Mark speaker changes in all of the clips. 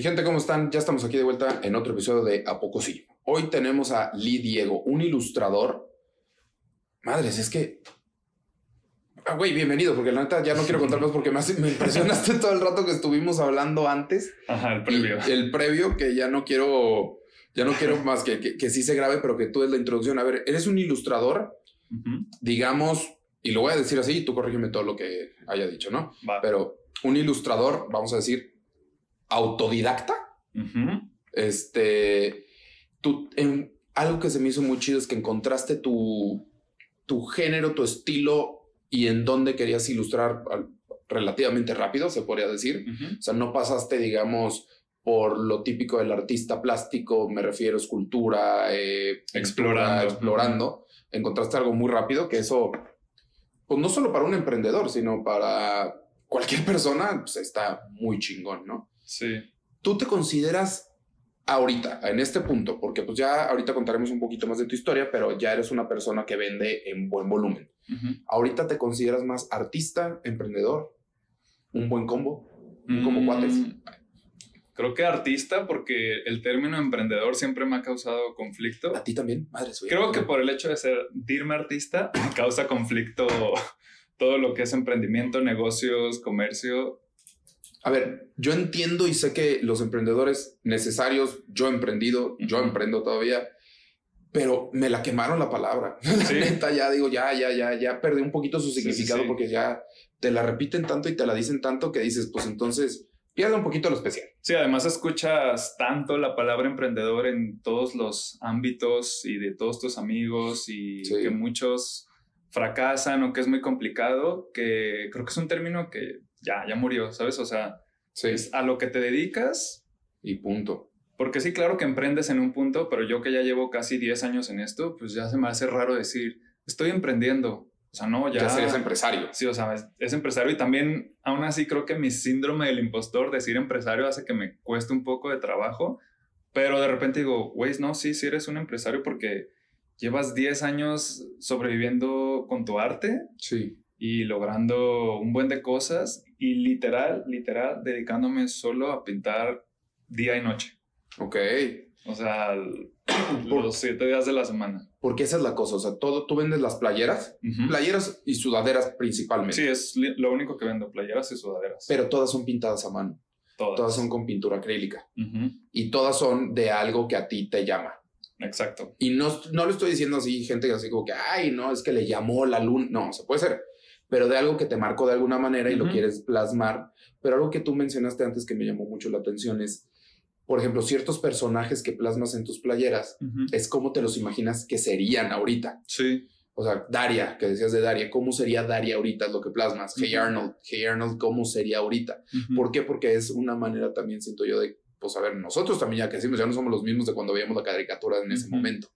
Speaker 1: Mi gente, ¿cómo están? Ya estamos aquí de vuelta en otro episodio de A Poco Sí. Hoy tenemos a Lee Diego, un ilustrador. Madres, es que. Ah, güey, bienvenido, porque la neta ya no quiero contar más porque me, hace- me impresionaste todo el rato que estuvimos hablando antes.
Speaker 2: Ajá, el previo.
Speaker 1: El previo, que ya no quiero. Ya no quiero más que, que, que sí se grabe, pero que tú es la introducción. A ver, eres un ilustrador, digamos, y lo voy a decir así, tú corrígeme todo lo que haya dicho, ¿no?
Speaker 2: Va.
Speaker 1: Pero un ilustrador, vamos a decir, autodidacta. Este, tú, en- algo que se me hizo muy chido es que encontraste tu, tu género, tu estilo y en dónde querías ilustrar relativamente rápido, se podría decir. O sea, no pasaste, digamos, por lo típico del artista plástico, me refiero a escultura, eh,
Speaker 2: explorando.
Speaker 1: Encontraste algo muy rápido que eso, pues no solo para un emprendedor, sino para cualquier persona, pues está muy chingón, ¿no?
Speaker 2: Sí.
Speaker 1: ¿Tú te consideras ahorita, en este punto, porque pues ya ahorita contaremos un poquito más de tu historia, pero ya eres una persona que vende en buen volumen.
Speaker 2: Ujú.
Speaker 1: ¿Ahorita te consideras más artista, emprendedor? ¿Un buen combo? Como
Speaker 2: Mm,
Speaker 1: cuates.
Speaker 2: Creo que artista, porque el término emprendedor siempre me ha causado conflicto.
Speaker 1: ¿A ti también? Madre suya.
Speaker 2: Creo que por el hecho de ser, dirme artista, causa conflicto todo lo que es emprendimiento, negocios, comercio.
Speaker 1: A ver, yo entiendo y sé que los emprendedores necesarios, yo he emprendido, yo emprendo todavía, pero me la quemaron la palabra.
Speaker 2: Sí.
Speaker 1: La neta, ya digo, ya, ya, ya, ya perdí un poquito su
Speaker 2: sí,
Speaker 1: significado
Speaker 2: sí.
Speaker 1: porque ya te la repiten tanto y te la dicen tanto que dices, pues entonces pierde un poquito lo especial.
Speaker 2: Sí, además escuchas tanto la palabra emprendedor en todos los ámbitos y de todos tus amigos y que muchos fracasan o que es muy complicado, que creo que es un término que ya, ya murió, ¿sabes? O sea,
Speaker 1: Sí.
Speaker 2: es a lo que te dedicas,
Speaker 1: Y punto.
Speaker 2: porque sí, claro que emprendes en un punto, pero yo que ya llevo casi 10 años en esto, pues ya se me hace raro decir, estoy emprendiendo. O sea, no,
Speaker 1: Ya,
Speaker 2: ya...
Speaker 1: serías empresario.
Speaker 2: Sí, o sea, es, es empresario y también, aún así, creo que mi síndrome del impostor, decir empresario, hace que me cueste un poco de trabajo. Pero de repente digo, güey, no, sí, sí eres un empresario porque llevas 10 años sobreviviendo con tu arte
Speaker 1: Sí.
Speaker 2: Y logrando un buen de cosas y literal, literal, dedicándome solo a pintar día y noche.
Speaker 1: Ok.
Speaker 2: O sea, los siete días de la semana.
Speaker 1: Porque esa es la cosa. O sea, todo, tú vendes las playeras,
Speaker 2: Ujú.
Speaker 1: playeras y sudaderas principalmente.
Speaker 2: Sí, es lo único que vendo, playeras y sudaderas.
Speaker 1: Pero todas son pintadas a mano.
Speaker 2: todas.
Speaker 1: Todas son con pintura acrílica.
Speaker 2: Ujú.
Speaker 1: Y todas son de algo que a ti te llama.
Speaker 2: Exacto.
Speaker 1: Y no, no lo estoy diciendo así, gente así como que, ay, no, es que le llamó la luna. No, se puede ser. Pero de algo que te marcó de alguna manera y lo
Speaker 2: Ujú.
Speaker 1: quieres plasmar. Pero algo que tú mencionaste antes que me llamó mucho la atención es, por ejemplo, ciertos personajes que plasmas en tus playeras,
Speaker 2: Ujú.
Speaker 1: es como te los imaginas que serían ahorita.
Speaker 2: Sí.
Speaker 1: O sea, Daria, que decías de Daria, ¿cómo sería Daria ahorita? Es lo que plasmas. Hey
Speaker 2: Ujú.
Speaker 1: Arnold, Hey Arnold, ¿cómo sería ahorita? ¿Por qué? Porque es una manera también, siento yo, de, pues a ver, nosotros también ya crecimos, ya no somos los mismos de cuando veíamos la caricatura en ese momento.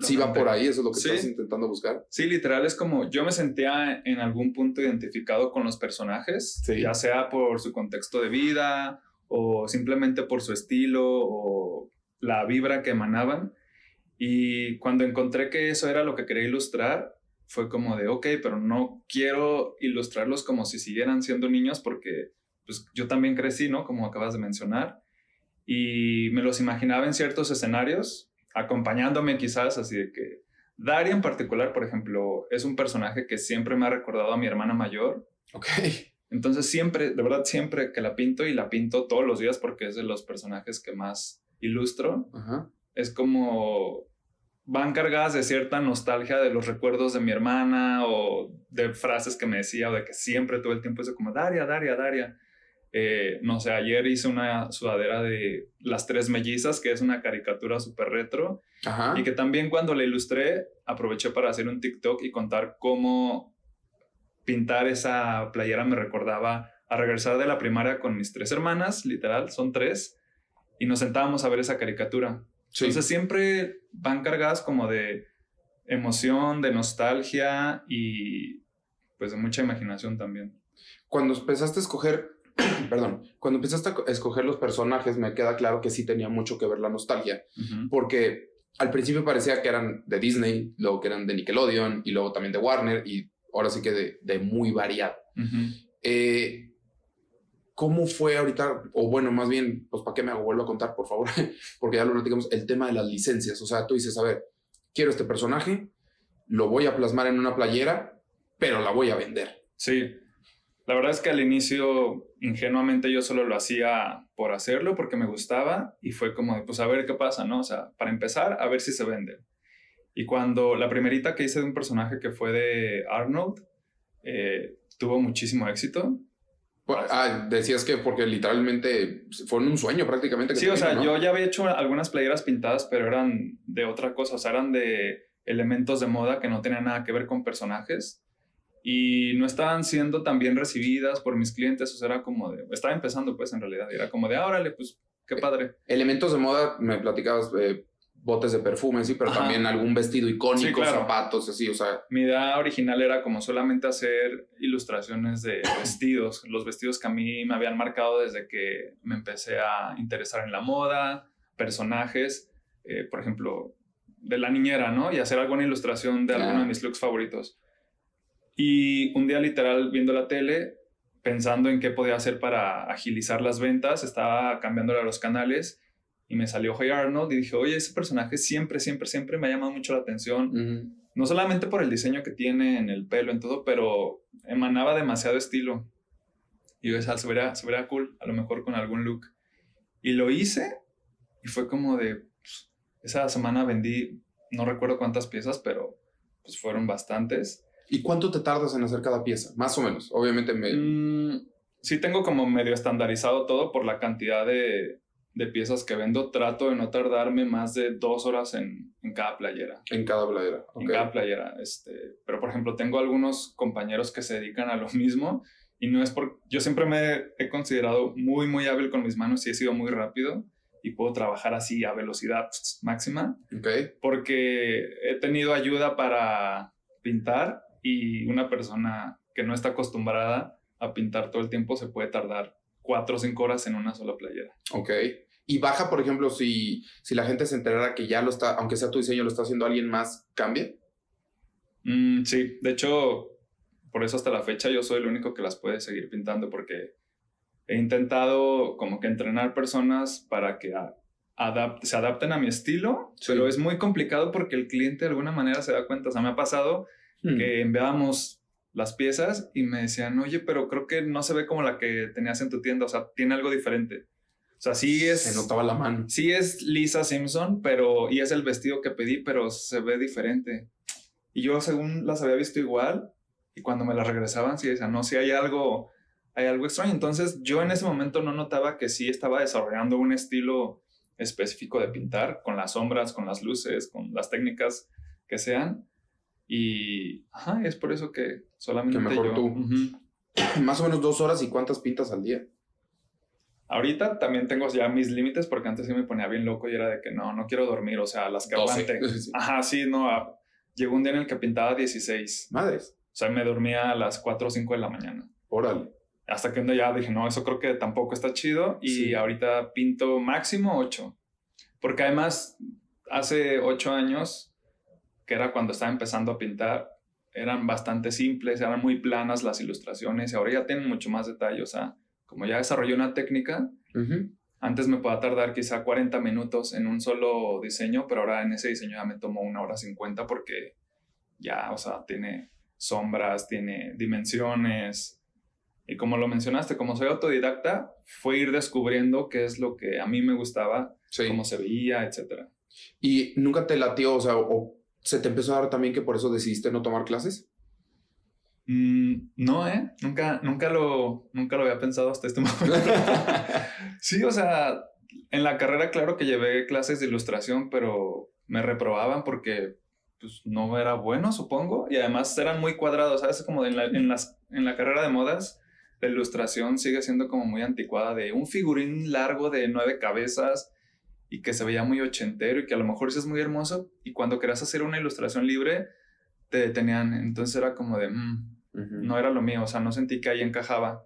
Speaker 1: Sí va por ahí, eso es lo que
Speaker 2: Sí.
Speaker 1: estás intentando buscar.
Speaker 2: Sí, literal es como yo me sentía en algún punto identificado con los personajes,
Speaker 1: Sí.
Speaker 2: ya sea por su contexto de vida o simplemente por su estilo o la vibra que emanaban. Y cuando encontré que eso era lo que quería ilustrar, fue como de, ok, pero no quiero ilustrarlos como si siguieran siendo niños porque pues yo también crecí, ¿no? Como acabas de mencionar. Y me los imaginaba en ciertos escenarios, acompañándome quizás, así de que Daria en particular, por ejemplo, es un personaje que siempre me ha recordado a mi hermana mayor.
Speaker 1: Ok.
Speaker 2: Entonces siempre, de verdad, siempre que la pinto y la pinto todos los días porque es de los personajes que más ilustro, es como van cargadas de cierta nostalgia de los recuerdos de mi hermana o de frases que me decía o de que siempre todo el tiempo es como Daria, Daria, Daria. Eh, no sé, ayer hice una sudadera de Las Tres Mellizas, que es una caricatura súper retro,
Speaker 1: Ajá.
Speaker 2: y que también cuando la ilustré aproveché para hacer un TikTok y contar cómo pintar esa playera me recordaba a regresar de la primaria con mis tres hermanas, literal, son tres, y nos sentábamos a ver esa caricatura.
Speaker 1: Sí.
Speaker 2: Entonces siempre van cargadas como de emoción, de nostalgia y pues de mucha imaginación también.
Speaker 1: Cuando empezaste a escoger, perdón, cuando empezaste a co- escoger los personajes, me queda claro que sí tenía mucho que ver la nostalgia, porque al principio parecía que eran de Disney, luego que eran de Nickelodeon y luego también de Warner y ahora sí que de, de muy variado. Eh, ¿Cómo fue ahorita? O bueno, más bien, pues para qué me hago, vuelvo a contar, por favor, porque ya lo platicamos, el tema de las licencias. O sea, tú dices, a ver, quiero este personaje, lo voy a plasmar en una playera, pero la voy a vender.
Speaker 2: Sí, la verdad es que al inicio, ingenuamente, yo solo lo hacía por hacerlo, porque me gustaba, y fue como, pues a ver qué pasa, ¿no? O sea, para empezar, a ver si se vende. Y cuando la primerita que hice de un personaje que fue de Arnold, eh, tuvo muchísimo éxito.
Speaker 1: ah, decías que porque literalmente fue un sueño prácticamente.
Speaker 2: sí, o sea, yo ya había hecho algunas playeras pintadas, pero eran de otra cosa, o sea, eran de elementos de moda que no tenían nada que ver con personajes y no estaban siendo tan bien recibidas por mis clientes, o sea, era como de, estaba empezando pues en realidad, era como de, ah, órale, pues qué eh, padre.
Speaker 1: Elementos de moda, me platicabas, eh, botes de perfume, sí, pero también algún vestido icónico, zapatos, así, o sea.
Speaker 2: Mi idea original era como solamente hacer ilustraciones de vestidos, los vestidos que a mí me habían marcado desde que me empecé a interesar en la moda, personajes, eh, por ejemplo, de la niñera, ¿no? Y hacer alguna ilustración de alguno de mis looks favoritos. Y un día literal viendo la tele, pensando en qué podía hacer para agilizar las ventas, estaba cambiándole a los canales y me salió Hey Arnold y dije, oye, ese personaje siempre, siempre, siempre me ha llamado mucho la atención. No solamente por el diseño que tiene en el pelo, en todo, pero emanaba demasiado estilo. Y yo, se vería, se vería cool, a lo mejor con algún look. Y lo hice y fue como de, pues, esa semana vendí, no recuerdo cuántas piezas, pero pues fueron bastantes.
Speaker 1: ¿Y cuánto te tardas en hacer cada pieza? Más o menos, obviamente. Me...
Speaker 2: Mm, sí tengo como medio estandarizado todo por la cantidad de, de piezas que vendo, trato de no tardarme más de dos horas en, en cada playera.
Speaker 1: En cada playera.
Speaker 2: En cada playera. Este, pero, por ejemplo, tengo algunos compañeros que se dedican a lo mismo y no es por... Yo siempre me he considerado muy, muy hábil con mis manos y he sido muy rápido y puedo trabajar así a velocidad máxima.
Speaker 1: Okay.
Speaker 2: Porque he tenido ayuda para pintar y una persona que no está acostumbrada a pintar todo el tiempo se puede tardar cuatro o cinco horas en una sola playera.
Speaker 1: Ok. Y baja, por ejemplo, si, si la gente se enterara que ya lo está, aunque sea tu diseño, lo está haciendo alguien más, ¿cambia?
Speaker 2: Mm, sí, de hecho, por eso hasta la fecha yo soy el único que las puede seguir pintando porque he intentado como que entrenar personas para que se adapten a mi estilo, pero es muy complicado porque el cliente de alguna manera se da cuenta. O sea, me ha pasado hmm. que enviábamos las piezas y me decían, oye, pero creo que no se ve como la que tenías en tu tienda, o sea, tiene algo diferente. O sea, sí es.
Speaker 1: Se notaba la mano.
Speaker 2: Sí es Lisa Simpson, pero. Y es el vestido que pedí, pero se ve diferente. Y yo, según las había visto igual, y cuando me las regresaban, sí decía, no, sí hay algo. Hay algo extraño. Entonces, yo en ese momento no notaba que sí estaba desarrollando un estilo específico de pintar, con las sombras, con las luces, con las técnicas que sean. Y. Ajá, es por eso que solamente.
Speaker 1: Que mejor tú. Más o menos dos horas y cuántas pintas al día.
Speaker 2: Ahorita también tengo ya mis límites porque antes sí me ponía bien loco y era de que no, no quiero dormir, o sea, las que aguante. Ajá, sí, no. Ah, llegó un día en el que pintaba 16.
Speaker 1: Madres.
Speaker 2: O sea, me dormía a las 4 o 5 de la mañana.
Speaker 1: Órale.
Speaker 2: Hasta que un día ya dije, no, eso creo que tampoco está chido y ahorita pinto máximo 8. Porque además, hace 8 años, que era cuando estaba empezando a pintar, eran bastante simples, eran muy planas las ilustraciones y ahora ya tienen mucho más detalle, o sea como ya desarrollé una técnica, antes me podía tardar quizá 40 minutos en un solo diseño, pero ahora en ese diseño ya me tomó una hora 50 porque ya, o sea, tiene sombras, tiene dimensiones. Y como lo mencionaste, como soy autodidacta, fue ir descubriendo qué es lo que a mí me gustaba, cómo se veía, etc.
Speaker 1: ¿Y nunca te latió, o sea, o se te empezó a dar también que por eso decidiste no tomar clases?
Speaker 2: Mm, no, ¿eh? Nunca, nunca, lo, nunca lo había pensado hasta este momento. sí, o sea, en la carrera claro que llevé clases de ilustración, pero me reprobaban porque pues, no era bueno, supongo, y además eran muy cuadrados, ¿sabes? Como en la, en, las, en la carrera de modas, la ilustración sigue siendo como muy anticuada, de un figurín largo de nueve cabezas y que se veía muy ochentero y que a lo mejor sí es muy hermoso, y cuando querías hacer una ilustración libre, te detenían, entonces era como de... Mm, no era lo mío, o sea, no sentí que ahí encajaba.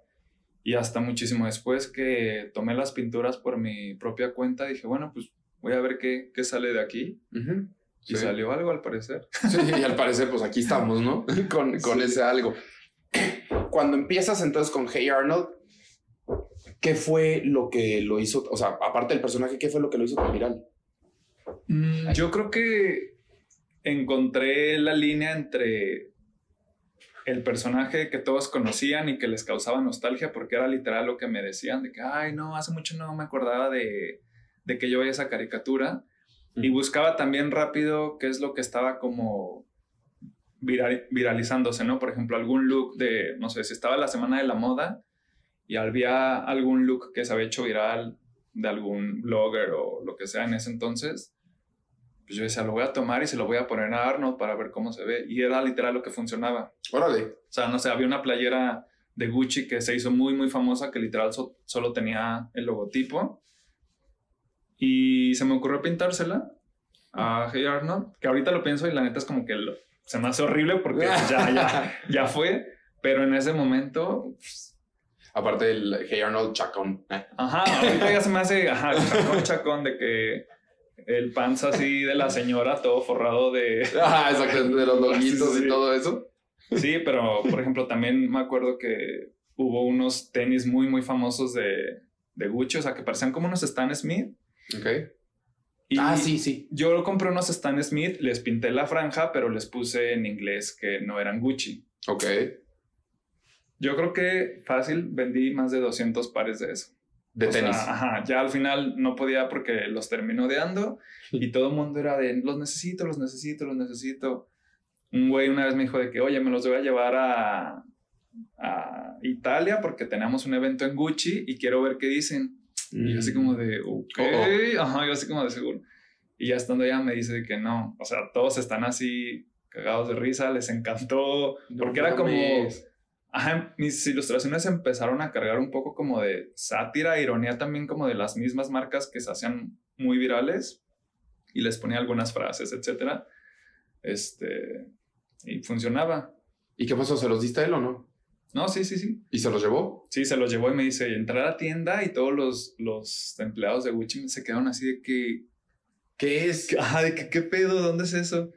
Speaker 2: Y hasta muchísimo después que tomé las pinturas por mi propia cuenta, dije, bueno, pues voy a ver qué, qué sale de aquí. Y salió algo al parecer.
Speaker 1: Sí, y al parecer, pues aquí estamos, ¿no? con, con ese algo. Cuando empiezas entonces con Hey Arnold, ¿qué fue lo que lo hizo? O sea, aparte del personaje, ¿qué fue lo que lo hizo tan viral?
Speaker 2: Mm, yo creo que encontré la línea entre el personaje que todos conocían y que les causaba nostalgia, porque era literal lo que me decían, de que, ay, no, hace mucho no me acordaba de, de que yo veía esa caricatura. Y buscaba también rápido qué es lo que estaba como viralizándose, ¿no? Por ejemplo, algún look de, no sé, si estaba la semana de la moda y había algún look que se había hecho viral de algún blogger o lo que sea en ese entonces, pues yo decía, lo voy a tomar y se lo voy a poner a Arnold para ver cómo se ve. Y era literal lo que funcionaba.
Speaker 1: Órale.
Speaker 2: O sea, no sé, había una playera de Gucci que se hizo muy, muy famosa, que literal solo tenía el logotipo. Y se me ocurrió pintársela a Hey Arnold, que ahorita lo pienso y la neta es como que se me hace horrible porque ya, ya, ya fue. Pero en ese momento... Pues,
Speaker 1: Aparte del Hey Arnold chacón.
Speaker 2: Ajá, ahorita ya se me hace, ajá, chacón, chacón de que el panza así de la señora, todo forrado de.
Speaker 1: Ah, exacto, de los loguitos y todo eso.
Speaker 2: Sí, pero por ejemplo, también me acuerdo que hubo unos tenis muy, muy famosos de, de Gucci, o sea, que parecían como unos Stan Smith.
Speaker 1: Ok. ah, sí, sí.
Speaker 2: Yo compré unos Stan Smith, les pinté la franja, pero les puse en inglés que no eran Gucci.
Speaker 1: Ok.
Speaker 2: Yo creo que fácil vendí más de 200 pares de eso
Speaker 1: de tenis.
Speaker 2: ajá, ya al final no podía porque los terminó odiando y todo el mundo era de los necesito, los necesito, los necesito. Un güey una vez me dijo de que, oye, me los voy a llevar a, a Italia porque tenemos un evento en Gucci y quiero ver qué dicen. Y yo así como de, ok, oh, oh. ajá, yo así como de seguro. Y ya estando allá me dice de que no, o sea, todos están así cagados de risa, les encantó, porque era como Ajá, mis ilustraciones empezaron a cargar un poco como de sátira, ironía también como de las mismas marcas que se hacían muy virales y les ponía algunas frases, etcétera. Este, y funcionaba.
Speaker 1: ¿Y qué pasó? ¿Se los diste a él o no?
Speaker 2: No, sí, sí, sí.
Speaker 1: ¿Y se los llevó?
Speaker 2: Sí, se los llevó y me dice, entrar a la tienda y todos los, los empleados de Gucci se quedaron así de que...
Speaker 1: ¿Qué es?
Speaker 2: Ajá, de que, ¿qué pedo? ¿Dónde es eso?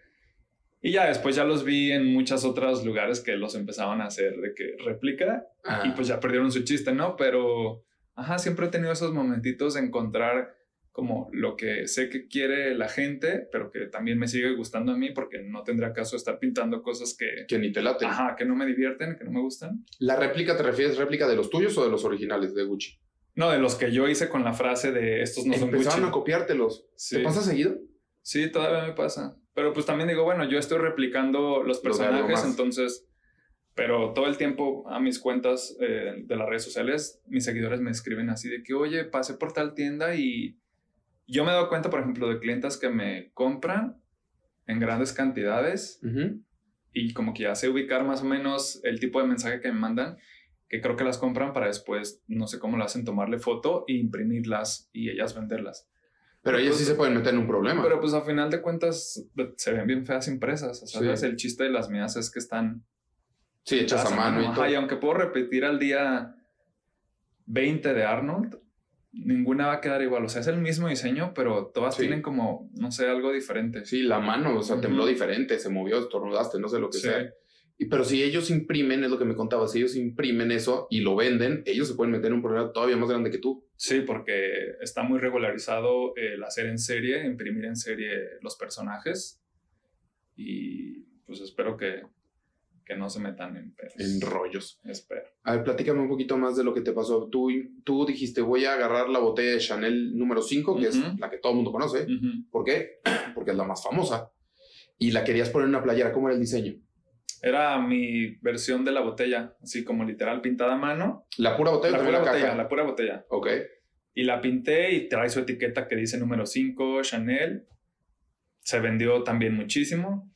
Speaker 2: Y ya después ya los vi en muchos otros lugares que los empezaban a hacer de que réplica y pues ya perdieron su chiste, ¿no? Pero, ajá, siempre he tenido esos momentitos de encontrar como lo que sé que quiere la gente, pero que también me sigue gustando a mí porque no tendría caso estar pintando cosas que...
Speaker 1: Que ni te laten.
Speaker 2: Ajá, que no me divierten, que no me gustan.
Speaker 1: ¿La réplica te refieres réplica de los tuyos o de los originales de Gucci?
Speaker 2: No, de los que yo hice con la frase de estos no son Gucci.
Speaker 1: Empezaron a copiártelos. ¿Te pasa seguido?
Speaker 2: Sí, todavía me pasa. Pero pues también digo, bueno, yo estoy replicando los personajes, entonces, pero todo el tiempo a mis cuentas eh, de las redes sociales, mis seguidores me escriben así de que, oye, pasé por tal tienda y yo me doy cuenta, por ejemplo, de clientes que me compran en grandes cantidades y como que ya sé ubicar más o menos el tipo de mensaje que me mandan, que creo que las compran para después, no sé cómo lo hacen, tomarle foto e imprimirlas y ellas venderlas.
Speaker 1: Pero ellos sí se pueden meter en un problema.
Speaker 2: Pero pues a final de cuentas se ven bien feas impresas. O sea, el chiste de las mías es que están...
Speaker 1: Sí, hechas a mano, y todo.
Speaker 2: Y aunque puedo repetir al día 20 de Arnold, ninguna va a quedar igual. O sea, es el mismo diseño, pero todas tienen como, no sé, algo diferente.
Speaker 1: Sí, la mano, o sea, tembló diferente, se movió, estornudaste, no sé lo que sea. Pero si ellos imprimen, es lo que me contaba, si ellos imprimen eso y lo venden, ellos se pueden meter en un problema todavía más grande que tú.
Speaker 2: Sí, porque está muy regularizado el hacer en serie, imprimir en serie los personajes. Y pues espero que, que no se metan en,
Speaker 1: en rollos.
Speaker 2: Espero.
Speaker 1: A ver, platícame un poquito más de lo que te pasó. Tú, tú dijiste, voy a agarrar la botella de Chanel número 5, que es la que todo el mundo conoce. ¿Por qué? Porque es la más famosa. Y la querías poner en una playera. ¿Cómo era el diseño?
Speaker 2: Era mi versión de la botella, así como literal pintada a mano.
Speaker 1: ¿La pura botella?
Speaker 2: La pura botella, la pura botella.
Speaker 1: Ok.
Speaker 2: Y la pinté y trae su etiqueta que dice número 5, Chanel. Se vendió también muchísimo.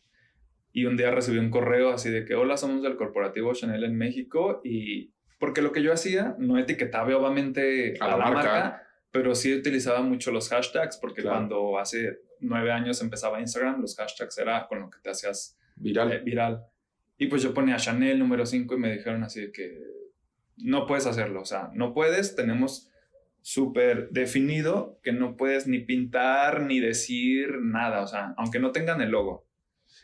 Speaker 2: Y un día recibí un correo así de que, hola, somos del corporativo Chanel en México. Y porque lo que yo hacía, no etiquetaba obviamente a, la, marca. pero sí utilizaba mucho los hashtags, porque cuando hace nueve años empezaba Instagram, los hashtags era con lo que te hacías
Speaker 1: viral.
Speaker 2: Eh, viral. Y pues yo ponía Chanel número 5 y me dijeron así de que no puedes hacerlo, o sea, no puedes, tenemos súper definido que no puedes ni pintar ni decir nada, o sea, aunque no tengan el logo.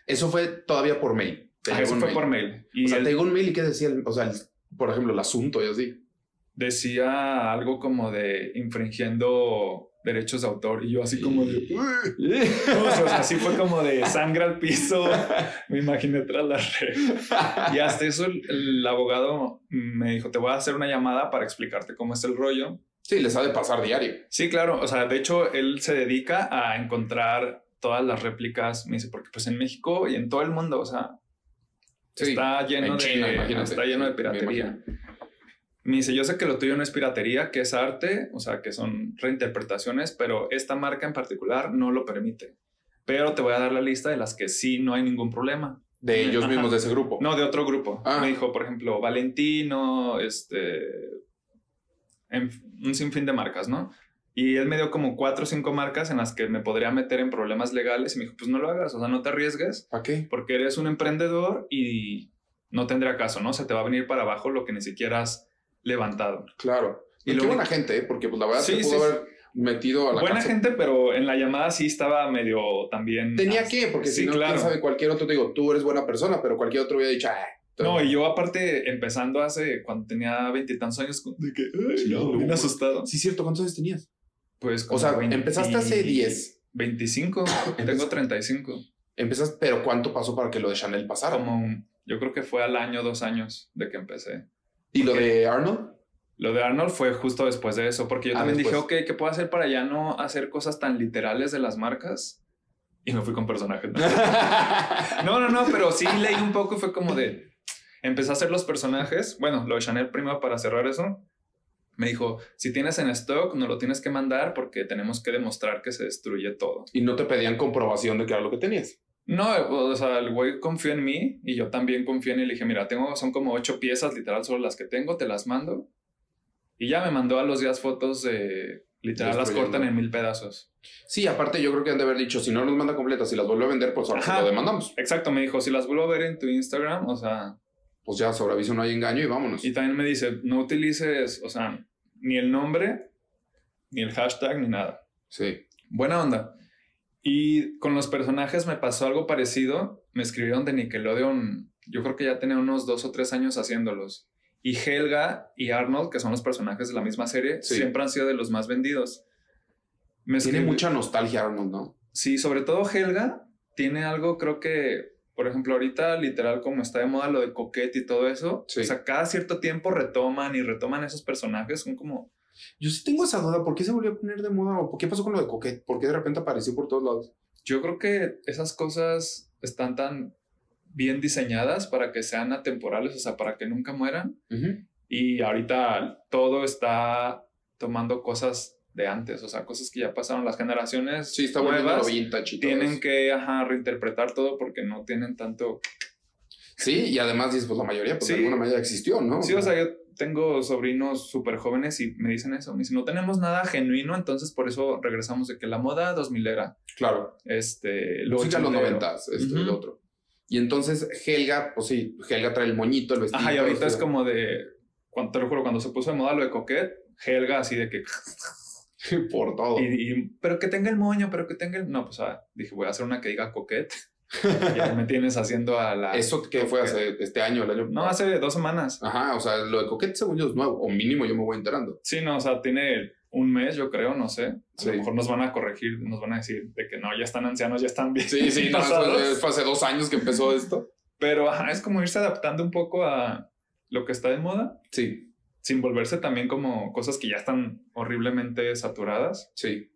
Speaker 1: Eso fue todavía por mail.
Speaker 2: Ah, eso fue por mail.
Speaker 1: Y o sea, te llegó un mail y qué decía, o sea, por ejemplo, el asunto y así.
Speaker 2: decía algo como de infringiendo derechos de autor y yo así como de... No, o sea, así fue como de sangre al piso, me imaginé tras la red. Y hasta eso el, el, abogado me dijo, te voy a hacer una llamada para explicarte cómo es el rollo.
Speaker 1: Sí, les ha de pasar diario.
Speaker 2: Sí, claro, o sea, de hecho él se dedica a encontrar todas las réplicas, me dice, porque pues en México y en todo el mundo, o sea,
Speaker 1: Sí,
Speaker 2: está lleno
Speaker 1: en
Speaker 2: de
Speaker 1: China,
Speaker 2: está lleno de piratería. Me dice, yo sé que lo tuyo no es piratería, que es arte, o sea, que son reinterpretaciones, pero esta marca en particular no lo permite. Pero te voy a dar la lista de las que sí no hay ningún problema.
Speaker 1: De ellos
Speaker 2: Ajá.
Speaker 1: mismos de ese grupo.
Speaker 2: No, de otro grupo.
Speaker 1: Ah.
Speaker 2: Me dijo, por ejemplo, Valentino, este, en- un sinfín de marcas, ¿no? Y él me dio como cuatro o cinco marcas en las que me podría meter en problemas legales y me dijo, pues no lo hagas, o sea, no te arriesgues
Speaker 1: ¿Para qué?
Speaker 2: porque eres un emprendedor y no tendría caso, ¿no? Se te va a venir para abajo lo que ni siquiera has levantado.
Speaker 1: Claro.
Speaker 2: Y
Speaker 1: qué buena gente, ¿eh? porque pues la verdad
Speaker 2: Sí,
Speaker 1: se pudo
Speaker 2: sí,
Speaker 1: haber metido a la
Speaker 2: Buena gente, pero en la llamada sí estaba medio también...
Speaker 1: Tenía que, porque
Speaker 2: Sí,
Speaker 1: si no,
Speaker 2: claro.
Speaker 1: quién sabe, cualquier otro, te digo, tú eres buena persona, pero cualquier otro hubiera dicho, ah.
Speaker 2: No, y yo aparte, empezando hace, cuando tenía veintitantos años, de que, ay,
Speaker 1: Sí,
Speaker 2: no, bien asustado.
Speaker 1: Sí, cierto, ¿cuántos años tenías?
Speaker 2: Pues
Speaker 1: O sea,
Speaker 2: como 20
Speaker 1: empezaste hace 10.
Speaker 2: 25, tengo 35.
Speaker 1: Empezaste, pero ¿cuánto pasó para que lo de Chanel pasara?
Speaker 2: Como, un- yo creo que fue al año, dos años de que empecé.
Speaker 1: ¿Y lo de Arnold?
Speaker 2: Lo de Arnold fue justo después de eso, porque yo
Speaker 1: Ah,
Speaker 2: también
Speaker 1: después.
Speaker 2: dije, ok, ¿qué puedo hacer para ya no hacer cosas tan literales de las marcas? Y me fui con personajes. No, no, no, pero sí leí un poco y fue como de. Empecé a hacer los personajes. Bueno, lo de Chanel primero para cerrar eso. Me dijo: si tienes en stock, no lo tienes que mandar porque tenemos que demostrar que se destruye todo.
Speaker 1: y no te pedían comprobación de que era lo que tenías.
Speaker 2: No, o sea, el güey confió en mí y yo también confié en él. Y le dije: mira, tengo, son como ocho piezas literal, solo las que tengo, te las mando. Y ya me mandó a los días fotos de. Literal, las cortan en mil pedazos.
Speaker 1: Sí, aparte yo creo que han de haber dicho, si no nos manda completas, si las vuelve a vender, pues ahora lo demandamos.
Speaker 2: Exacto, me dijo: si las vuelvo a ver en tu Instagram, o sea,
Speaker 1: Pues ya, sobre aviso no hay engaño y vámonos.
Speaker 2: Y también me dice, no utilices, o sea, ni el nombre, ni el hashtag, ni nada.
Speaker 1: Sí.
Speaker 2: Buena onda. Y con los personajes me pasó algo parecido. Me escribieron de Nickelodeon, yo creo que ya tenía unos dos o tres años haciéndolos. Y Helga y Arnold, que son los personajes de la misma serie,
Speaker 1: Sí.
Speaker 2: siempre han sido de los más vendidos. Me
Speaker 1: Tiene mucha nostalgia Arnold, ¿no?
Speaker 2: Sí, sobre todo Helga tiene algo, creo que, por ejemplo, ahorita literal como está de moda lo de Coquette y todo eso,
Speaker 1: Sí.
Speaker 2: o sea, cada cierto tiempo retoman y retoman esos personajes, son como,
Speaker 1: Yo sí tengo esa duda, ¿por qué se volvió a poner de moda? ¿O por qué pasó con lo de Coquette? ¿Por qué de repente apareció por todos lados?
Speaker 2: yo creo que esas cosas están tan bien diseñadas para que sean atemporales, o sea, para que nunca mueran. Y ahorita todo está tomando cosas de antes, o sea, cosas que ya pasaron las generaciones
Speaker 1: Sí, está
Speaker 2: nuevas.
Speaker 1: vintage
Speaker 2: Tienen que ajá, reinterpretar todo porque no tienen tanto
Speaker 1: Sí, y además pues la mayoría, pues de
Speaker 2: Sí.
Speaker 1: alguna manera existió, ¿no?
Speaker 2: Sí, o sea, yo tengo sobrinos súper jóvenes y me dicen eso. Me dicen, no tenemos nada genuino, entonces por eso regresamos de que la moda 2000 era,
Speaker 1: Claro.
Speaker 2: este, lo
Speaker 1: Música de los noventas, este,
Speaker 2: Ujú.
Speaker 1: el otro. Y entonces Helga, pues sí, Helga trae el moñito, el vestido.
Speaker 2: Ajá, y ahorita
Speaker 1: o
Speaker 2: es como de, cuando, te lo juro, cuando se puso de moda lo de Coquette, Helga así de que,
Speaker 1: Por todo.
Speaker 2: y, y- pero que tenga el moño, pero que tenga el, no, pues ah, dije, voy a hacer una que diga Coquette. Y ahí me tienes haciendo a la...
Speaker 1: Eso que fue hace este año, el año
Speaker 2: No, hace dos semanas.
Speaker 1: Ajá, o sea, lo de Coquette según yo es nuevo, o mínimo yo me voy enterando.
Speaker 2: Sí, no, o sea, tiene un mes, yo creo, no sé. A
Speaker 1: Sí.
Speaker 2: lo mejor nos van a corregir, nos van a decir de que no, ya están ancianos, ya están bien.
Speaker 1: Sí, sí, no, fue, fue hace dos años que empezó esto.
Speaker 2: Pero ajá, es como irse adaptando un poco a lo que está de moda,
Speaker 1: Sí,
Speaker 2: sin volverse también como cosas que ya están horriblemente saturadas
Speaker 1: sí.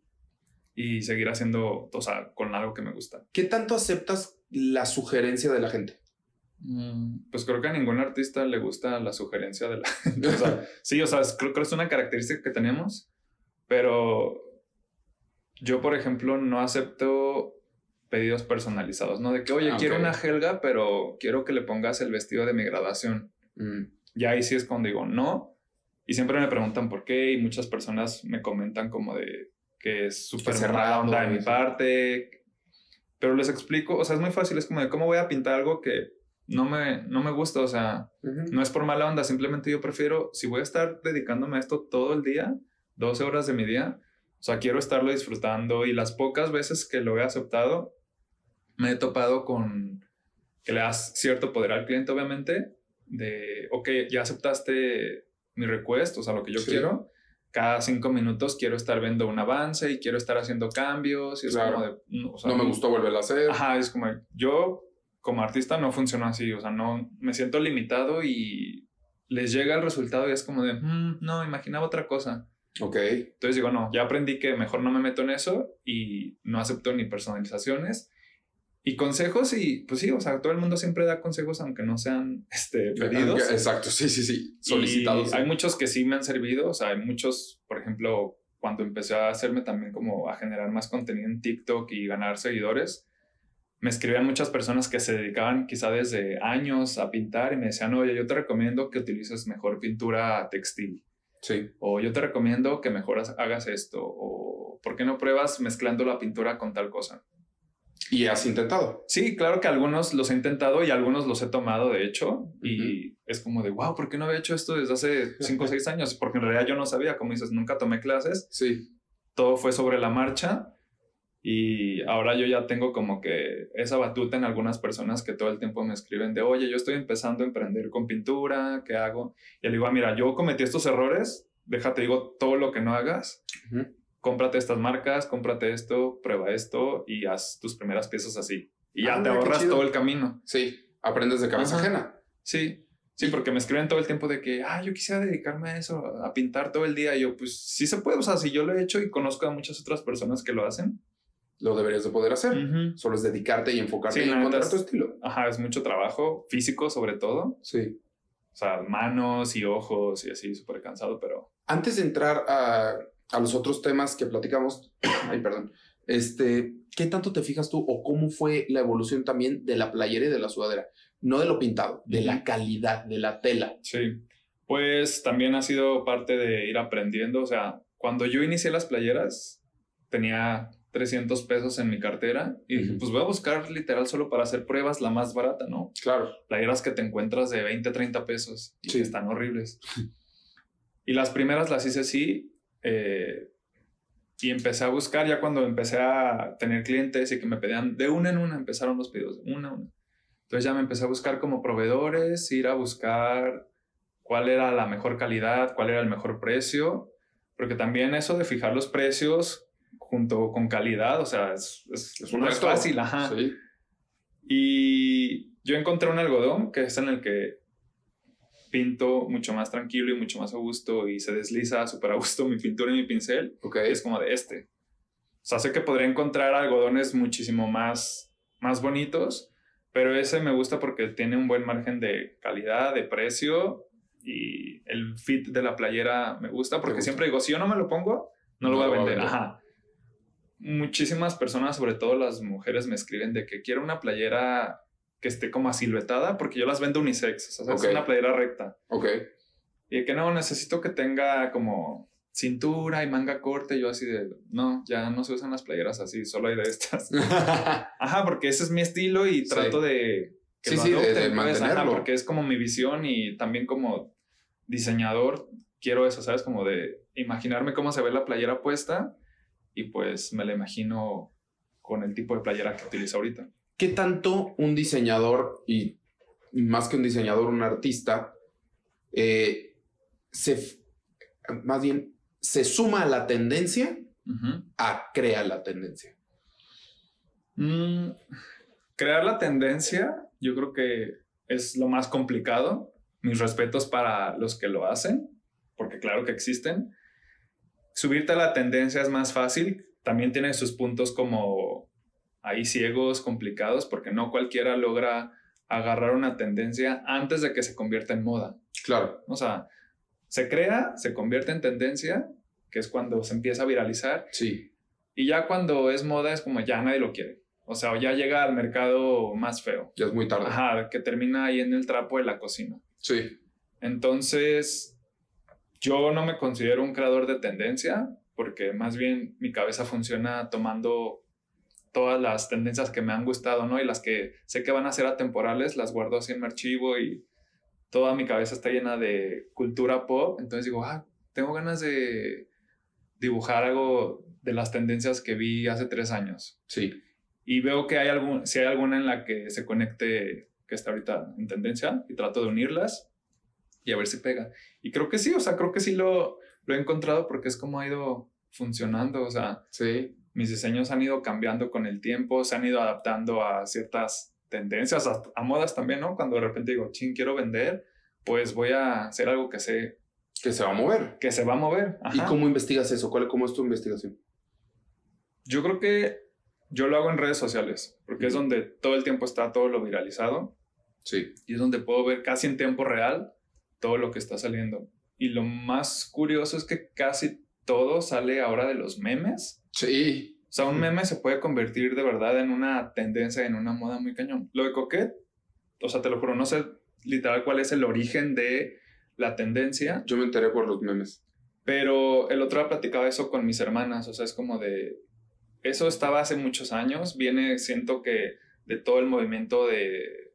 Speaker 2: Y seguir haciendo, o sea, con algo que me gusta.
Speaker 1: ¿Qué tanto aceptas la sugerencia de la gente?
Speaker 2: Mm, Pues creo que a ningún artista le gusta la sugerencia de la gente. O sea, sí, o sea, es- creo que es una característica que tenemos, pero yo, por ejemplo, no acepto pedidos personalizados, ¿no? De que, oye,
Speaker 1: Ah,
Speaker 2: quiero una Helga, pero quiero que le pongas el vestido de mi graduación.
Speaker 1: Mm,
Speaker 2: Ya ahí sí es cuando digo no. Y siempre me preguntan por qué y muchas personas me comentan como de que es súper
Speaker 1: cerrado,
Speaker 2: mala onda de mi parte. Pero les explico, o sea, es muy fácil, es como de cómo voy a pintar algo que no me, no me gusta, o sea,
Speaker 1: ujú.
Speaker 2: no es por mala onda, simplemente yo prefiero, si voy a estar dedicándome a esto todo el día, 12 horas de mi día, o sea, quiero estarlo disfrutando y las pocas veces que lo he aceptado, me he topado con que le das cierto poder al cliente, obviamente, de, ok, ya aceptaste mi request, o sea, lo que yo
Speaker 1: Sí.
Speaker 2: quiero, cada cinco minutos quiero estar viendo un avance y quiero estar haciendo cambios. Y es
Speaker 1: Claro.
Speaker 2: como de. no, o sea,
Speaker 1: no me gustó volver a hacer.
Speaker 2: Ajá, es como yo como artista no funciono así, o sea, no me siento limitado y les llega el resultado y es como de, "Mm, no, imaginaba otra cosa.
Speaker 1: Ok.
Speaker 2: Entonces digo, no, ya aprendí que mejor no me meto en eso y no acepto ni personalizaciones. Y consejos y pues sí, o sea, todo el mundo siempre da consejos aunque no sean este, pedidos.
Speaker 1: Exacto, sí, sí, sí. Solicitados.
Speaker 2: Y hay muchos que sí me han servido, o sea, hay muchos, por ejemplo, cuando empecé a hacerme también como a generar más contenido en TikTok y ganar seguidores, me escribían muchas personas que se dedicaban quizá desde años a pintar y me decían, oye, yo te recomiendo que utilices mejor pintura textil,
Speaker 1: Sí.
Speaker 2: o yo te recomiendo que mejor hagas esto, o ¿por qué no pruebas mezclando la pintura con tal cosa?
Speaker 1: Y has intentado.
Speaker 2: Sí, claro que algunos los he intentado y algunos los he tomado, de hecho, y es como de, wow, ¿por qué no había hecho esto desde hace 5 o 6 años? Porque en realidad yo no sabía, como dices, nunca tomé clases,
Speaker 1: Sí.
Speaker 2: todo fue sobre la marcha y ahora yo ya tengo como que esa batuta en algunas personas que todo el tiempo me escriben de, oye, yo estoy empezando a emprender con pintura, ¿qué hago? Y le digo, "Ah, mira, yo cometí estos errores, déjate, digo, todo lo que no hagas,
Speaker 1: Ujú.
Speaker 2: Cómprate estas marcas, cómprate esto, prueba esto y haz tus primeras piezas así. Y ya
Speaker 1: Ah,
Speaker 2: te ahorras todo el camino.
Speaker 1: Sí. Aprendes de cabeza
Speaker 2: Ajá.
Speaker 1: ajena.
Speaker 2: Sí, sí, porque me escriben todo el tiempo de que, ah, yo quisiera dedicarme a eso, a pintar todo el día. Y yo, pues sí se puede, o sea, si yo lo he hecho y conozco a muchas otras personas que lo hacen.
Speaker 1: Lo deberías de poder hacer. Solo es dedicarte y enfocarte
Speaker 2: Sí, neta
Speaker 1: encontrar
Speaker 2: es-
Speaker 1: tu estilo.
Speaker 2: Ajá, es mucho trabajo, físico sobre todo.
Speaker 1: Sí.
Speaker 2: O sea, manos y ojos y así, súper cansado, pero...
Speaker 1: Antes de entrar a, a los otros temas que platicamos, ay, perdón, este, ¿qué tanto te fijas tú o cómo fue la evolución también de la playera y de la sudadera? No de lo pintado, de la calidad, de la tela.
Speaker 2: Sí, pues también ha sido parte de ir aprendiendo. O sea, cuando yo inicié las playeras, tenía 300 pesos en mi cartera y dije, pues voy a buscar literal solo para hacer pruebas la más barata, ¿no?
Speaker 1: Claro.
Speaker 2: playeras que te encuentras de 20, 30 pesos y
Speaker 1: Sí.
Speaker 2: que están horribles. y las primeras las hice así eh, y empecé a buscar ya cuando empecé a tener clientes y que me pedían de una en una, empezaron los pedidos, de una a una. Entonces ya me empecé a buscar como proveedores, ir a buscar cuál era la mejor calidad, cuál era el mejor precio, porque también eso de fijar los precios junto con calidad, o sea, es, es,
Speaker 1: Es un reto.
Speaker 2: fácil, ajá.
Speaker 1: Sí.
Speaker 2: Y yo encontré un algodón que es en el que pinto mucho más tranquilo y mucho más a gusto y se desliza súper a gusto mi pintura y mi pincel.
Speaker 1: Ok.
Speaker 2: Y es como de este. O sea, sé que podría encontrar algodones muchísimo más, más bonitos, pero ese me gusta porque tiene un buen margen de calidad, de precio y el fit de la playera me gusta porque
Speaker 1: gusta?
Speaker 2: siempre digo, si yo no me lo pongo, no, lo voy a vender. Ajá. Muchísimas personas, sobre todo las mujeres, me escriben de que quiero una playera que esté como asiluetada porque yo las vendo unisex, o sea, es una playera recta.
Speaker 1: Ok.
Speaker 2: Y de que no, necesito que tenga como cintura y manga corta. Y yo así de, no, ya no se usan las playeras así, solo hay de estas. Ajá, porque ese es mi estilo y
Speaker 1: Sí.
Speaker 2: trato de...
Speaker 1: Sí,
Speaker 2: lo
Speaker 1: sí, de- de
Speaker 2: adopten, ajá,
Speaker 1: mantenerlo.
Speaker 2: porque es como mi visión y también como diseñador quiero eso, ¿sabes? Como de imaginarme cómo se ve la playera puesta y pues me la imagino con el tipo de playera que utilizo ahorita.
Speaker 1: ¿Qué tanto un diseñador y más que un diseñador, un artista, eh, se, más bien, se suma a la tendencia
Speaker 2: Ujú.
Speaker 1: a crea la tendencia?
Speaker 2: Mm, crear la tendencia, yo creo que es lo más complicado. Mis respetos para los que lo hacen, porque claro que existen. Subirte a la tendencia es más fácil. También tiene sus puntos como ahí ciegos, complicados, porque no cualquiera logra agarrar una tendencia antes de que se convierta en moda.
Speaker 1: Claro.
Speaker 2: O sea, se crea, se convierte en tendencia, que es cuando se empieza a viralizar,
Speaker 1: Sí.
Speaker 2: y ya cuando es moda es como ya nadie lo quiere. O sea, o ya llega al mercado más feo.
Speaker 1: Ya es muy tarde.
Speaker 2: Ajá, que termina ahí en el trapo de la cocina.
Speaker 1: Sí.
Speaker 2: Entonces, yo no me considero un creador de tendencia, porque más bien mi cabeza funciona tomando todas las tendencias que me han gustado, ¿no? Y las que sé que van a ser atemporales, las guardo así en mi archivo y toda mi cabeza está llena de cultura pop. Entonces digo, ah, tengo ganas de dibujar algo de las tendencias que vi hace tres años.
Speaker 1: Sí.
Speaker 2: Y veo que hay algún, si hay alguna en la que se conecte, que está ahorita en tendencia, y trato de unirlas. y a ver si pega. Y creo que sí, o sea, creo que sí lo, lo he encontrado porque es como ha ido funcionando, o sea,
Speaker 1: Sí.
Speaker 2: Mis diseños han ido cambiando con el tiempo, se han ido adaptando a ciertas tendencias, a, a modas también, ¿no? Cuando de repente digo, ching, quiero vender, pues voy a hacer algo que sé
Speaker 1: Que se va a mover.
Speaker 2: que se va a mover.
Speaker 1: ¿Y cómo investigas eso? ¿Cuál, ¿Cómo es tu investigación?
Speaker 2: Yo creo que yo lo hago en redes sociales, porque es donde todo el tiempo está todo lo viralizado
Speaker 1: Sí.
Speaker 2: y es donde puedo ver casi en tiempo real todo lo que está saliendo. Y lo más curioso es que casi todo sale ahora de los memes.
Speaker 1: Sí.
Speaker 2: O sea, un meme se puede convertir de verdad en una tendencia, en una moda muy cañón. Lo de Coquette, o sea, te lo juro, no sé literal cuál es el origen de la tendencia,
Speaker 1: Yo me enteré por los memes.
Speaker 2: pero el otro día platicaba eso con mis hermanas, o sea, es como de... Eso estaba hace muchos años, viene, siento que de todo el movimiento de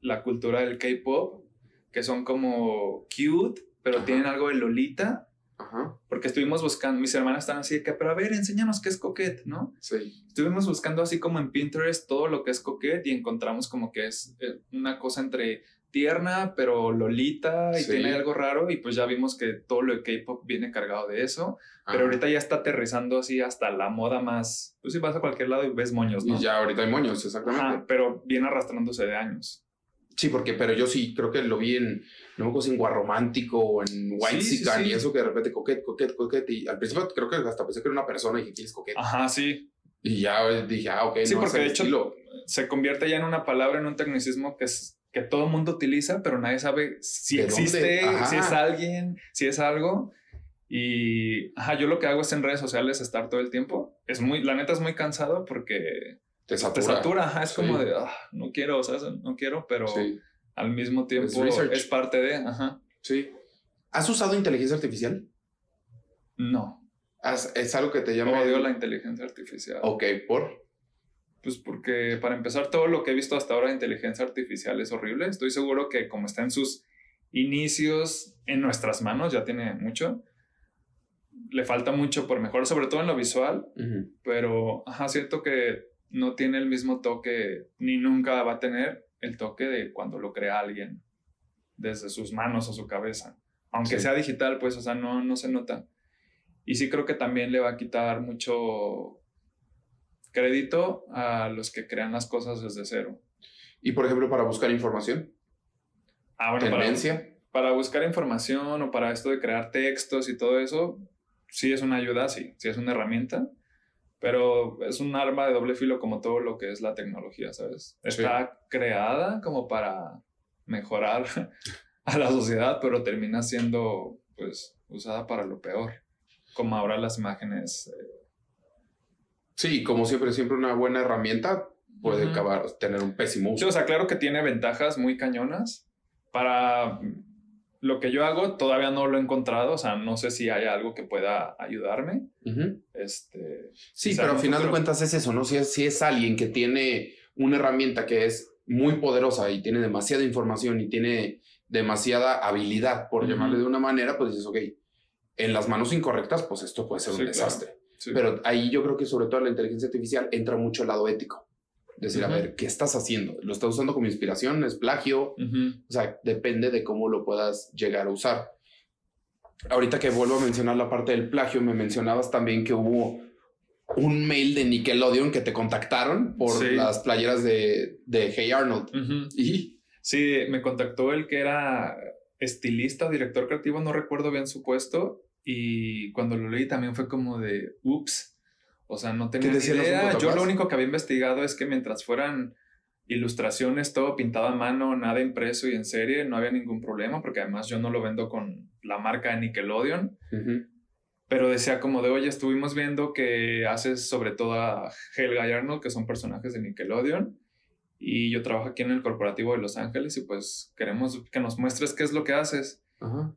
Speaker 2: la cultura del K-Pop, que son como cute, pero
Speaker 1: Ajá.
Speaker 2: tienen algo de Lolita,
Speaker 1: Ajá.
Speaker 2: porque estuvimos buscando, mis hermanas están así de que, pero a ver, enséñanos qué es Coquette, ¿no?
Speaker 1: Sí.
Speaker 2: Estuvimos buscando así como en Pinterest todo lo que es Coquette y encontramos como que es eh, una cosa entre tierna, pero lolita y
Speaker 1: Sí.
Speaker 2: tiene algo raro y pues ya vimos que todo lo de K-pop viene cargado de eso, pero
Speaker 1: Ajá.
Speaker 2: ahorita ya está aterrizando así hasta la moda más, pues si vas a cualquier lado y ves moños, ¿no?
Speaker 1: Y ya ahorita hay moños, exactamente.
Speaker 2: Ajá, pero viene arrastrándose de años.
Speaker 1: Sí, porque, pero yo sí creo que lo vi en, no me acuerdo si en Guarromántico o en White
Speaker 2: Sí, sí, sí.
Speaker 1: y eso que de repente coquet, coquet, coquet. Y al principio creo que hasta pensé que era una persona y dije, ¿quién es coquet?
Speaker 2: Ajá, sí.
Speaker 1: Y ya dije, ah, ok,
Speaker 2: Sí,
Speaker 1: no,
Speaker 2: porque de hecho
Speaker 1: estilo.
Speaker 2: se convierte ya en una palabra, en un tecnicismo que es que todo el mundo utiliza, pero nadie sabe si existe, si es alguien, si es algo. Y ajá, yo lo que hago es en redes sociales estar todo el tiempo. Es muy, la neta es muy cansado porque
Speaker 1: Te satura.
Speaker 2: te satura, ajá, es
Speaker 1: Sí.
Speaker 2: como de, "Ah, no quiero, ¿sabes? No quiero, pero
Speaker 1: Sí,
Speaker 2: al mismo tiempo es parte de, ajá.
Speaker 1: sí. ¿Has usado inteligencia artificial?
Speaker 2: No,
Speaker 1: ¿Has- ¿Es algo que te llama?
Speaker 2: odio la inteligencia artificial.
Speaker 1: Ok, ¿por?
Speaker 2: Pues porque para empezar todo lo que he visto hasta ahora de inteligencia artificial es horrible. Estoy seguro que como está en sus inicios en nuestras manos, ya tiene mucho. Le falta mucho por mejorar, sobre todo en lo visual, pero ajá, siento que no tiene el mismo toque, ni nunca va a tener el toque de cuando lo crea alguien desde sus manos o su cabeza. Aunque
Speaker 1: Sí.
Speaker 2: sea digital, pues, o sea, no, no se nota. Y sí creo que también le va a quitar mucho crédito a los que crean las cosas desde cero.
Speaker 1: Y por ejemplo, para buscar información,
Speaker 2: Ah, bueno, para,
Speaker 1: tendencia.
Speaker 2: para buscar información o para esto de crear textos y todo eso, sí es una ayuda, sí, sí es una herramienta, pero es un arma de doble filo como todo lo que es la tecnología, ¿sabes? Está creada como para mejorar a la sociedad, pero termina siendo, pues, usada para lo peor. Como ahora las imágenes. eh,
Speaker 1: Sí, como siempre, siempre una buena herramienta puede
Speaker 2: Ujú.
Speaker 1: acabar, tener un pésimo
Speaker 2: Sí,
Speaker 1: uso.
Speaker 2: o sea, claro que tiene ventajas muy cañonas. Para lo que yo hago, todavía no lo he encontrado. O sea, no sé si hay algo que pueda ayudarme. Este,
Speaker 1: Sí, pero al final de cuentas es eso, ¿no? Si es, si es alguien que tiene una herramienta que es muy poderosa y tiene demasiada información y tiene demasiada habilidad, por llamarle de una manera, pues dices, ok, en las manos incorrectas, pues esto puede ser un
Speaker 2: claro.
Speaker 1: desastre.
Speaker 2: Sí.
Speaker 1: Pero ahí yo creo que sobre todo la inteligencia artificial entra mucho el lado ético. Decir, a ver, ¿qué estás haciendo? ¿Lo estás usando como inspiración? ¿Es plagio? O sea, depende de cómo lo puedas llegar a usar. Ahorita que vuelvo a mencionar la parte del plagio, me mencionabas también que hubo un mail de Nickelodeon que te contactaron por
Speaker 2: Sí.
Speaker 1: las playeras de, de Hey Arnold. Y
Speaker 2: Sí, me contactó el que era estilista o director creativo, no recuerdo bien su puesto. Y cuando lo leí también fue como de, ups. O sea, no tenía ni idea. Yo lo único que había investigado es que mientras fueran ilustraciones, todo pintado a mano, nada impreso y en serie, no había ningún problema, porque además yo no lo vendo con la marca de Nickelodeon. Pero decía como de, oye, estuvimos viendo que haces sobre todo a Helga y Arnold, que son personajes de Nickelodeon. Y yo trabajo aquí en el corporativo de Los Ángeles y pues queremos que nos muestres qué es lo que haces.
Speaker 1: Ajá.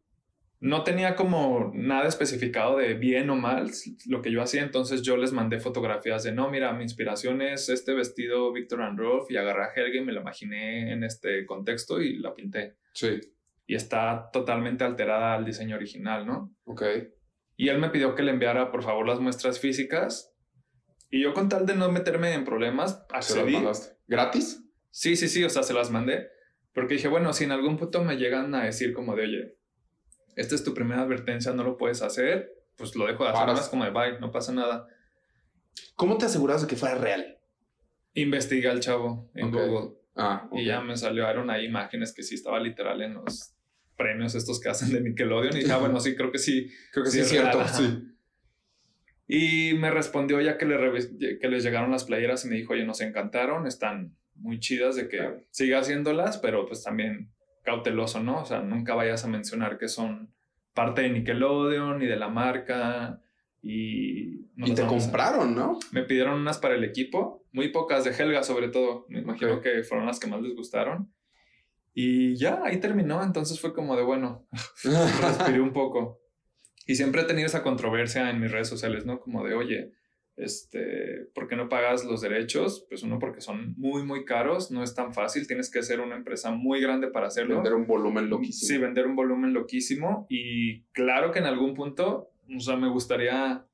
Speaker 2: No tenía como nada especificado de bien o mal lo que yo hacía, entonces yo les mandé fotografías de, no, mira, mi inspiración es este vestido Victor and Rolf y agarré a Helga y me la imaginé en este contexto y la pinté.
Speaker 1: Sí.
Speaker 2: Y está totalmente alterada al diseño original, ¿no?
Speaker 1: Ok.
Speaker 2: Y él me pidió que le enviara, por favor, las muestras físicas. Y yo con tal de no meterme en problemas,
Speaker 1: Se las
Speaker 2: accedí.
Speaker 1: mandaste. ¿Gratis?
Speaker 2: Sí, sí, sí, o sea, se las mandé. Porque dije, bueno, si en algún punto me llegan a decir como de, oye, esta es tu primera advertencia, no lo puedes hacer, pues lo dejo de hacer más como de, bye, no pasa nada.
Speaker 1: ¿Cómo te aseguras de que fuera real?
Speaker 2: Investigué al chavo en. Google
Speaker 1: Ah,
Speaker 2: y ya me salieron ahí imágenes que sí estaba literal en los premios estos que hacen de Nickelodeon y dije, ah, bueno, sí, creo que sí.
Speaker 1: Creo que sí,
Speaker 2: Sí,
Speaker 1: es cierto.
Speaker 2: real.
Speaker 1: Sí.
Speaker 2: Y me respondió ya que, le que les llegaron las playeras y me dijo, oye, nos encantaron, están muy chidas de que
Speaker 1: Claro.
Speaker 2: siga haciéndolas, pero pues también cauteloso, ¿no? O sea, nunca vayas a mencionar que son parte de Nickelodeon y de la marca y... no
Speaker 1: Y te
Speaker 2: a-
Speaker 1: compraron, ¿no?
Speaker 2: Me pidieron unas para el equipo, muy pocas de Helga sobre todo, me imagino que fueron las que más les gustaron. Y ya, ahí terminó, entonces fue como de, bueno, respiré un poco. Y siempre he tenido esa controversia en mis redes sociales, ¿no? Como de, oye, este, ¿por qué no pagas los derechos? Pues uno, porque son muy, muy caros, no es tan fácil, tienes que ser una empresa muy grande para hacerlo.
Speaker 1: Vender un volumen loquísimo.
Speaker 2: Sí, vender un volumen loquísimo. Y claro que en algún punto, o sea, me gustaría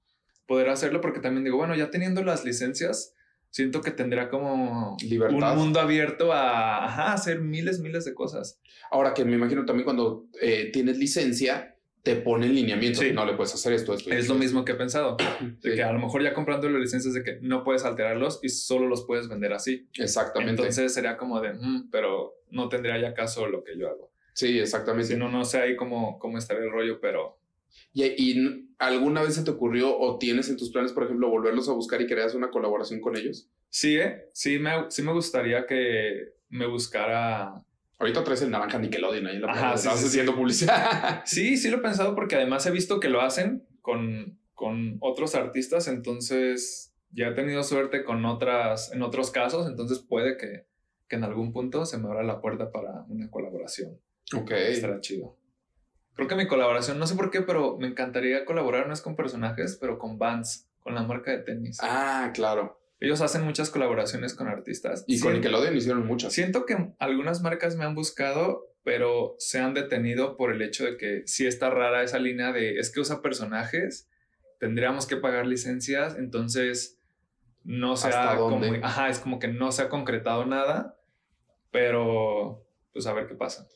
Speaker 2: poder hacerlo porque también digo, bueno, ya teniendo las licencias, siento que tendría como
Speaker 1: Libertad.
Speaker 2: un mundo abierto a ajá, hacer miles, miles de cosas.
Speaker 1: Ahora que me imagino también cuando eh, tienes licencia, te ponen lineamientos.
Speaker 2: Sí.
Speaker 1: No le puedes hacer esto, esto.
Speaker 2: Es lo mismo que he pensado. De
Speaker 1: Sí,
Speaker 2: que a lo mejor ya comprando las licencias de que no puedes alterarlos y solo los puedes vender así.
Speaker 1: Exactamente.
Speaker 2: Entonces sería como de, "Mm, pero no tendría ya caso lo que yo hago.
Speaker 1: sí, exactamente.
Speaker 2: Si no, no sé ahí cómo, cómo estaría el rollo, pero
Speaker 1: ¿Y, y alguna vez se te ocurrió o tienes en tus planes, por ejemplo, volverlos a buscar y creas una colaboración con ellos?
Speaker 2: sí, ¿eh? sí, me, sí me gustaría que me buscara.
Speaker 1: Ahorita traes el naranja Nickelodeon ahí la
Speaker 2: Ajá, sí,
Speaker 1: estás
Speaker 2: sí,
Speaker 1: haciendo
Speaker 2: sí.
Speaker 1: publicidad.
Speaker 2: Sí, sí lo he pensado porque además he visto que lo hacen con, con otros artistas, entonces ya he tenido suerte con otras, en otros casos, entonces puede que, que en algún punto se me abra la puerta para una colaboración.
Speaker 1: ok.
Speaker 2: Estará chido. Creo que mi colaboración, no sé por qué, pero me encantaría colaborar, no es con personajes, pero con Vans, con la marca de tenis.
Speaker 1: Ah, claro.
Speaker 2: Ellos hacen muchas colaboraciones con artistas.
Speaker 1: Y con
Speaker 2: Siento-
Speaker 1: Nickelodeon hicieron muchas.
Speaker 2: Siento que algunas marcas me han buscado, pero se han detenido por el hecho de que sí está rara esa línea de es que usa personajes, tendríamos que pagar licencias, entonces no se
Speaker 1: ¿Hasta
Speaker 2: ha
Speaker 1: dónde?
Speaker 2: como- ajá, es como que no se ha concretado nada, pero pues a ver qué pasa.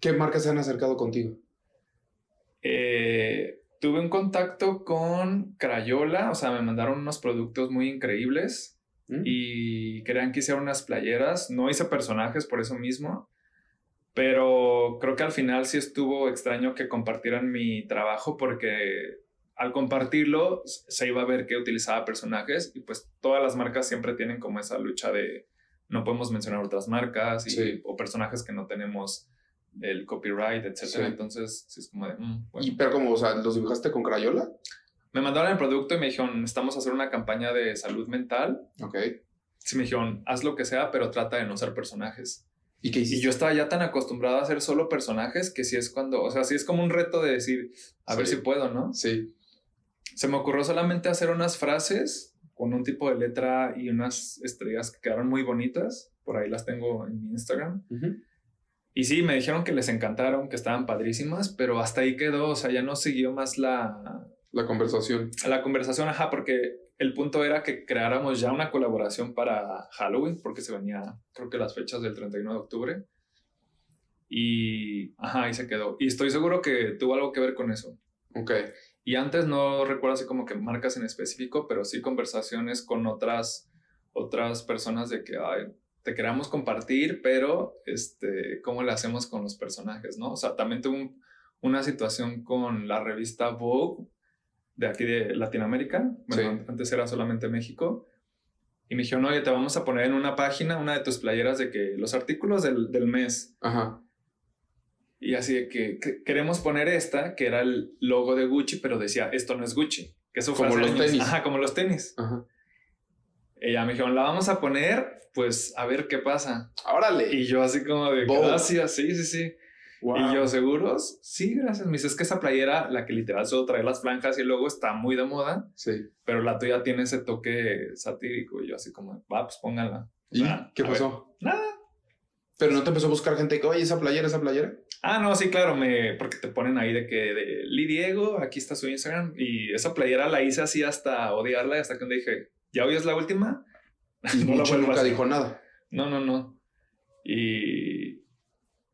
Speaker 1: ¿Qué marcas se han acercado contigo?
Speaker 2: Eh, tuve un contacto con Crayola, o sea, me mandaron unos productos muy increíbles
Speaker 1: ¿Mm?
Speaker 2: y querían que hiciera unas playeras. No hice personajes por eso mismo, pero creo que al final sí estuvo extraño que compartieran mi trabajo porque al compartirlo se iba a ver que utilizaba personajes y pues todas las marcas siempre tienen como esa lucha de no podemos mencionar otras marcas y,
Speaker 1: Sí.
Speaker 2: o personajes que no tenemos el copyright, etcétera.
Speaker 1: Sí.
Speaker 2: Entonces, sí es como de, mm, bueno.
Speaker 1: ¿Y pero como, o sea, los dibujaste con Crayola?
Speaker 2: Me mandaron el producto y me dijeron, necesitamos hacer una campaña de salud mental.
Speaker 1: Ok.
Speaker 2: Sí me dijeron, haz lo que sea, pero trata de no usar personajes.
Speaker 1: ¿Y qué hiciste?
Speaker 2: Y yo estaba ya tan acostumbrado a hacer solo personajes que sí es cuando, o sea, sí es como un reto de decir, a ver
Speaker 1: Sí.
Speaker 2: si puedo, ¿no?
Speaker 1: Sí.
Speaker 2: Se me ocurrió solamente hacer unas frases con un tipo de letra y unas estrellas que quedaron muy bonitas. Por ahí las tengo en mi Instagram.
Speaker 1: Ujú.
Speaker 2: Y sí, me dijeron que les encantaron, que estaban padrísimas, pero hasta ahí quedó, o sea, ya no siguió más la,
Speaker 1: La conversación.
Speaker 2: la conversación, ajá, porque el punto era que creáramos ya una colaboración para Halloween, porque se venía, creo que las fechas del 31 de octubre. Y, ajá, ahí se quedó. Y estoy seguro que tuvo algo que ver con eso.
Speaker 1: Ok.
Speaker 2: Y antes no recuerdo así como que marcas en específico, pero sí conversaciones con otras, otras personas de que, ay, te queramos compartir, pero, este, ¿cómo le hacemos con los personajes, no? O sea, también tuve un- una situación con la revista Vogue de aquí de Latinoamérica. Bueno,
Speaker 1: Sí.
Speaker 2: antes era solamente México. Y me dijeron, oye, te vamos a poner en una página una de tus playeras de que los artículos del, del mes.
Speaker 1: Ajá.
Speaker 2: Y así de que, que queremos poner esta, que era el logo de Gucci, pero decía, esto no es Gucci. Que eso
Speaker 1: Como los
Speaker 2: años.
Speaker 1: tenis.
Speaker 2: Ajá, como los tenis.
Speaker 1: Ajá.
Speaker 2: Y ya me dijeron, la vamos a poner, pues a ver qué pasa.
Speaker 1: Órale.
Speaker 2: Y yo así como de, gracias, sí, sí, sí.
Speaker 1: Wow.
Speaker 2: Y yo, ¿seguros? Sí, gracias. Me dice, es que esa playera, la que literal solo trae las franjas y el logo, está muy de moda,
Speaker 1: Sí.
Speaker 2: pero la tuya tiene ese toque satírico. Y yo así como, va, pues pónganla.
Speaker 1: ¿Y
Speaker 2: Ah,
Speaker 1: qué
Speaker 2: a ver.
Speaker 1: pasó?
Speaker 2: Nada.
Speaker 1: Pero no te empezó a buscar gente que, oye, esa playera, esa playera.
Speaker 2: Ah, no, sí, claro, me, porque te ponen ahí de que de Lee Diego, aquí está su Instagram, y esa playera la hice así hasta odiarla, hasta que un día dije, ¿ya hoy es la última?
Speaker 1: Y
Speaker 2: No
Speaker 1: nunca dijo nada.
Speaker 2: No, no, no. Y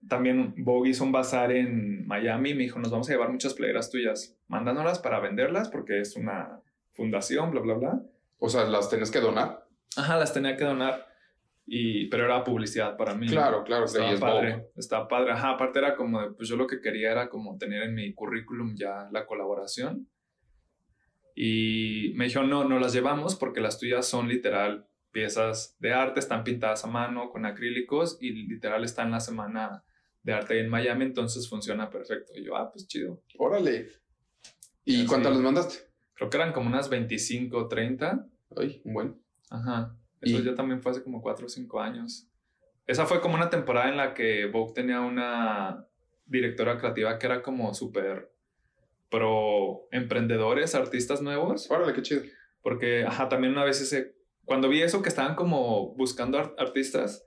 Speaker 2: también Vogue hizo un bazar en Miami me dijo, nos vamos a llevar muchas playeras tuyas, mándanoslas para venderlas porque es una fundación, bla, bla, bla.
Speaker 1: O sea, ¿las tenés que donar?
Speaker 2: Ajá, las tenía que donar. Y, pero era publicidad para mí.
Speaker 1: Claro, claro,
Speaker 2: estaba
Speaker 1: es
Speaker 2: padre.
Speaker 1: Vogue.
Speaker 2: Estaba padre. Ajá, aparte era como, de, pues yo lo que quería era como tener en mi currículum ya la colaboración. Y me dijeron, no, no las llevamos porque las tuyas son literal piezas de arte, están pintadas a mano con acrílicos y literal está en la semana de arte en Miami, entonces funciona perfecto. Y yo, ah, pues chido.
Speaker 1: Órale. ¿Y
Speaker 2: Así.
Speaker 1: cuántas les mandaste?
Speaker 2: Creo que eran como unas 25, 30.
Speaker 1: Ay, un buen.
Speaker 2: Ajá. Eso
Speaker 1: Y-
Speaker 2: ya también fue hace como 4 o 5 años. Esa fue como una temporada en la que Vogue tenía una directora creativa que era como súper pro emprendedores, artistas nuevos.
Speaker 1: Órale, qué chido.
Speaker 2: Porque, ajá, también una vez ese, cuando vi eso que estaban como buscando ar- artistas,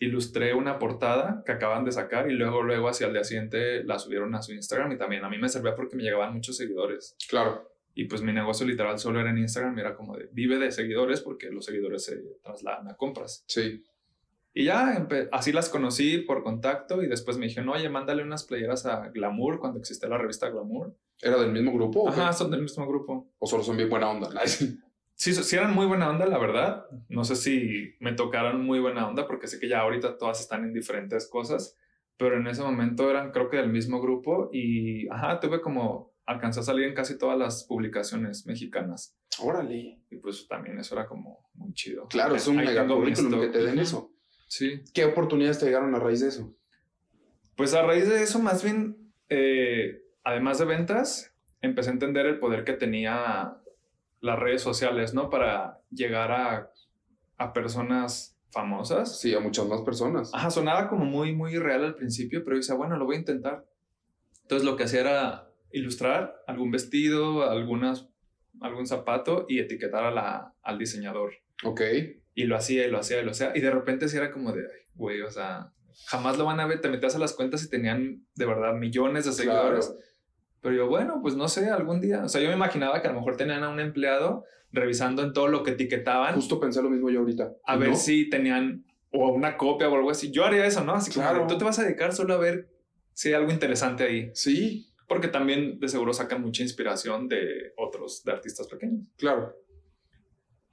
Speaker 2: ilustré una portada que acaban de sacar y luego, luego hacia el día siguiente la subieron a su Instagram y también a mí me servía porque me llegaban muchos seguidores.
Speaker 1: Claro.
Speaker 2: Y pues mi negocio literal solo era en Instagram era como de vive de seguidores porque los seguidores se trasladan a compras.
Speaker 1: Sí.
Speaker 2: Y ya así las conocí por contacto y después me dijeron, oye, mándale unas playeras a Glamour cuando existía la revista Glamour.
Speaker 1: ¿Era del mismo grupo?
Speaker 2: Ajá, son del mismo grupo.
Speaker 1: ¿O solo son bien buena onda? Sí.
Speaker 2: Sí, eran muy buena onda, la verdad. No sé si me tocaron muy buena onda porque sé que ya ahorita todas están en diferentes cosas, pero en ese momento eran creo que del mismo grupo y, ajá, tuve como, alcancé a salir en casi todas las publicaciones mexicanas.
Speaker 1: Órale.
Speaker 2: Y pues también eso era como muy chido.
Speaker 1: Claro, es un
Speaker 2: Ahí
Speaker 1: mega currículum que te den eso.
Speaker 2: Sí.
Speaker 1: ¿Qué oportunidades te llegaron a raíz de eso?
Speaker 2: Pues a raíz de eso, más bien, eh, además de ventas, empecé a entender el poder que tenía las redes sociales, ¿no? Para llegar a, a personas famosas.
Speaker 1: Sí, a muchas más personas.
Speaker 2: Ajá, sonaba como muy, muy irreal al principio, pero yo decía, bueno, lo voy a intentar. Entonces lo que hacía era ilustrar algún vestido, algunas, algún zapato y etiquetar a la, al diseñador.
Speaker 1: Ok.
Speaker 2: Y lo hacía y lo hacía y lo hacía. Y de repente sí era como de, "Ay, güey, o sea, jamás lo van a ver. Te metías a las cuentas y tenían de verdad millones de seguidores.
Speaker 1: Claro.
Speaker 2: Pero yo, bueno, pues no sé, algún día. O sea, yo me imaginaba que a lo mejor tenían a un empleado revisando en todo lo que etiquetaban
Speaker 1: Justo pensé lo mismo yo ahorita.
Speaker 2: a
Speaker 1: ¿Y
Speaker 2: ver
Speaker 1: no?
Speaker 2: si tenían o una copia o algo así. Yo haría eso, ¿no? Así
Speaker 1: Claro.
Speaker 2: tú te vas a dedicar solo a ver si hay algo interesante ahí.
Speaker 1: Sí,
Speaker 2: Porque también de seguro sacan mucha inspiración de otros, de artistas pequeños.
Speaker 1: claro.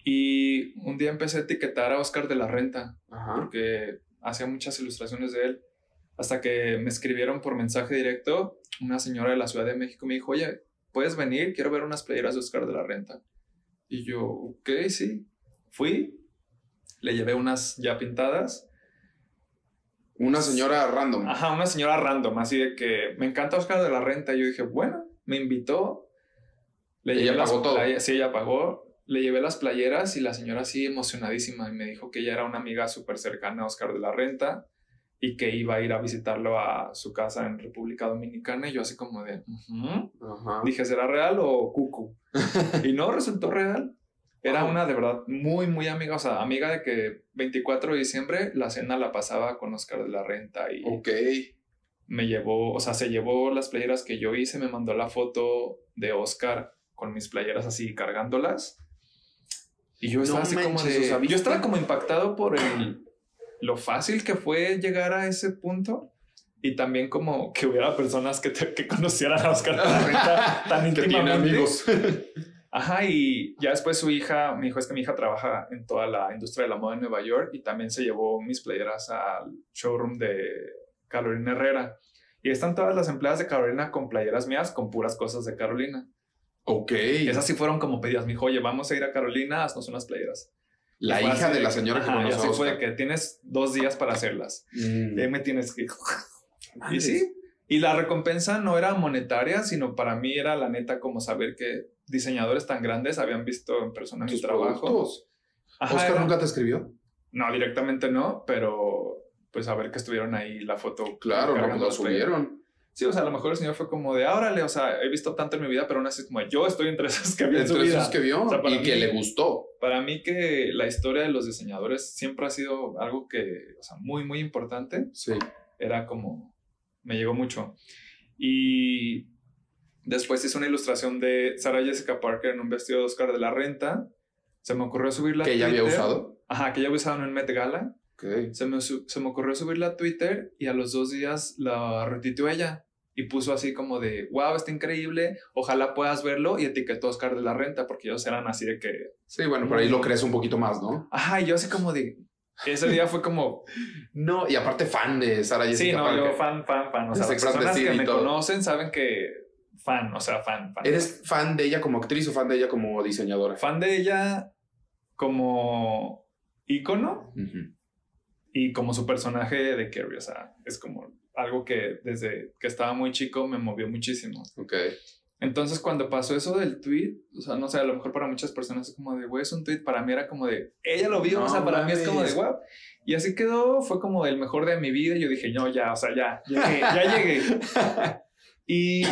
Speaker 2: Y un día empecé a etiquetar a Oscar de la Renta.
Speaker 1: Ajá.
Speaker 2: porque hacía muchas ilustraciones de él. Hasta que me escribieron por mensaje directo una señora de la Ciudad de México. Me dijo, oye, ¿puedes venir? Quiero ver unas playeras de Oscar de la Renta. Y yo, ok, sí. Fui, le llevé unas ya pintadas.
Speaker 1: Una señora random.
Speaker 2: Ajá, una señora random, así de que me encanta Oscar de la Renta. Y yo dije, bueno, me invitó. Le
Speaker 1: Ella
Speaker 2: llevé las
Speaker 1: pagó todo.
Speaker 2: playe- Sí, ella pagó. Le llevé las playeras y la señora así emocionadísima y me dijo que ella era una amiga súper cercana a Oscar de la Renta y que iba a ir a visitarlo a su casa en República Dominicana. Y yo así como de, "Ujú".
Speaker 1: Ajá.
Speaker 2: dije, ¿será real o cucu? y no, resultó real. Era
Speaker 1: Wow.
Speaker 2: una de verdad muy, muy amiga, o sea, amiga de que 24 de diciembre la cena la pasaba con Oscar de la Renta y
Speaker 1: Ok.
Speaker 2: me llevó, o sea, se llevó las playeras que yo hice, me mandó la foto de Oscar con mis playeras así cargándolas. Y yo
Speaker 1: No
Speaker 2: estaba así como
Speaker 1: manches,
Speaker 2: de...
Speaker 1: o sea,
Speaker 2: yo estaba como impactado por el, lo fácil que fue llegar a ese punto. Y también como que hubiera personas que, te- que conocieran a Oscar Renta tan
Speaker 1: Que
Speaker 2: íntimamente.
Speaker 1: amigos.
Speaker 2: Ajá, y ya después su hija, me dijo, es que mi hija trabaja en toda la industria de la moda en Nueva York y también se llevó mis playeras al showroom de Carolina Herrera. Y están todas las empleadas de Carolina con playeras mías, con puras cosas de Carolina.
Speaker 1: ok.
Speaker 2: Y esas sí fueron como pedidas. Me dijo, oye, vamos a ir a Carolina, haznos unas playeras.
Speaker 1: La hija de la
Speaker 2: que-
Speaker 1: señora que
Speaker 2: y
Speaker 1: conoció
Speaker 2: fue de que tienes dos días para hacerlas.
Speaker 1: Mm.
Speaker 2: Y ahí me tienes que... Y sí, y la recompensa no era monetaria, sino para mí era la neta como saber que diseñadores tan grandes habían visto en persona mi trabajo. Ajá,
Speaker 1: ¿Oscar
Speaker 2: era-
Speaker 1: nunca te escribió?
Speaker 2: No, directamente no, pero pues a ver que estuvieron ahí la foto.
Speaker 1: Claro, no, pues
Speaker 2: playeras.
Speaker 1: subieron.
Speaker 2: Sí, o sea, a lo mejor el señor fue como de, órale, o sea, he visto tanto en mi vida, pero aún así como, yo estoy entre esos que su
Speaker 1: Entre esos que vio
Speaker 2: O sea, para
Speaker 1: y que le gustó.
Speaker 2: Para mí que la historia de los diseñadores siempre ha sido algo que, o sea, muy, muy importante.
Speaker 1: Sí.
Speaker 2: Era como, me llegó mucho. Y después hice una ilustración de Sarah Jessica Parker en un vestido de Oscar de la Renta. Se me ocurrió subirla a
Speaker 1: Que ella había usado.
Speaker 2: Ajá, que ella había usado en el Met Gala.
Speaker 1: Ok.
Speaker 2: Se me, se me ocurrió subirla a Twitter y a los dos días la retuiteó ella y puso así como de, wow, está increíble, ojalá puedas verlo y etiquetó a Oscar de la Renta porque ellos eran así de que,
Speaker 1: Sí, bueno, por ahí lo crees un poquito más, ¿no?
Speaker 2: ajá, y yo así como de, ese día fue como,
Speaker 1: No, y aparte fan de Sara Jessica
Speaker 2: sí, no,
Speaker 1: Parker.
Speaker 2: yo fan, fan, fan, o sea, las personas que me
Speaker 1: todo.
Speaker 2: conocen saben que fan, o sea, fan, fan.
Speaker 1: ¿Eres fan de ella como actriz o fan de ella como diseñadora?
Speaker 2: fan de ella como ícono
Speaker 1: Ujú.
Speaker 2: y como su personaje de Carrie, o sea, es como algo que desde que estaba muy chico me movió muchísimo.
Speaker 1: Ok.
Speaker 2: Entonces, cuando pasó eso del tweet, o sea, no sé, a lo mejor para muchas personas es como de, güey, es un tweet, para mí era como de, ella lo vio,
Speaker 1: No
Speaker 2: o sea, para mí es como de, wow. Y así quedó, fue como el mejor de mi vida. Y yo dije, no, ya, o sea, ya, llegué, ya llegué. Y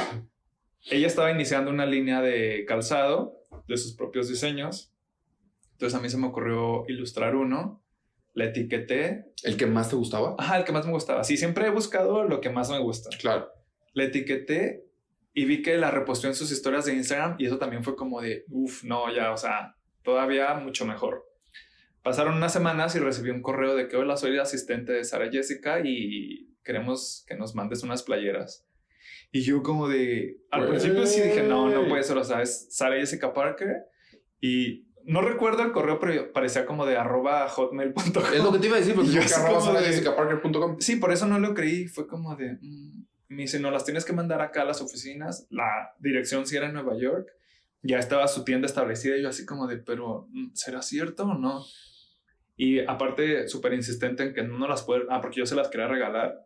Speaker 2: ella estaba iniciando una línea de calzado de sus propios diseños. Entonces, a mí se me ocurrió ilustrar uno, la etiqueté.
Speaker 1: ¿El que más te gustaba?
Speaker 2: Ajá, el que más me gustaba. Sí, siempre he buscado lo que más me gusta
Speaker 1: Claro.
Speaker 2: la etiqueté y vi que la reposteó en sus historias de Instagram y eso también fue como de, uff, no, ya, o sea, todavía mucho mejor. Pasaron unas semanas y recibí un correo de que hola, soy el asistente de Sara Jessica y queremos que nos mandes unas playeras. Y yo como de, al
Speaker 1: Güey.
Speaker 2: principio sí dije, no, no puede ser, o sea, es Sara Jessica Parker y no recuerdo el correo, pero parecía como de arroba hotmail.com.
Speaker 1: Es lo que te iba a decir, porque
Speaker 2: Yo así
Speaker 1: arroba
Speaker 2: como de-
Speaker 1: sarajessicaparker.com.
Speaker 2: Sí, por eso no lo creí. Fue como de. mm, Me dice, no las tienes que mandar acá a las oficinas. La dirección sí era en Nueva York. Ya estaba su tienda establecida. Y yo, así como de, pero mm, ¿será cierto o no? Y aparte, súper insistente en que no las puede. Ah, porque yo se las quería regalar.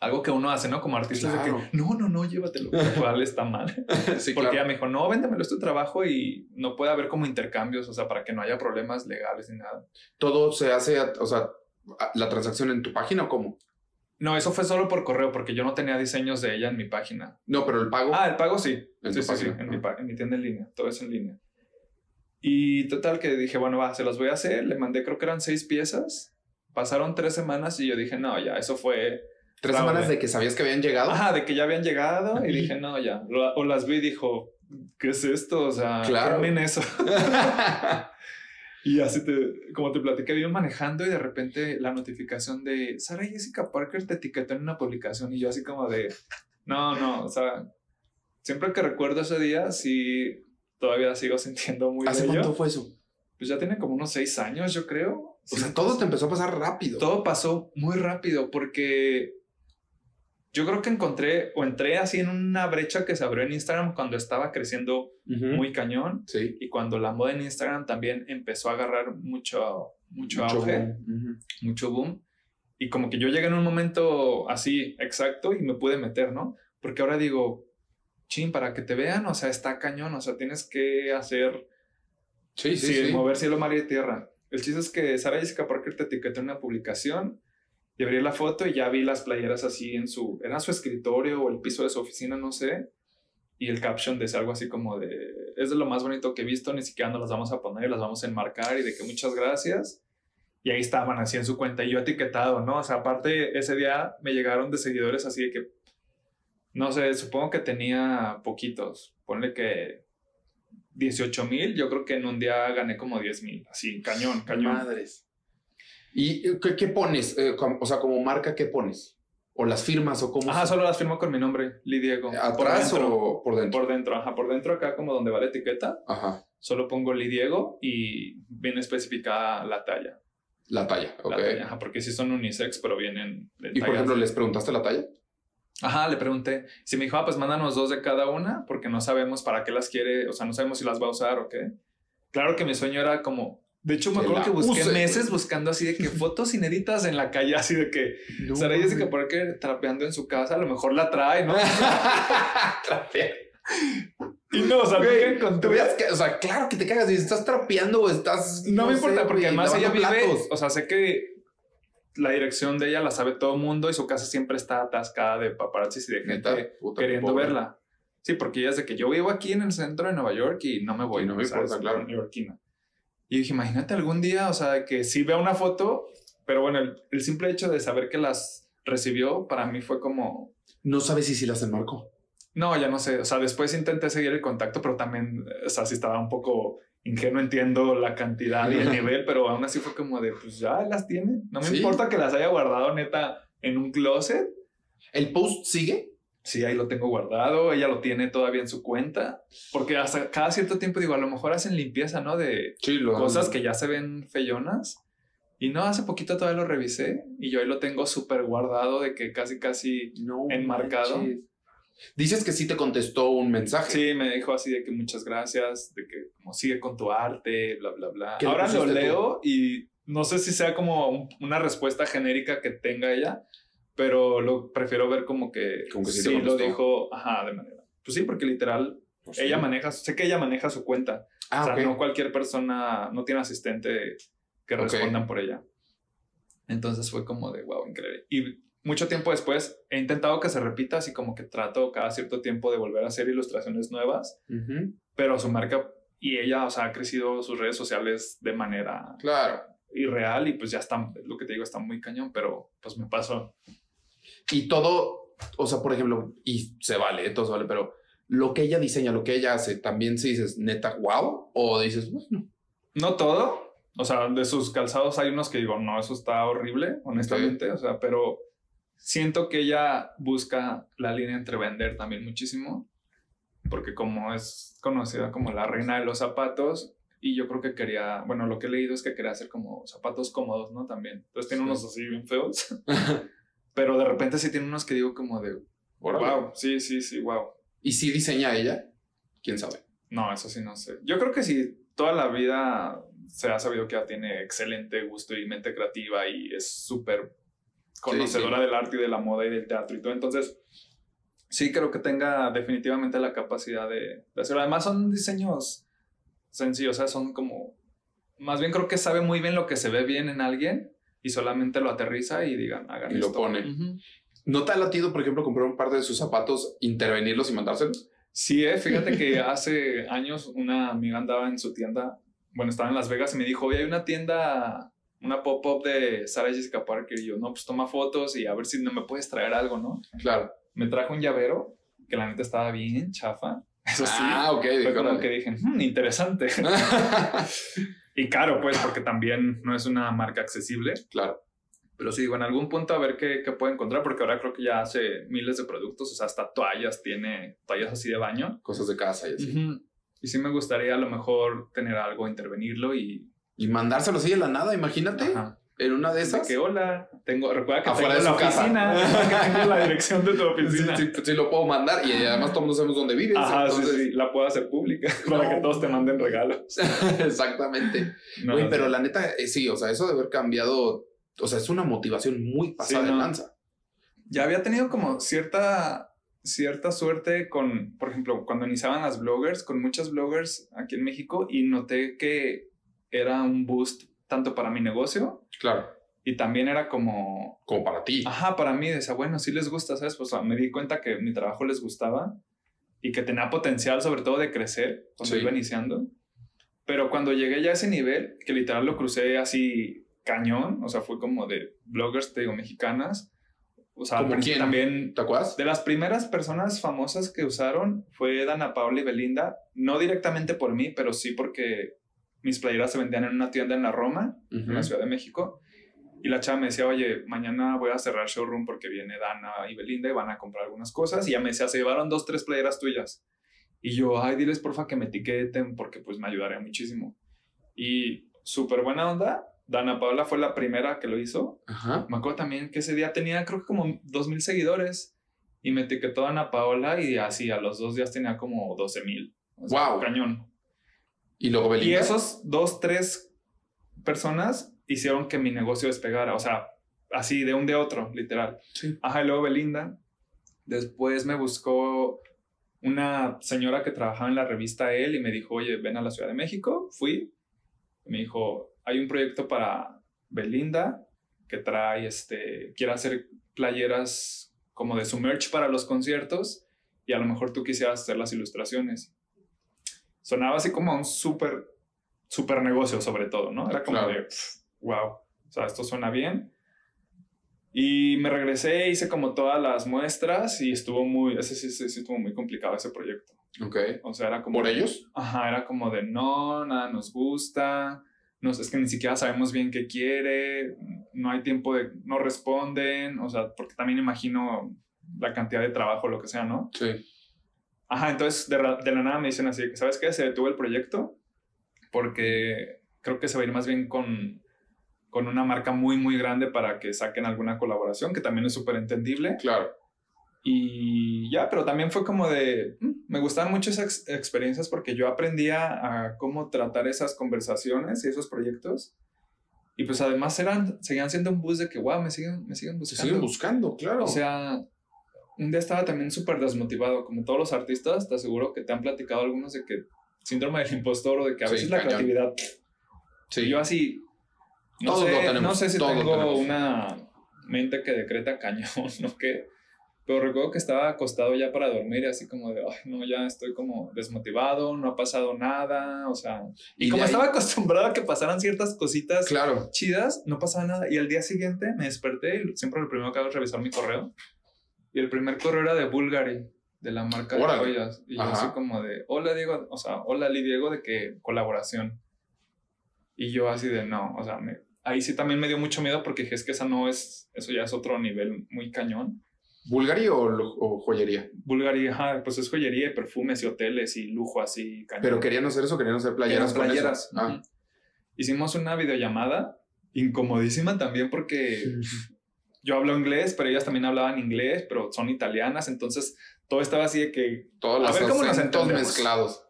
Speaker 2: Algo que uno hace, ¿no? Como artista, de
Speaker 1: Claro.
Speaker 2: que no, no, no, llévatelo. Lo cual está mal.
Speaker 1: Sí,
Speaker 2: Porque ella
Speaker 1: claro.
Speaker 2: me dijo, no, véndemelo, es tu trabajo y no puede haber como intercambios, o sea, para que no haya problemas legales ni nada.
Speaker 1: Todo se hace, o sea, la transacción en tu página o cómo?
Speaker 2: No, eso fue solo por correo, porque yo no tenía diseños de ella en mi página.
Speaker 1: No, pero el pago.
Speaker 2: Ah, el pago sí.
Speaker 1: En
Speaker 2: sí, sí, sí,
Speaker 1: página,
Speaker 2: en,
Speaker 1: ah.
Speaker 2: mi, en mi tienda en línea. Todo es en línea. Y total que dije, bueno, va, se los voy a hacer. Le mandé, creo que eran seis piezas. Pasaron tres semanas y yo dije, no, ya, eso fue.
Speaker 1: Tres semanas de que sabías que habían llegado.
Speaker 2: Ajá, de que ya habían llegado. Y dije, no, ya. O las vi y dijo, ¿qué es esto? O sea,
Speaker 1: Claro.
Speaker 2: ¿qué en eso. Y así te, como te platiqué, iba manejando y de repente la notificación de Sara Jessica Parker te etiquetó en una publicación y yo así como de, no, no, o sea, siempre que recuerdo ese día, sí, todavía sigo sintiendo muy
Speaker 1: ¿Hace
Speaker 2: bello.
Speaker 1: cuánto fue eso?
Speaker 2: Pues ya tiene como unos seis años, yo creo.
Speaker 1: O
Speaker 2: Sí,
Speaker 1: sea, todo te empezó a pasar rápido.
Speaker 2: todo pasó muy rápido porque yo creo que encontré o entré así en una brecha que se abrió en Instagram cuando estaba creciendo
Speaker 1: Ujú.
Speaker 2: muy cañón
Speaker 1: Sí.
Speaker 2: y cuando la moda en Instagram también empezó a agarrar mucho, mucho, auge,
Speaker 1: boom. Ujú.
Speaker 2: mucho boom. Y como que yo llegué en un momento así exacto y me pude meter, ¿no? Porque ahora digo, chin, para que te vean, o sea, está cañón, o sea, tienes que hacer,
Speaker 1: Sí, sí,
Speaker 2: sí,
Speaker 1: sí.
Speaker 2: mover cielo, mar y tierra. El chiste es que Sara Jessica Parker te etiquetó en una publicación y abrí la foto y ya vi las playeras así en su, era su escritorio o el piso de su oficina, no sé. Y el caption decía algo así como de, es de lo más bonito que he visto, ni siquiera nos las vamos a poner, las vamos a enmarcar y de que muchas gracias. Y ahí estaban así en su cuenta y yo etiquetado, ¿no? O sea, aparte ese día me llegaron de seguidores así de que, no sé, supongo que tenía poquitos, ponle que 18 mil, yo creo que en un día gané como 10 mil, así, cañón, cañón.
Speaker 1: Madres. ¿Y eh, qué, qué pones? Eh, como- o sea, como marca, ¿qué pones? ¿O las firmas o cómo?
Speaker 2: Ajá,
Speaker 1: se-
Speaker 2: solo las firmo con mi nombre, Lee Diego. Por
Speaker 1: ¿Atrás
Speaker 2: dentro,
Speaker 1: o por dentro?
Speaker 2: Por dentro, ajá, por dentro acá como donde va la etiqueta,
Speaker 1: Ajá.
Speaker 2: solo pongo Lee Diego y viene especificada la talla.
Speaker 1: La talla, ok.
Speaker 2: La talla, ajá, porque sí son unisex, pero vienen de
Speaker 1: Y por ejemplo,
Speaker 2: de-
Speaker 1: ¿les preguntaste la talla?
Speaker 2: Ajá, le pregunté. Si me dijo, ah, pues mándanos dos de cada una, porque no sabemos para qué las quiere, o sea, no sabemos si las va a usar o qué. Claro que mi sueño era como. De hecho, me
Speaker 1: Que
Speaker 2: acuerdo que busqué
Speaker 1: use,
Speaker 2: meses buscando así de que fotos inéditas en la calle, así de que
Speaker 1: No,
Speaker 2: Sara Jessica. Parker trapeando en su casa, a lo mejor la trae, ¿no?
Speaker 1: Trapea.
Speaker 2: y no, o sea, encontré.
Speaker 1: hubieras ca- o sea, claro que te cagas si estás trapeando o estás.
Speaker 2: No, me
Speaker 1: sé,
Speaker 2: importa, porque además ella vive,
Speaker 1: platos.
Speaker 2: o sea, sé que la dirección de ella la sabe todo el mundo y su casa siempre está atascada de paparazzis y de gente
Speaker 1: puta,
Speaker 2: queriendo verla. Sí, porque ella es de que yo vivo aquí en el centro de Nueva York y no me voy.
Speaker 1: Y no me importa, claro.
Speaker 2: neoyorquina. Y dije, imagínate algún día, o sea, que sí vea una foto, pero bueno, el, el simple hecho de saber que las recibió para mí fue como,
Speaker 1: No sabes si sí las enmarcó.
Speaker 2: no, ya no sé, o sea, después intenté seguir el contacto, pero también, o sea, sí estaba un poco ingenuo entiendo la cantidad y el nivel, pero aún así fue como de, pues ya las tiene. No me importa que las haya guardado neta en un closet.
Speaker 1: ¿El post sigue?
Speaker 2: Sí, ahí lo tengo guardado. Ella lo tiene todavía en su cuenta. Porque hasta cada cierto tiempo digo, a lo mejor hacen limpieza, ¿no? De cosas que ya se ven feyonas. Y no, hace poquito todavía lo revisé y yo ahí lo tengo súper guardado de que casi, casi enmarcado.
Speaker 1: Dices que sí te contestó un mensaje.
Speaker 2: Sí, me dijo así de que muchas gracias, de que como sigue con tu arte, bla, bla, bla. Ahora lo leo y no sé si sea como una respuesta genérica que tenga ella, pero lo prefiero ver como que, sí, lo dijo, ajá, de manera. Pues sí, porque literal, pues ella maneja, sé que ella maneja su cuenta. Ah, o sea, no cualquier persona, no tiene asistente que respondan por ella. Entonces fue como de, wow, increíble. Y mucho tiempo después he intentado que se repita, así como que trato cada cierto tiempo de volver a hacer ilustraciones nuevas, pero su marca y ella, o sea, ha crecido sus redes sociales de manera
Speaker 1: claro.
Speaker 2: irreal y pues ya está, lo que te digo, está muy cañón, pero pues me pasó.
Speaker 1: Y todo, o sea, por ejemplo, y se vale, todo se vale, pero lo que ella diseña, lo que ella hace, también se dices neta, wow, o dices, bueno.
Speaker 2: No todo, o sea, de sus calzados hay unos que digo, no, eso está horrible, honestamente. O sea, pero siento que ella busca la línea entre vender también muchísimo. Porque como es conocida como la reina de los zapatos, y yo creo que quería, bueno, lo que he leído es que quería hacer como zapatos cómodos, ¿no? También. Entonces tiene unos así bien feos. pero de repente sí tiene unos que digo como de, wow, sí, sí, sí, wow.
Speaker 1: ¿Y si diseña ella? ¿Quién sabe?
Speaker 2: No, eso sí no sé. Yo creo que sí, toda la vida se ha sabido que ella tiene excelente gusto y mente creativa y es súper conocedora del arte y de la moda y del teatro y todo. Entonces, sí creo que tenga definitivamente la capacidad de, hacerlo. Además, son diseños sencillos, o sea, son como... Más bien creo que sabe muy bien lo que se ve bien en alguien y solamente lo aterriza y digan, hagan
Speaker 1: y lo pone. ¿No te ha latido, por ejemplo, comprar un par de sus zapatos, intervenirlos y mandárselos?
Speaker 2: Sí, eh, fíjate que hace años una amiga andaba en su tienda bueno, estaba en Las Vegas y me dijo, oye, hay una tienda, una pop-up de Sarah Jessica Parker. Y yo, no, pues toma fotos y a ver si no me puedes traer algo, ¿no?
Speaker 1: Claro.
Speaker 2: Me trajo un llavero que la neta estaba bien chafa. Eso sí.
Speaker 1: Ah, ok.
Speaker 2: Fue como que dije, hmm, interesante. y caro, pues, porque también no es una marca accesible.
Speaker 1: Claro.
Speaker 2: Pero sí, digo, en algún punto a ver qué, qué puedo encontrar, porque ahora creo que ya hace miles de productos, o sea, hasta toallas tiene, toallas así de baño.
Speaker 1: Cosas de casa y así.
Speaker 2: Y sí me gustaría a lo mejor tener algo, intervenirlo y...
Speaker 1: Y mandárselo así de la nada, imagínate. En una de esas.
Speaker 2: que hola, tengo, recuerda que Afuera tengo de la oficina, que tengo la dirección de tu oficina.
Speaker 1: Sí, sí, lo puedo mandar y además todos sabemos dónde vives.
Speaker 2: Ajá, entonces... sí, la puedo hacer pública para que todos te manden regalos.
Speaker 1: Exactamente. pero la neta, eh, sí, o sea, eso de haber cambiado, o sea, es una motivación muy pasada de lanza.
Speaker 2: Ya había tenido como cierta cierta suerte con, por ejemplo, cuando iniciaban las bloggers, con muchas bloggers aquí en México y noté que era un boost tanto para mi negocio.
Speaker 1: Claro.
Speaker 2: Y también era como...
Speaker 1: Como para ti.
Speaker 2: Ajá, para mí. Decía, bueno, sí les gusta, ¿sabes? Pues me di cuenta que mi trabajo les gustaba y que tenía potencial sobre todo de crecer cuando iba iniciando. Pero cuando llegué ya a ese nivel, que literal lo crucé así cañón, o sea, fue como de bloggers, te digo, mexicanas, o sea, también.
Speaker 1: ¿Te acuerdas?
Speaker 2: De las primeras personas famosas que usaron fue Dana Paula y Belinda. No directamente por mí, pero sí porque mis playeras se vendían en una tienda en la Roma, en la Ciudad de México. Y la chava me decía, oye, mañana voy a cerrar showroom porque viene Dana y Belinda y van a comprar algunas cosas. Y ya me decía, se llevaron dos, tres playeras tuyas. Y yo, ay, diles porfa que me etiqueten porque pues me ayudaría muchísimo. Y súper buena onda. Dana Paula fue la primera que lo hizo. Ajá. Me acuerdo también que ese día tenía creo que como dos mil seguidores y me etiquetó Dana Paola y así a los dos días tenía como 12 mil.
Speaker 1: wow.
Speaker 2: Cañón.
Speaker 1: Y luego
Speaker 2: Belinda. Y esos dos, tres personas hicieron que mi negocio despegara. O sea, así de un de otro, literal.
Speaker 1: Sí.
Speaker 2: Ajá, y luego Belinda. Después me buscó una señora que trabajaba en la revista él y me dijo, oye, ven a la Ciudad de México. Fui. Me dijo, hay un proyecto para Belinda que trae, este, quiere hacer playeras como de su merch para los conciertos y a lo mejor tú quisieras hacer las ilustraciones. Sonaba así como un súper, súper negocio sobre todo, ¿no? Era como de, wow, o sea, esto suena bien. Y me regresé, hice como todas las muestras y estuvo muy, ese sí, sí, sí estuvo muy complicado ese proyecto.
Speaker 1: Ok.
Speaker 2: O sea, era como...
Speaker 1: ¿Por ellos?
Speaker 2: Ajá, era como de no, nada nos gusta, no, es que ni siquiera sabemos bien qué quiere, no hay tiempo de, no responden, o sea, porque también imagino la cantidad de trabajo, lo que sea, ¿no?
Speaker 1: Sí.
Speaker 2: Ajá, entonces de, la nada me dicen así, ¿sabes qué? Se detuvo el proyecto porque creo que se va a ir más bien con, con una marca muy, muy grande para que saquen alguna colaboración, que también es súper entendible.
Speaker 1: Claro.
Speaker 2: Y ya, pero también fue como de, mm, me gustaban mucho esas ex- experiencias porque yo aprendía a cómo tratar esas conversaciones y esos proyectos. Y pues además eran, seguían siendo un bus de que, wow, me siguen, me siguen
Speaker 1: Se
Speaker 2: buscando.
Speaker 1: siguen buscando, claro.
Speaker 2: O sea, un día estaba también súper desmotivado, como todos los artistas, te aseguro que te han platicado algunos de que síndrome del impostor o de que a
Speaker 1: Sí,
Speaker 2: veces la
Speaker 1: cañón.
Speaker 2: creatividad
Speaker 1: sí.
Speaker 2: yo así, no
Speaker 1: Todos
Speaker 2: sé,
Speaker 1: lo tenemos,
Speaker 2: no sé si
Speaker 1: todos
Speaker 2: tengo una mente que decreta cañón, ¿no? qué? Pero recuerdo que estaba acostado ya para dormir y así como de, ay, no, ya estoy como desmotivado, no ha pasado nada, o sea... Y,
Speaker 1: Y
Speaker 2: como
Speaker 1: ahí-
Speaker 2: estaba acostumbrado a que pasaran ciertas cositas
Speaker 1: Claro.
Speaker 2: chidas, no pasaba nada. Y al día siguiente me desperté y siempre lo primero que hago es revisar mi correo. Y el primer correo era de Bulgari, de la marca
Speaker 1: Órale.
Speaker 2: de joyas. Y yo
Speaker 1: Ajá.
Speaker 2: así como de, hola Diego, o sea, hola Lee Diego, de que colaboración. Y yo así de, no, o sea, me- ahí sí también me dio mucho miedo porque dije, es que esa no es, eso ya es otro nivel muy cañón.
Speaker 1: ¿Bulgari o, o joyería?
Speaker 2: Bulgari, ajá, pues es joyería y perfumes y hoteles y lujo así cañón.
Speaker 1: Pero querían hacer eso, querían hacer playeras.
Speaker 2: Eran
Speaker 1: con eso.
Speaker 2: playeras.
Speaker 1: Ah.
Speaker 2: Hicimos una videollamada incomodísima también porque yo hablo inglés, pero ellas también hablaban inglés, pero son italianas, entonces todo estaba así de que...
Speaker 1: Todos
Speaker 2: A
Speaker 1: los
Speaker 2: ver cómo nos
Speaker 1: mezclados.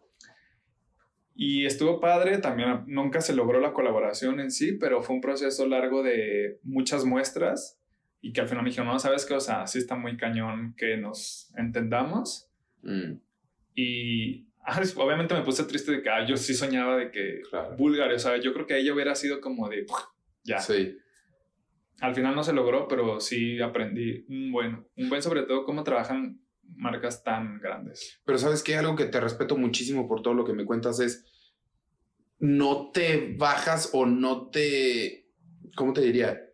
Speaker 2: Y estuvo padre, también nunca se logró la colaboración en sí, pero fue un proceso largo de muchas muestras y que al final me dijeron, no, ¿sabes qué? O sea, sí está muy cañón que nos entendamos.
Speaker 1: Mm,
Speaker 2: Y ah, obviamente me puse triste de que ah, yo sí soñaba de que
Speaker 1: claro.
Speaker 2: Bulgaria, o sea, yo creo que ella hubiera sido como de... Ya.
Speaker 1: Sí.
Speaker 2: Al final no se logró, pero sí aprendí un buen, un buen sobre todo cómo trabajan marcas tan grandes.
Speaker 1: Pero sabes que algo que te respeto muchísimo por todo lo que me cuentas es no te bajas o no te, ¿cómo te diría?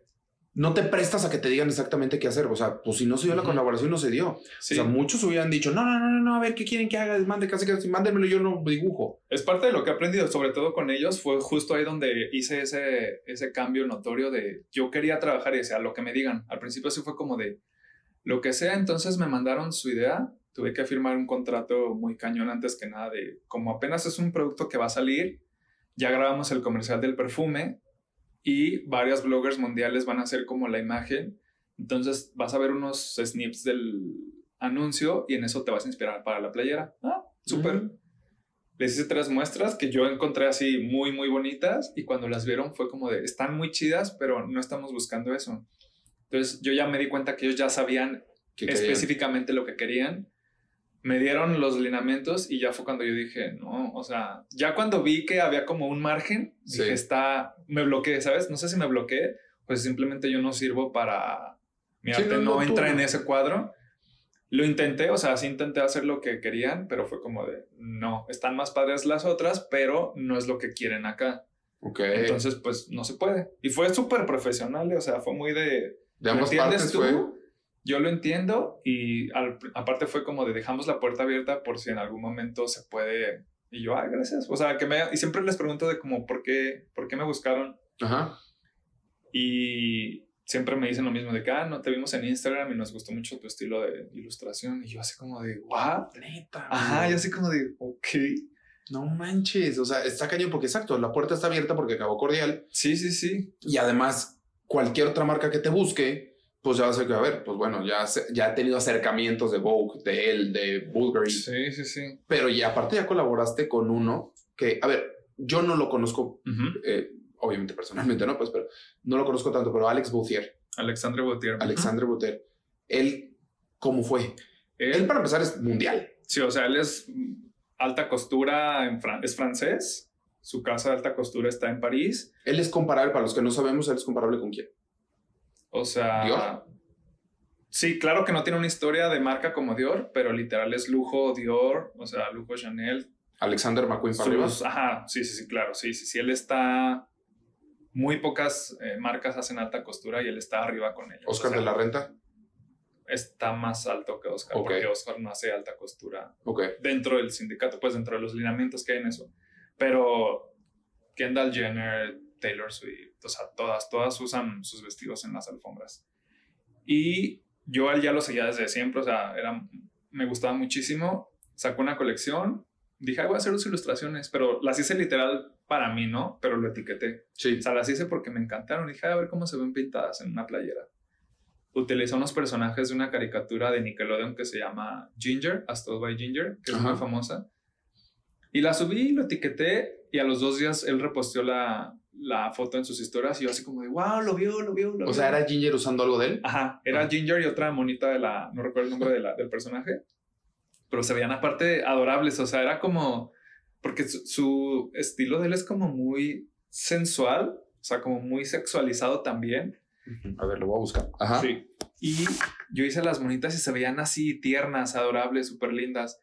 Speaker 1: No te prestas a que te digan exactamente qué hacer. O sea, pues si no se dio la
Speaker 2: Ujú.
Speaker 1: colaboración, no se dio.
Speaker 2: Sí,
Speaker 1: O sea, muchos hubieran dicho, no, no, no, no, no, a ver, ¿qué quieren que haga? Mande, casi, casi, mándenmelo, yo lo dibujo.
Speaker 2: es parte de lo que he aprendido, sobre todo con ellos, fue justo ahí donde hice ese, ese cambio notorio de yo quería trabajar y decía, lo que me digan. Al principio sí fue como de lo que sea, entonces me mandaron su idea, tuve que firmar un contrato muy cañón antes que nada de como apenas es un producto que va a salir, ya grabamos el comercial del perfume y varios bloggers mundiales van a hacer como la imagen. Entonces vas a ver unos snips del anuncio y en eso te vas a inspirar para la playera. Ah, súper.
Speaker 1: Mm.
Speaker 2: Les hice tres muestras que yo encontré así muy, muy bonitas y cuando las vieron fue como de, están muy chidas, pero no estamos buscando eso. Entonces yo ya me di cuenta que ellos ya sabían específicamente lo que querían. Me dieron los lineamientos y ya fue cuando yo dije, no, o sea, ya cuando vi que había como un margen,
Speaker 1: Sí.
Speaker 2: dije, está, me bloqueé, ¿sabes? No sé si me bloqueé, pues simplemente yo no sirvo para, mi
Speaker 1: Sí,
Speaker 2: arte
Speaker 1: no,
Speaker 2: no,
Speaker 1: no, tú
Speaker 2: entra en ese cuadro. Lo intenté, o sea, sí intenté hacer lo que querían, pero fue como de, no, están más padres las otras, pero no es lo que quieren acá.
Speaker 1: Ok.
Speaker 2: Entonces, pues no se puede. Y fue súper profesional, o sea, fue muy de,
Speaker 1: de
Speaker 2: ¿Lo
Speaker 1: ambas partes
Speaker 2: tú?
Speaker 1: fue.
Speaker 2: Yo lo entiendo y al- aparte fue como de dejamos la puerta abierta por si en algún momento se puede. Y yo, ah, gracias. O sea, que me... Y siempre les pregunto de como, ¿por qué, por qué me buscaron?
Speaker 1: Ajá.
Speaker 2: Y siempre me dicen lo mismo de que, ah, no, te vimos en Instagram y nos gustó mucho tu estilo de ilustración. Y yo así como de, ¿what?
Speaker 1: Neta.
Speaker 2: Ajá, yo así como de, ok.
Speaker 1: No manches. O sea, está cañón porque exacto, la puerta está abierta porque acabó cordial.
Speaker 2: Sí, sí, sí.
Speaker 1: Y además, cualquier otra marca que te busque, pues ya ser que, a ver, pues bueno, ya, ya ha tenido acercamientos de Vogue, de él, de Bulgari.
Speaker 2: Sí, sí, sí.
Speaker 1: Pero y aparte ya colaboraste con uno que, a ver, yo no lo conozco, eh, obviamente personalmente, ¿no? Pues, pero no lo conozco tanto, pero Alex Bouthier,
Speaker 2: Alexandre Gautier.
Speaker 1: Alexandre Bouthier, él, ¿cómo fue?
Speaker 2: Él,
Speaker 1: Él, para empezar, es mundial.
Speaker 2: Sí, o sea, él es alta costura, en Fran- es francés. Su casa de alta costura está en París.
Speaker 1: Él es comparable, para los que no sabemos, él es comparable con quién.
Speaker 2: O sea,
Speaker 1: Dior.
Speaker 2: sí, claro que no tiene una historia de marca como Dior, pero literal es lujo Dior, o sea, lujo Chanel.
Speaker 1: Alexander McQueen para arriba.
Speaker 2: Ajá, sí, sí, sí, claro, sí, sí, sí, él está muy pocas eh, marcas hacen alta costura y él está arriba con ellos.
Speaker 1: Oscar
Speaker 2: O sea,
Speaker 1: de la Renta.
Speaker 2: Está más alto que Oscar, porque Oscar no hace alta costura
Speaker 1: Ok.
Speaker 2: dentro del sindicato, pues dentro de los lineamientos que hay en eso. Pero Kendall Jenner, Taylor Swift, o sea, todas, todas usan sus vestidos en las alfombras. Y yo él ya lo seguía desde siempre, o sea, era, me gustaba muchísimo. Sacó una colección, dije, "Ay, voy a hacer sus ilustraciones, pero las hice literal para mí, ¿no? Pero lo etiqueté.
Speaker 1: Sí.
Speaker 2: O sea, las hice porque me encantaron. Dije, "Ay, a ver cómo se ven pintadas en una playera. Utilizó unos personajes de una caricatura de Nickelodeon que se llama Ginger, As Told by Ginger, que es
Speaker 1: Ajá.
Speaker 2: muy famosa. Y la subí, lo etiqueté y a los dos días él reposteó la, la foto en sus historias y yo así como de, wow, lo vio, lo vio, lo
Speaker 1: O
Speaker 2: vio".
Speaker 1: sea, ¿era Ginger usando algo de él?
Speaker 2: Ajá, era
Speaker 1: Ah.
Speaker 2: Ginger y otra monita de la, no recuerdo el nombre de la, del personaje, pero se veían aparte adorables, o sea, era como, porque su, su estilo de él es como muy sensual, o sea, como muy sexualizado también.
Speaker 1: A ver, lo voy a buscar. Ajá.
Speaker 2: Sí. Y yo hice las monitas y se veían así tiernas, adorables, súper lindas.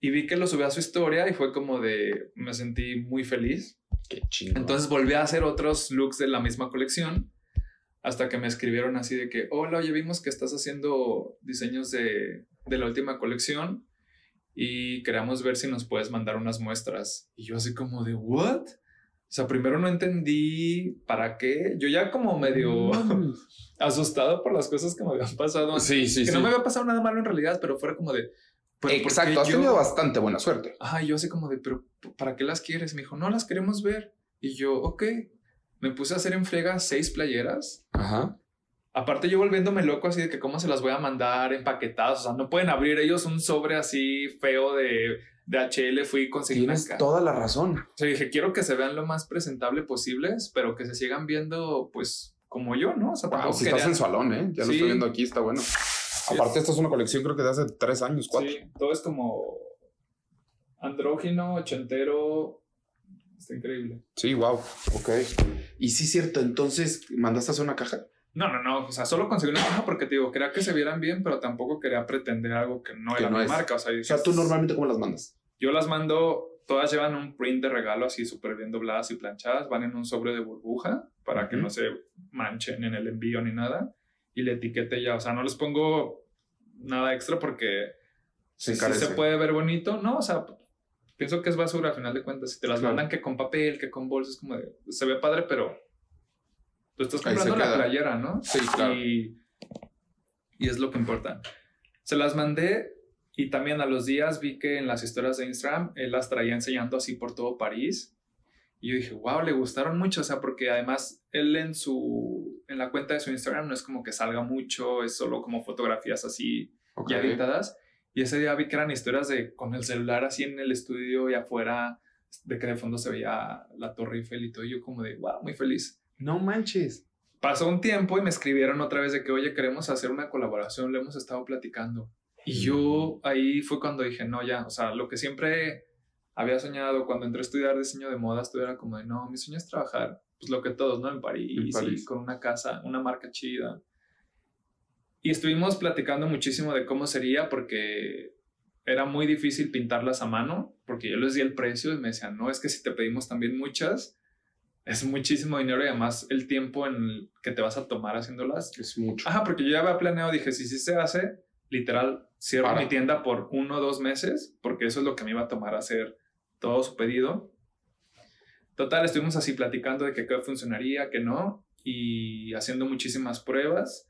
Speaker 2: Y vi que lo subí a su historia y fue como de, me sentí muy feliz.
Speaker 1: Qué chingón.
Speaker 2: Entonces volví a hacer otros looks de la misma colección hasta que me escribieron así de que, hola, oye, vimos que estás haciendo diseños de, de la última colección y queríamos ver si nos puedes mandar unas muestras. Y yo así como de, ¿what? O sea, primero no entendí para qué. Yo ya como medio asustado por las cosas que me habían pasado.
Speaker 1: Sí, sí,
Speaker 2: que
Speaker 1: sí.
Speaker 2: no me había pasado nada malo en realidad, pero fuera como de... ¿pero por qué
Speaker 1: Exacto, has
Speaker 2: yo-
Speaker 1: tenido bastante buena suerte.
Speaker 2: Ajá, yo así como de, pero ¿para qué las quieres? Me dijo, no las queremos ver. Y yo, ok. Me puse a hacer en friega seis playeras.
Speaker 1: Ajá.
Speaker 2: Aparte yo volviéndome loco así de que cómo se las voy a mandar empaquetadas. O sea, no pueden abrir ellos un sobre así feo de, de HL. Fui y conseguí
Speaker 1: Tienes toda la razón.
Speaker 2: O sea, dije, quiero que se vean lo más presentable posibles, pero que se sigan viendo pues como yo, ¿no? O sea,
Speaker 1: Wow, si estás
Speaker 2: quería-
Speaker 1: sensualón, ¿eh? Ya lo
Speaker 2: Sí.
Speaker 1: estoy viendo aquí, está bueno. Aparte, esta es una colección creo que de hace tres años, cuatro.
Speaker 2: Sí, todo es como andrógino, ochentero. Está increíble.
Speaker 1: Sí, wow. Ok. Y sí, cierto. Entonces, ¿mandaste a hacer una caja?
Speaker 2: No, no, no. O sea, solo conseguí una caja porque te digo, quería que se vieran bien, pero tampoco quería pretender algo que no
Speaker 1: Que
Speaker 2: era
Speaker 1: no
Speaker 2: mi
Speaker 1: es.
Speaker 2: marca. O sea,
Speaker 1: O sea, tú normalmente, ¿cómo las mandas?
Speaker 2: Yo las mando, todas llevan un print de regalo así súper bien dobladas y planchadas. Van en un sobre de burbuja para que no se manchen en el envío ni nada. Y le etiquete ya. O sea, no les pongo nada extra porque
Speaker 1: Se
Speaker 2: sí se puede ver bonito. No, o sea, pienso que es basura al final de cuentas. Si te las
Speaker 1: Claro.
Speaker 2: mandan que con papel, que con bolsas, como de, se ve padre, pero tú estás comprando la playera, ¿no?
Speaker 1: Sí, claro.
Speaker 2: Y, y es lo que importa. Se las mandé y también a los días vi que en las historias de Instagram él las traía enseñando así por todo París. Y yo dije, wow, le gustaron mucho. O sea, porque además él en su, en la cuenta de su Instagram no es como que salga mucho, es solo como fotografías así
Speaker 1: Ok.
Speaker 2: ya editadas. Y ese día vi que eran historias de con el celular así en el estudio y afuera, de que de fondo se veía la Torre Eiffel y todo. Y yo como de, wow, muy feliz.
Speaker 1: No manches.
Speaker 2: Pasó un tiempo y me escribieron otra vez de que, oye, queremos hacer una colaboración, le hemos estado platicando. Y yo ahí fue cuando dije, no, ya, o sea, lo que siempre había soñado cuando entré a estudiar diseño de modas, todo era como de, no, mi sueño es trabajar, pues lo que todos, ¿no? En París,
Speaker 1: En París.
Speaker 2: y con una casa, una marca chida. Y estuvimos platicando muchísimo de cómo sería porque era muy difícil pintarlas a mano, porque yo les di el precio y me decían, no, es que si te pedimos también muchas, es muchísimo dinero y además el tiempo en el que te vas a tomar haciéndolas.
Speaker 1: Es mucho.
Speaker 2: Ajá, porque yo ya había planeado, dije, si sí se hace, literal, cierro
Speaker 1: Para.
Speaker 2: mi tienda por uno o dos meses, porque eso es lo que me iba a tomar hacer todo su pedido. Total, estuvimos así platicando de que qué funcionaría, que no, y haciendo muchísimas pruebas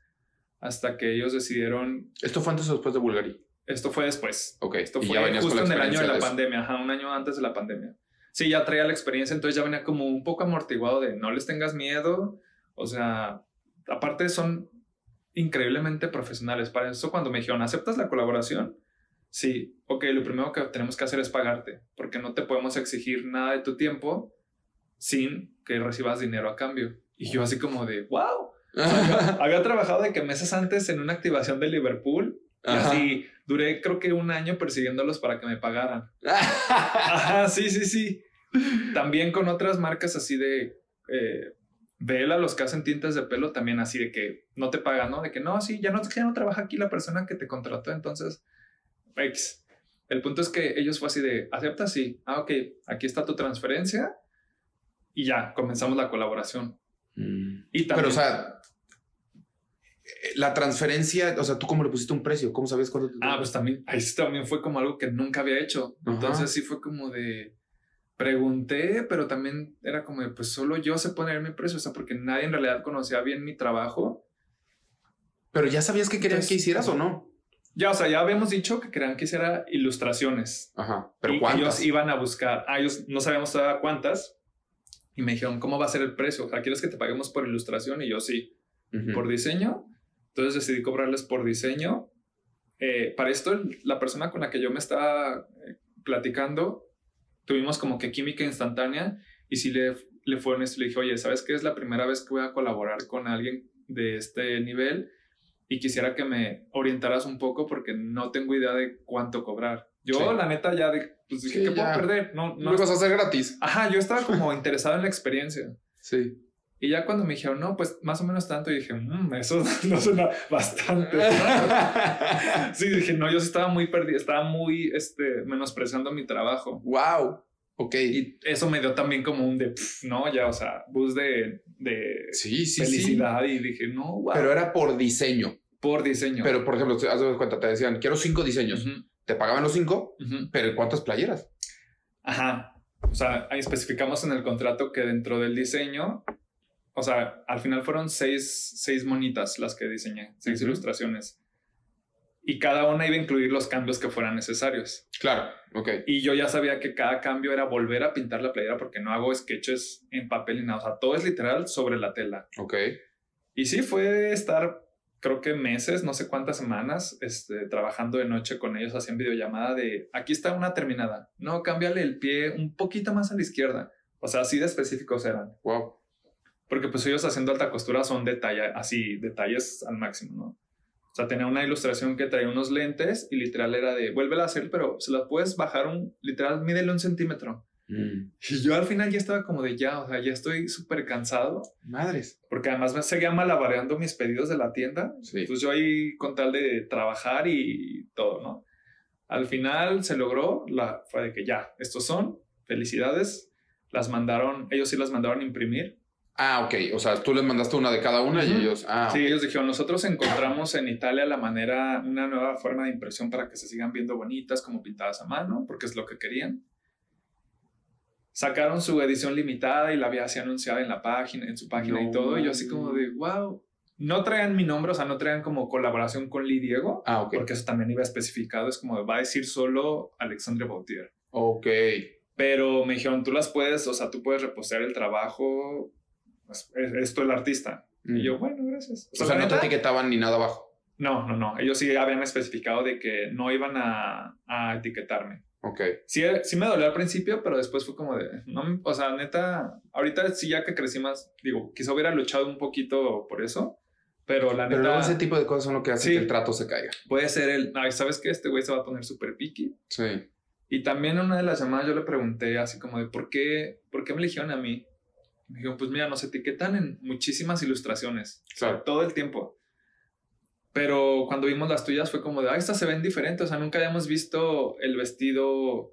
Speaker 2: hasta que ellos decidieron,
Speaker 1: ¿Esto fue antes o después de Bulgari?
Speaker 2: esto fue después,
Speaker 1: Ok.
Speaker 2: esto fue
Speaker 1: ya
Speaker 2: justo en el año de la pandemia, ajá, un año antes de la pandemia. Sí, ya traía la experiencia, entonces ya venía como un poco amortiguado de no les tengas miedo, o sea, aparte son increíblemente profesionales. Para eso cuando me dijeron, ¿aceptas la colaboración? Sí, ok, lo primero que tenemos que hacer es pagarte, porque no te podemos exigir nada de tu tiempo sin que recibas dinero a cambio. Y yo así como de, wow. Había trabajado de que meses antes en una activación de Liverpool y
Speaker 1: Ajá.
Speaker 2: así duré creo que un año persiguiéndolos para que me pagaran. Ajá, sí, sí, sí. También con otras marcas así de eh, Vela, los que hacen tintas de pelo, también así de que no te pagan, ¿no? De que no, sí, ya no, ya no trabaja aquí la persona que te contrató, entonces, X. El punto es que ellos fue así de, ¿aceptas? Sí. Ah, ok, aquí está tu transferencia y ya, comenzamos la colaboración.
Speaker 1: Mm.
Speaker 2: Y también,
Speaker 1: Pero, o sea, eh, la transferencia, o sea, ¿tú cómo le pusiste un precio? ¿Cómo sabías cuánto te
Speaker 2: ah, pues también, ahí sí también fue como algo que nunca había hecho.
Speaker 1: Ajá.
Speaker 2: Entonces sí fue como de, pregunté, pero también era como de, pues solo yo sé poner mi precio, o sea, porque nadie en realidad conocía bien mi trabajo.
Speaker 1: Pero ya sabías que querían
Speaker 2: Entonces,
Speaker 1: que hicieras o no.
Speaker 2: Ya, o sea, ya habíamos dicho que querían que hiciera ilustraciones.
Speaker 1: Ajá. Pero
Speaker 2: y
Speaker 1: ¿cuántas?
Speaker 2: ellos iban a buscar, ah, ellos no sabíamos todavía cuántas. Y me dijeron, ¿cómo va a ser el precio? O sea, ¿quieres que te paguemos por ilustración? Y yo sí. Por diseño. Entonces decidí cobrarles por diseño. Eh, para esto, la persona con la que yo me estaba eh, platicando, tuvimos como que química instantánea y sí le, le fue honesto. Le dije, oye, ¿sabes qué? Es la primera vez que voy a colaborar con alguien de este nivel y quisiera que me orientaras un poco porque no tengo idea de cuánto cobrar. Yo,
Speaker 1: Sí.
Speaker 2: la neta, ya de, pues dije,
Speaker 1: Sí,
Speaker 2: ¿qué puedo
Speaker 1: ya.
Speaker 2: perder? No, no.
Speaker 1: Lo ibas a hacer gratis.
Speaker 2: Ajá, yo estaba como interesado en la experiencia.
Speaker 1: Sí.
Speaker 2: Y ya cuando me dijeron, no, pues más o menos tanto, dije, "Mm, eso no suena bastante. sí, dije, no, yo sí estaba muy perdido, estaba muy este, menospreciando mi trabajo.
Speaker 1: wow. Ok.
Speaker 2: Y eso me dio también como un de, "Pf, no, ya, o sea, bus de, de
Speaker 1: sí, sí,
Speaker 2: felicidad. Y dije, no, wow.
Speaker 1: sí. Pero era por diseño.
Speaker 2: por diseño.
Speaker 1: Pero, por ejemplo, te- haz de cuenta, te decían, quiero cinco diseños.
Speaker 2: Ujú,
Speaker 1: Te pagaban los cinco,
Speaker 2: ujú.
Speaker 1: pero ¿cuántas playeras?
Speaker 2: Ajá. O sea, ahí especificamos en el contrato que dentro del diseño, o sea, al final fueron seis, seis monitas las que diseñé, seis
Speaker 1: Ujú.
Speaker 2: ilustraciones. Y cada una iba a incluir los cambios que fueran necesarios.
Speaker 1: Claro. Ok.
Speaker 2: Y yo ya sabía que cada cambio era volver a pintar la playera porque no hago sketches en papel ni nada. O sea, todo es literal sobre la tela.
Speaker 1: Ok.
Speaker 2: Y sí, fue estar, creo que meses, no sé cuántas semanas, este, trabajando de noche con ellos, hacían videollamada de, aquí está una terminada. No, cámbiale el pie un poquito más a la izquierda. O sea, así de específicos eran.
Speaker 1: Wow.
Speaker 2: Porque pues ellos haciendo alta costura son detalle, así, detalles al máximo, ¿no? O sea, tenía una ilustración que traía unos lentes y literal era de, vuélvela a hacer, pero se las puedes bajar un, literal, mídele un centímetro.
Speaker 1: Mm.
Speaker 2: Y yo al final ya estaba como de, ya, o sea, ya estoy súper cansado.
Speaker 1: Madres.
Speaker 2: Porque además me seguía malabareando mis pedidos de la tienda.
Speaker 1: Sí.
Speaker 2: Entonces yo ahí con tal de trabajar y todo, ¿no? Al final se logró, la, fue de que ya, estos son, felicidades. Las mandaron, ellos sí las mandaron a imprimir.
Speaker 1: Ah, ok. O sea, tú les mandaste una de cada una y
Speaker 2: Ujú.
Speaker 1: ellos. Ah,
Speaker 2: Sí, ellos dijeron, nosotros encontramos en Italia la manera, una nueva forma de impresión para que se sigan viendo bonitas como pintadas a mano, porque es lo que querían. Sacaron su edición limitada y la había así anunciada en la página, en su página y
Speaker 1: No
Speaker 2: todo. Y yo así como de, wow. No traían mi nombre, o sea, no traían como colaboración con Lee Diego,
Speaker 1: Ah,
Speaker 2: porque eso también iba especificado. Es como, va a decir solo Alexandre Bautier.
Speaker 1: Ok.
Speaker 2: Pero me dijeron, tú las puedes, o sea, tú puedes repostear el trabajo. pues, es- tú el artista. Y yo, bueno, gracias.
Speaker 1: Mm. o sea, no te etiquetaban ni nada abajo.
Speaker 2: no, no, no. Ellos sí habían especificado de que no iban a, a etiquetarme.
Speaker 1: Ok.
Speaker 2: Sí, sí me dolió al principio, pero después fue como de, no, o sea, neta, ahorita sí ya que crecí más, digo, quizá hubiera luchado un poquito por eso, pero la
Speaker 1: Pero
Speaker 2: neta
Speaker 1: ese tipo de cosas son lo que hace
Speaker 2: Sí.
Speaker 1: que el trato se caiga.
Speaker 2: puede ser el, ay, ¿sabes qué? Este güey se va a poner súper picky.
Speaker 1: Sí.
Speaker 2: Y también en una de las llamadas yo le pregunté así como de, ¿por qué, ¿por qué me eligieron a mí? Me dijeron, pues mira, nos etiquetan en muchísimas ilustraciones, o sea,
Speaker 1: Claro.
Speaker 2: todo el tiempo. Pero cuando vimos las tuyas fue como de, ah, estas se ven diferentes, o sea, nunca habíamos visto el vestido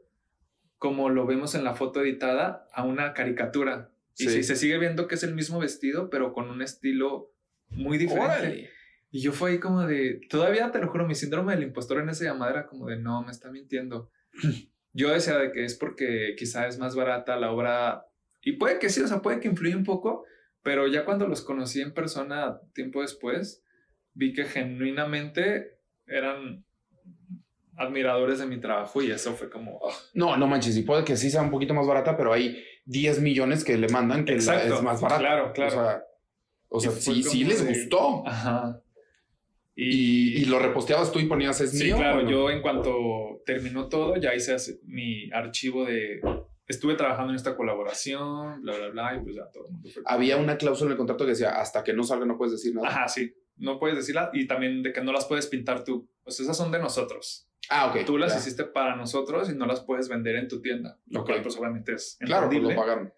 Speaker 2: como lo vemos en la foto editada a una caricatura. Y
Speaker 1: Sí.
Speaker 2: se sigue viendo que es el mismo vestido, pero con un estilo muy diferente.
Speaker 1: Órale.
Speaker 2: Y yo fue ahí como de, todavía te lo juro, mi síndrome del impostor en esa llamada era como de, no, me está mintiendo. yo decía de que es porque quizá es más barata la obra, y puede que sí, o sea, puede que influya un poco, pero ya cuando los conocí en persona tiempo después, vi que genuinamente eran admiradores de mi trabajo y eso fue como, ah,
Speaker 1: No, no manches. Y puede que sí sea un poquito más barata, pero hay 10 millones que le mandan que la- es más barata.
Speaker 2: Claro, claro.
Speaker 1: O sea, o sea sí, les
Speaker 2: de-
Speaker 1: gustó.
Speaker 2: ajá.
Speaker 1: Y, y lo reposteabas tú y ponías es
Speaker 2: Sí,
Speaker 1: mío.
Speaker 2: claro, yo en cuanto terminó todo, ya hice mi archivo de, estuve trabajando en esta colaboración, bla, bla, bla, y pues ya todo el mundo fue.
Speaker 1: Había una cláusula en el contrato que decía hasta que no salga no puedes decir nada.
Speaker 2: Ajá, sí, no puedes decirla y también de que no las puedes pintar tú. Pues esas son de nosotros.
Speaker 1: Ah, ok.
Speaker 2: Tú las hiciste para nosotros y no las puedes vender en tu tienda, lo
Speaker 1: Ok.
Speaker 2: cual pues obviamente es
Speaker 1: Claro, pues lo pagaron.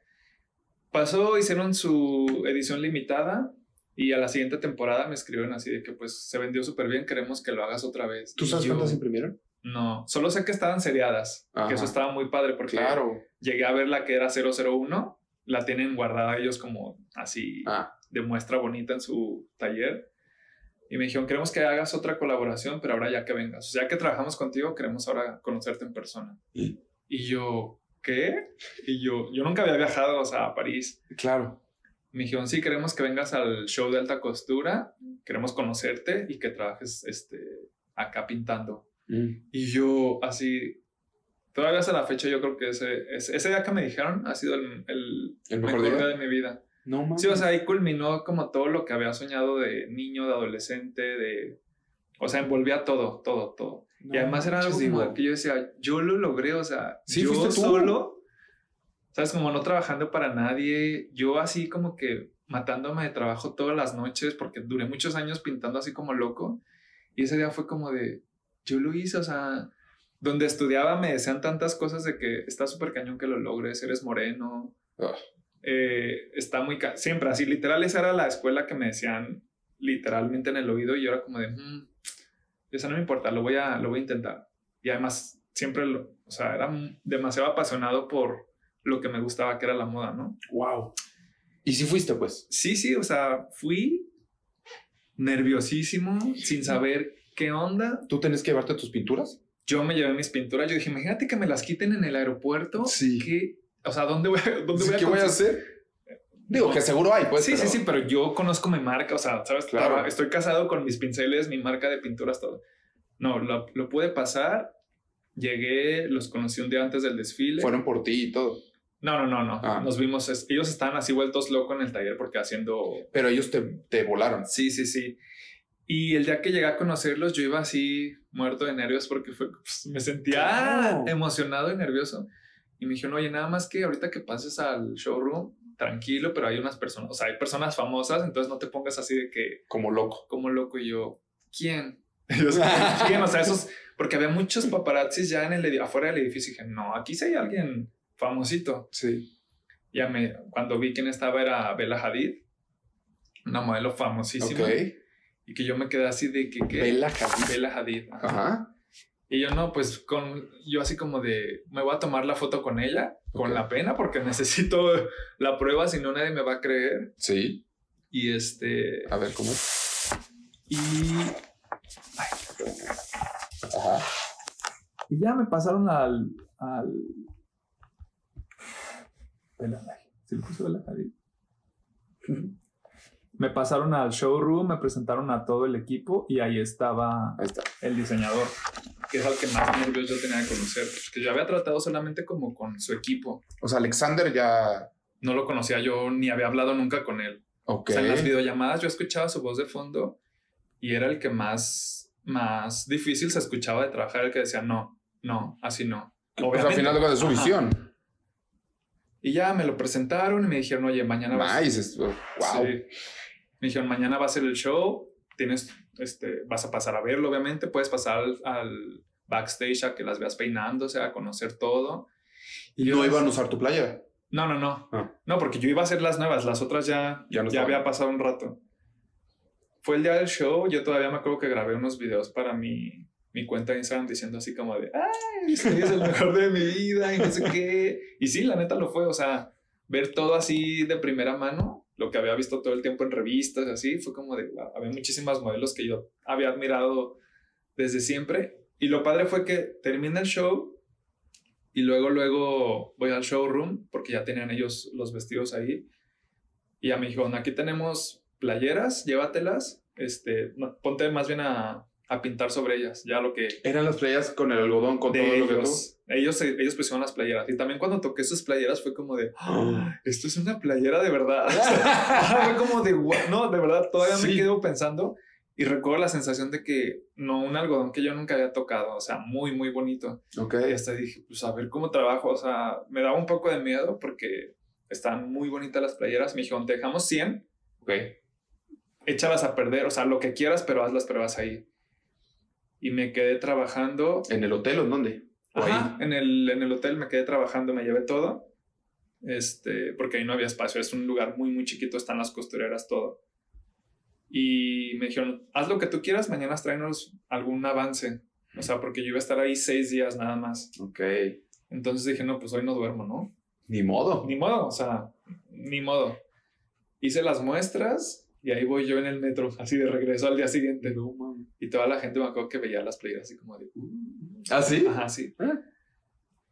Speaker 2: Pasó, hicieron su edición limitada y a la siguiente temporada me escribieron así de que pues se vendió súper bien, queremos que lo hagas otra vez.
Speaker 1: ¿Tú
Speaker 2: Y
Speaker 1: sabes
Speaker 2: yo,
Speaker 1: cuántas imprimieron?
Speaker 2: No, solo sé que estaban seriadas,
Speaker 1: Ajá.
Speaker 2: que eso estaba muy padre porque
Speaker 1: Claro.
Speaker 2: llegué a ver la que era 001 la tienen guardada ellos como así
Speaker 1: Ah,
Speaker 2: de muestra bonita en su taller. Y me dijeron, queremos que hagas otra colaboración, pero ahora ya que vengas. O sea, ya que trabajamos contigo, queremos ahora conocerte en persona.
Speaker 1: ¿Y?
Speaker 2: Y yo, ¿qué? Y yo, yo nunca había viajado, o sea, a París.
Speaker 1: claro.
Speaker 2: Me dijeron, sí, queremos que vengas al show de alta costura, queremos conocerte y que trabajes este, acá pintando.
Speaker 1: Mm.
Speaker 2: Y yo así, todavía hasta la fecha yo creo que ese, ese, ese día que me dijeron ha sido el, el
Speaker 1: El
Speaker 2: mejor,
Speaker 1: mejor
Speaker 2: día
Speaker 1: día.
Speaker 2: de mi vida.
Speaker 1: No mames.
Speaker 2: Sí, o sea, ahí culminó como todo lo que había soñado de niño, de adolescente, de... O sea, envolvía todo, todo, todo.
Speaker 1: No
Speaker 2: y además era algo como que yo decía, yo lo logré, o sea,
Speaker 1: Sí,
Speaker 2: yo
Speaker 1: tú.
Speaker 2: solo, ¿sabes? Como no trabajando para nadie, yo así como que matándome de trabajo todas las noches, porque duré muchos años pintando así como loco. Y ese día fue como de, yo lo hice, o sea, donde estudiaba me decían tantas cosas de que está súper cañón que lo logres, eres moreno,
Speaker 1: Ah.
Speaker 2: Eh, está muy... Siempre así, literal, esa era la escuela que me decían literalmente en el oído y yo era como de, "Mm, eso no me importa, lo voy a, lo voy a intentar. Y además, siempre, lo, o sea, era demasiado apasionado por lo que me gustaba, que era la moda, ¿no?
Speaker 1: Wow. Y si fuiste, pues.
Speaker 2: Sí, sí, o sea, fui nerviosísimo, sin saber qué onda.
Speaker 1: ¿Tú tenés que llevarte tus pinturas?
Speaker 2: Yo me llevé mis pinturas, yo dije, imagínate que me las quiten en el aeropuerto.
Speaker 1: Sí.
Speaker 2: ¿qué? O sea, ¿dónde voy, dónde voy a
Speaker 1: ¿Qué voy a hacer? Digo, que seguro hay, pues.
Speaker 2: sí,
Speaker 1: pero-
Speaker 2: sí, sí, pero yo conozco mi marca, o sea, ¿sabes?
Speaker 1: Claro.
Speaker 2: Estoy casado con mis pinceles, mi marca de pinturas, todo. No, lo, lo pude pasar. Llegué, los conocí un día antes del desfile.
Speaker 1: Fueron por ti y todo.
Speaker 2: No, no, no, no.
Speaker 1: Ah.
Speaker 2: Nos vimos, ellos estaban así vueltos locos en el taller porque haciendo...
Speaker 1: Pero ellos te, te volaron.
Speaker 2: Sí, sí, sí. Y el día que llegué a conocerlos, yo iba así muerto de nervios porque fue, pues, me sentía
Speaker 1: Claro.
Speaker 2: emocionado y nervioso. Y me dijeron, oye, nada más que ahorita que pases al showroom, tranquilo, pero hay unas personas, o sea, hay personas famosas, entonces no te pongas así de que,
Speaker 1: Como loco.
Speaker 2: como loco. Y yo, ¿quién? Y yo, ¿quién? O sea, esos, porque había muchos paparazzis ya en el, afuera del edificio. Y dije, no, aquí sí hay alguien famosito.
Speaker 1: Sí.
Speaker 2: Ya me, cuando vi quién estaba era Bella Hadid, una modelo famosísima.
Speaker 1: Ok.
Speaker 2: Y que yo me quedé así de que, ¿qué?
Speaker 1: Bella Hadid.
Speaker 2: Bella Hadid. ajá.
Speaker 1: Ajá.
Speaker 2: Y yo no, pues con, yo así como de, me voy a tomar la foto con ella, con la pena, porque necesito la prueba, si no nadie me va a creer.
Speaker 1: Sí.
Speaker 2: Y este,
Speaker 1: A ver, ¿cómo
Speaker 2: y,
Speaker 1: Ajá.
Speaker 2: y ya me pasaron al, al. ¿Sí le puso Hadid? Me pasaron al showroom, me presentaron a todo el equipo y ahí estaba
Speaker 1: Ahí está.
Speaker 2: el diseñador, que es al que más nervios yo tenía de conocer, que yo había tratado solamente como con su equipo.
Speaker 1: O sea, Alexander ya.
Speaker 2: No lo conocía yo ni había hablado nunca con él.
Speaker 1: Ok.
Speaker 2: O sea, en las videollamadas yo escuchaba su voz de fondo y era el que más, más difícil se escuchaba de trabajar, el que decía, no, no, así no.
Speaker 1: Pues al final de es su
Speaker 2: Ajá.
Speaker 1: visión.
Speaker 2: Y ya me lo presentaron y me dijeron, oye, mañana vas
Speaker 1: Nice. es- Wow.
Speaker 2: Sí. Me dijeron, mañana va a ser el show, tienes, este, vas a pasar a verlo, obviamente, puedes pasar al, al backstage a que las veas peinándose, a conocer todo.
Speaker 1: Y no iban a usar tu playera.
Speaker 2: No, no, no.
Speaker 1: Ah.
Speaker 2: No, porque yo iba a hacer las nuevas, las otras ya,
Speaker 1: Ya no
Speaker 2: ya había pasado un rato. Fue el día del show, yo todavía me acuerdo que grabé unos videos para mi, mi cuenta de Instagram diciendo así como de, ay, este es el mejor de mi vida y no sé qué. Y sí, la neta lo fue, o sea, ver todo así de primera mano, lo que había visto todo el tiempo en revistas, así, fue como de, había muchísimas modelos que yo había admirado desde siempre. Y lo padre fue que termina el show y luego, luego voy al showroom porque ya tenían ellos los vestidos ahí. Y ya me dijeron, aquí tenemos playeras, llévatelas, este, ponte más bien a, a pintar sobre ellas, ya lo que...
Speaker 1: Eran las playeras con el algodón, con todo lo que tú.
Speaker 2: ellos. Ellos, ellos pusieron las playeras. Y también cuando toqué sus playeras fue como de, "Ah, esto es una playera de verdad. Fue como de, "What?". no, de verdad, todavía me
Speaker 1: Sí.
Speaker 2: quedo pensando y recuerdo la sensación de que no, un algodón que yo nunca había tocado, o sea, muy, muy bonito.
Speaker 1: Ok.
Speaker 2: Y hasta dije, pues a ver cómo trabajo, o sea, me daba un poco de miedo porque están muy bonitas las playeras. Me dijeron, te dejamos 100,
Speaker 1: Ok.
Speaker 2: échalas a perder, o sea, lo que quieras, pero haz las pruebas ahí. Y me quedé trabajando.
Speaker 1: ¿En el hotel o en dónde? ¿O
Speaker 2: Ajá,
Speaker 1: ahí?
Speaker 2: en el, en el hotel me quedé trabajando, me llevé todo. Este, porque ahí no había espacio, es un lugar muy, muy chiquito, están las costureras, todo. Y me dijeron, haz lo que tú quieras, mañana tráenos algún avance. O sea, porque yo iba a estar ahí seis días nada más.
Speaker 1: Ok.
Speaker 2: Entonces dije, no, pues hoy no duermo, ¿no?
Speaker 1: Ni modo.
Speaker 2: Ni modo, o sea, ni modo. Hice las muestras y ahí voy yo en el metro, así de regreso al día siguiente.
Speaker 1: No.
Speaker 2: Y toda la gente me acuerdo que veía las playeras así como de... "Uh".
Speaker 1: ¿Ah, sí?
Speaker 2: Ajá, sí.
Speaker 1: Ah.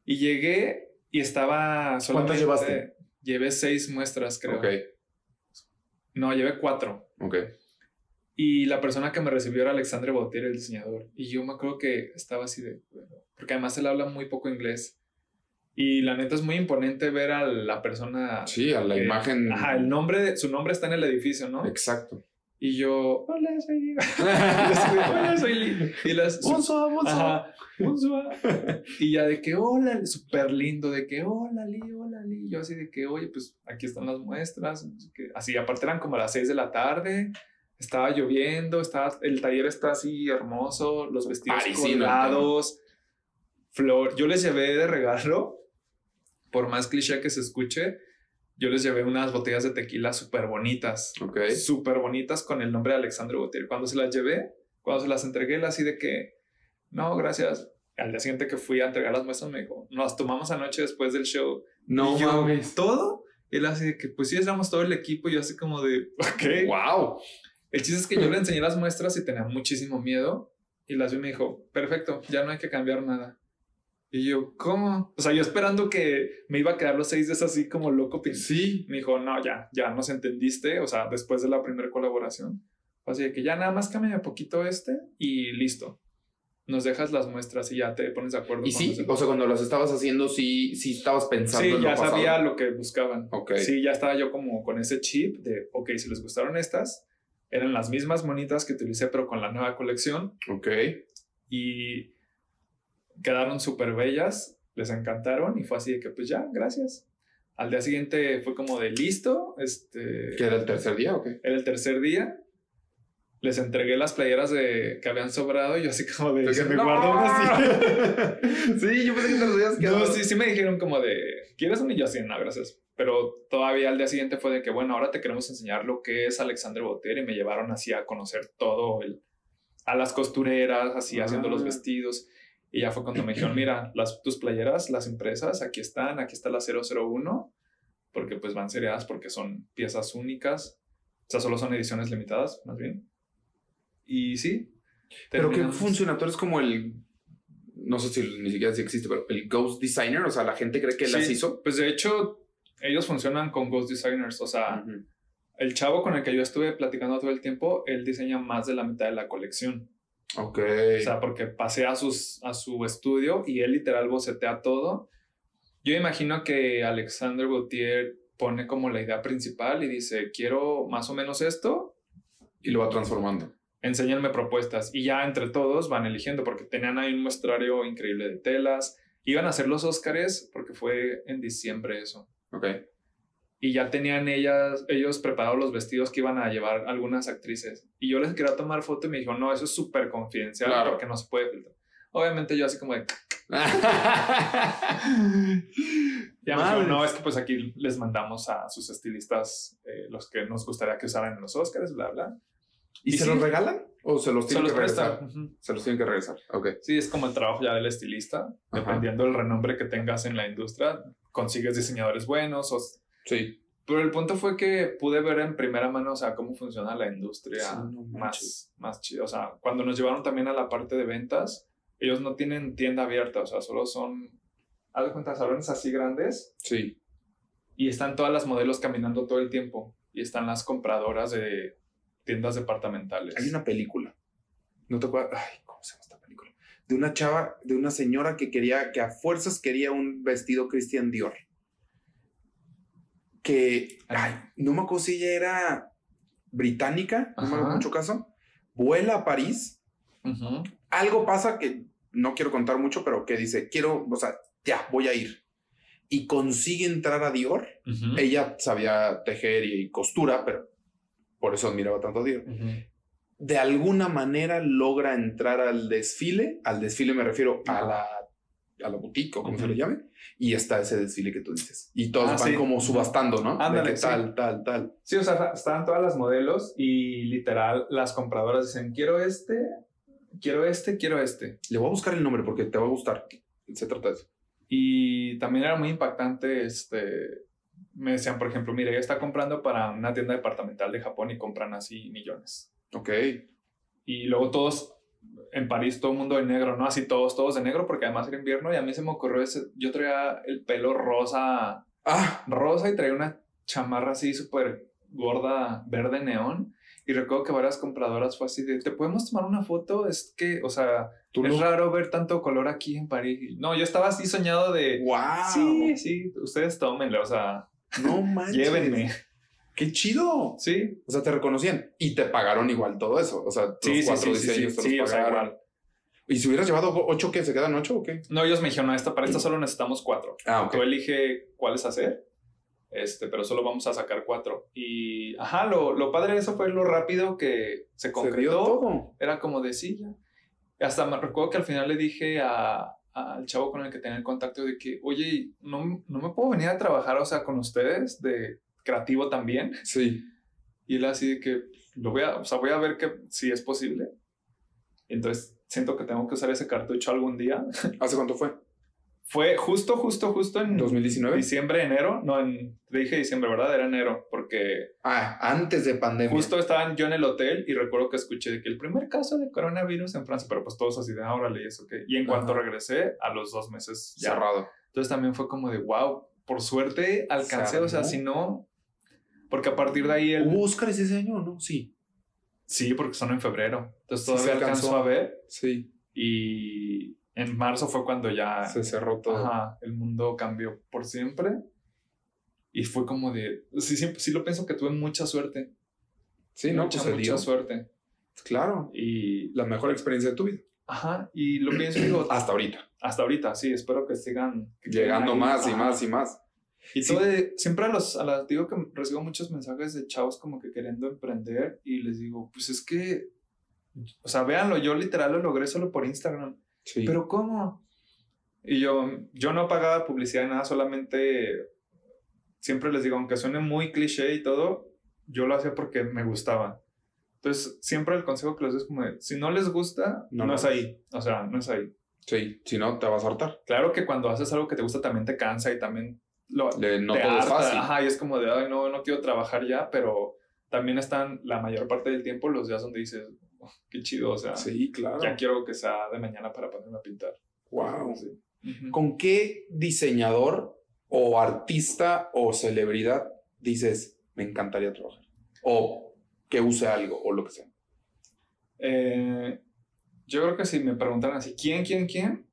Speaker 2: Y llegué y estaba solamente...
Speaker 1: llevaste?
Speaker 2: Llevé seis muestras, creo.
Speaker 1: Ok,
Speaker 2: No, llevé cuatro.
Speaker 1: ok.
Speaker 2: Y la persona que me recibió era Alexandre Bautier, el diseñador. Y yo me acuerdo que estaba así de... Porque además él habla muy poco inglés. Y la neta es muy imponente ver a la persona...
Speaker 1: Sí, a la
Speaker 2: que-
Speaker 1: imagen.
Speaker 2: Ajá, el nombre, de- su nombre está en el edificio, ¿no?
Speaker 1: Exacto.
Speaker 2: Y yo, hola, soy Diego. Hola, soy Lee. Y las,
Speaker 1: Bonsoir, bonsoir.
Speaker 2: Bonsoir. Y ya de que, hola, súper lindo, de que, hola, Lee, hola, Lee. Yo así de que, oye, pues aquí están las muestras. no. Así, aparte eran como las 6 de la tarde. Estaba lloviendo, estaba, el taller está así hermoso, los vestidos
Speaker 1: Parisino,
Speaker 2: colgados, flor. Yo les llevé de regalo, por más cliché que se escuche, yo les llevé unas botellas de tequila súper bonitas
Speaker 1: Ok.
Speaker 2: súper bonitas con el nombre de Alexandre Botier. Cuando se las llevé, cuando se las entregué, él así de que, no, gracias. Al día siguiente que fui a entregar las muestras, me dijo, nos tomamos anoche después del show.
Speaker 1: No
Speaker 2: y yo,
Speaker 1: mames.
Speaker 2: ¿todo? Él así de que, pues sí, éramos todo el equipo. Y yo así como de, ok.
Speaker 1: Wow.
Speaker 2: El chiste es que yo le enseñé las muestras y tenía muchísimo miedo. Y las vi y me dijo, perfecto, ya no hay que cambiar nada. Y yo, ¿cómo? O sea, yo esperando que me iba a quedar los seis de esas así como loco. pin-
Speaker 1: Sí.
Speaker 2: me dijo, no, ya, ya nos entendiste, o sea, después de la primera colaboración. Así de que ya nada más cambia un poquito este y listo. Nos dejas las muestras y ya te pones de acuerdo.
Speaker 1: Y sí, o sea, cuando las estabas haciendo, sí, sí estabas pensando
Speaker 2: Sí,
Speaker 1: en lo
Speaker 2: ya
Speaker 1: pasado.
Speaker 2: sabía lo que buscaban.
Speaker 1: Ok.
Speaker 2: Sí, ya estaba yo como con ese chip de, ok, si les gustaron estas, eran las mismas monitas que utilicé, pero con la nueva colección
Speaker 1: Ok.
Speaker 2: y quedaron súper bellas, les encantaron y fue así de que, pues ya, gracias. Al día siguiente fue como de listo, este...
Speaker 1: ¿Que era el tercer día o qué?
Speaker 2: Era el tercer día. Les entregué las playeras de, que habían sobrado y yo así como de... Se me
Speaker 1: ¡No!
Speaker 2: guardó una así.
Speaker 1: sí, yo pensé que te los habías quedado.
Speaker 2: No, sí, sí me dijeron como de... ¿Quieres un? Y yo así, no, gracias. Pero todavía al día siguiente fue de que, bueno, ahora te queremos enseñar lo que es Alexandre Botier y me llevaron así a conocer todo el... A las costureras, así haciendo los
Speaker 1: Ah.
Speaker 2: vestidos. Y ya fue cuando me dijeron, mira, las, tus playeras, las impresas, aquí están, aquí está la 001, porque pues van seriadas porque son piezas únicas. O sea, solo son ediciones limitadas, más bien. Y sí.
Speaker 1: Pero qué
Speaker 2: terminamos.
Speaker 1: funciona, tú eres como el. No sé si ni siquiera si existe, pero el Ghost Designer, o sea, la gente cree que él las
Speaker 2: Sí,
Speaker 1: hizo.
Speaker 2: Pues de hecho, ellos funcionan con Ghost Designers. O sea, el chavo con el que yo estuve platicando todo el tiempo, él diseña más de la mitad de la colección.
Speaker 1: Ok.
Speaker 2: O sea, porque pasé a, sus, a su estudio y él literal bocetea todo. Yo imagino que Alexander Gautier pone como la idea principal y dice, quiero más o menos esto,
Speaker 1: y lo va transformando.
Speaker 2: enséñenme propuestas. Y ya entre todos van eligiendo, porque tenían ahí un muestrario increíble de telas. Iban a hacer los Óscares, porque fue en diciembre eso.
Speaker 1: Ok.
Speaker 2: Y ya tenían ellas, ellos preparados los vestidos que iban a llevar algunas actrices. Y yo les quería tomar foto y me dijo, no, eso es súper confidencial
Speaker 1: Claro.
Speaker 2: porque no se puede filtrar. Obviamente yo así como de, Ya me dijo, no, es que pues aquí les mandamos a sus estilistas eh, los que nos gustaría que usaran en los Oscars, bla, bla.
Speaker 1: ¿Y,
Speaker 2: Y
Speaker 1: se
Speaker 2: sí.
Speaker 1: los regalan? ¿O se los
Speaker 2: Se
Speaker 1: tienen
Speaker 2: los
Speaker 1: que regresar?
Speaker 2: prestan. Ujú.
Speaker 1: Se los tienen que regresar. Ok.
Speaker 2: Sí, es como el trabajo ya del estilista.
Speaker 1: Ajá.
Speaker 2: Dependiendo del renombre que tengas en la industria, consigues diseñadores buenos. O...
Speaker 1: Sí.
Speaker 2: Pero el punto fue que pude ver en primera mano, o sea, cómo funciona la industria
Speaker 1: Sí, no manches.
Speaker 2: más, más chido. O sea, cuando nos llevaron también a la parte de ventas, ellos no tienen tienda abierta, o sea, solo son, haz de cuenta, salones así grandes
Speaker 1: Sí.
Speaker 2: y están todas las modelos caminando todo el tiempo y están las compradoras de tiendas departamentales.
Speaker 1: Hay una película. ¿No te acuerdas? Ay, ¿cómo se llama esta película? De una chava, de una señora que quería, que a fuerzas quería un vestido Christian Dior. Que, ay, no me acuerdo si ella era británica, no me hago mucho caso. Vuela a París. Algo pasa que no quiero contar mucho, pero que dice, quiero, o sea, ya, voy a ir. Y consigue entrar a Dior. Ella sabía tejer y costura, pero por eso admiraba tanto a Dior de alguna manera logra entrar al desfile. Al desfile me refiero a la, a la boutique o como se
Speaker 2: Ujú.
Speaker 1: le llame. Y está ese desfile que tú dices. Y todos
Speaker 2: Ah,
Speaker 1: van
Speaker 2: sí.
Speaker 1: como subastando, ¿no?
Speaker 2: Ándale,
Speaker 1: de que
Speaker 2: sí.
Speaker 1: tal, tal, tal.
Speaker 2: Sí, o sea, estaban todas las modelos y literal las compradoras dicen, quiero este, quiero este, quiero este.
Speaker 1: Le voy a buscar el nombre porque te va a gustar. Se trata de eso.
Speaker 2: Y también era muy impactante, este, me decían, por ejemplo, mira, ella está comprando para una tienda departamental de Japón y compran así millones.
Speaker 1: Ok.
Speaker 2: Y luego todos, en París, todo el mundo de negro, ¿no? Así todos, todos de negro, porque además era invierno y a mí se me ocurrió ese, yo traía el pelo rosa,
Speaker 1: Ah,
Speaker 2: rosa y traía una chamarra así súper gorda, verde neón. Y recuerdo que varias compradoras fue así de, ¿te podemos tomar una foto? Es que, o sea,
Speaker 1: tú
Speaker 2: es raro ver tanto color aquí en París. No, yo estaba así soñado de,
Speaker 1: ¡Wow!
Speaker 2: sí, sí, ustedes tómenlo, o sea,
Speaker 1: No manches.
Speaker 2: llévenme.
Speaker 1: ¡Qué chido!
Speaker 2: Sí,
Speaker 1: O sea, te reconocían y te pagaron igual todo eso. O sea,
Speaker 2: sí,
Speaker 1: cuatro
Speaker 2: sí, sí,
Speaker 1: diseños
Speaker 2: sí,
Speaker 1: te los
Speaker 2: o sea,
Speaker 1: pagaron.
Speaker 2: igual.
Speaker 1: ¿Y si hubieras llevado ocho, qué? ¿Se quedan ocho o qué?
Speaker 2: No, ellos me dijeron, no, esta, para esta solo necesitamos cuatro.
Speaker 1: Ah, ok.
Speaker 2: Tú elige cuáles hacer, este, pero solo vamos a sacar cuatro. Y, ajá, lo, lo padre de eso fue lo rápido que se
Speaker 1: Se
Speaker 2: concretó.
Speaker 1: todo.
Speaker 2: Era como de sí, ya. Hasta me recuerdo que al final le dije a- al chavo con el que tenía el contacto de que, oye, ¿no, no me puedo venir a trabajar, o sea, con ustedes, de creativo también.
Speaker 1: Sí.
Speaker 2: Y él así de que, lo voy a, o sea, voy a ver que si es posible. Entonces, siento que tengo que usar ese cartucho algún día.
Speaker 1: ¿Hace cuánto fue?
Speaker 2: Fue justo, justo, justo en
Speaker 1: 2019.
Speaker 2: diciembre, enero. No, en, te dije diciembre, ¿verdad? Era enero, porque
Speaker 1: Ah, antes de pandemia.
Speaker 2: justo estaba yo en el hotel y recuerdo que escuché que el primer caso de coronavirus en Francia, pero pues todos así de, ah, órale, ¿y eso qué? Y en cuanto
Speaker 1: Ajá.
Speaker 2: regresé, a los dos meses ya.
Speaker 1: cerrado.
Speaker 2: Entonces también fue como de, wow, por suerte alcancé, o sea, si no, porque a partir de ahí el...
Speaker 1: ¿Hubo Óscares ese año o no? Sí.
Speaker 2: Sí, porque son en febrero. Entonces
Speaker 1: Sí,
Speaker 2: todavía
Speaker 1: se
Speaker 2: alcanzó
Speaker 1: alcanzó.
Speaker 2: a ver
Speaker 1: Sí.
Speaker 2: y en marzo fue cuando ya
Speaker 1: Se cerró todo.
Speaker 2: ajá, el mundo cambió por siempre. Y fue como de, sí, siempre, sí lo pienso que tuve mucha suerte.
Speaker 1: Sí, no,
Speaker 2: mucha,
Speaker 1: pues
Speaker 2: mucha suerte.
Speaker 1: Claro.
Speaker 2: Y,
Speaker 1: La mejor experiencia de tu vida.
Speaker 2: ajá, y lo pienso digo,
Speaker 1: Hasta ahorita.
Speaker 2: hasta ahorita, sí, espero que sigan. que
Speaker 1: Llegando más y más y más.
Speaker 2: Y
Speaker 1: Sí.
Speaker 2: todo de- siempre a los, a las, digo que recibo muchos mensajes de chavos como que queriendo emprender y les digo, pues es que, o sea, véanlo, yo literal lo logré solo por Instagram.
Speaker 1: Sí.
Speaker 2: ¿Pero cómo? Y yo, yo no pagaba publicidad nada, solamente siempre les digo, aunque suene muy cliché y todo, yo lo hacía porque me gustaba. Entonces, siempre el consejo que les doy es como, de, si no les gusta,
Speaker 1: No
Speaker 2: no, es ahí. O sea, no es ahí.
Speaker 1: Sí, si no, te vas a hartar.
Speaker 2: Claro que cuando haces algo que te gusta también te cansa y también lo,
Speaker 1: Le- no
Speaker 2: te
Speaker 1: todo es
Speaker 2: harta.
Speaker 1: fácil.
Speaker 2: Ajá, y es como de, ay, no, no quiero trabajar ya, pero también están la mayor parte del tiempo los días donde dices, "Oh, qué chido, o sea,
Speaker 1: Sí, claro.
Speaker 2: ya quiero que sea de mañana para ponerme a pintar.
Speaker 1: Wow.
Speaker 2: Sí.
Speaker 1: ¿Con qué diseñador o artista o celebridad dices, me encantaría trabajar? O que use algo o lo que sea.
Speaker 2: Eh, yo creo que si me preguntaran así, ¿quién, quién, quién?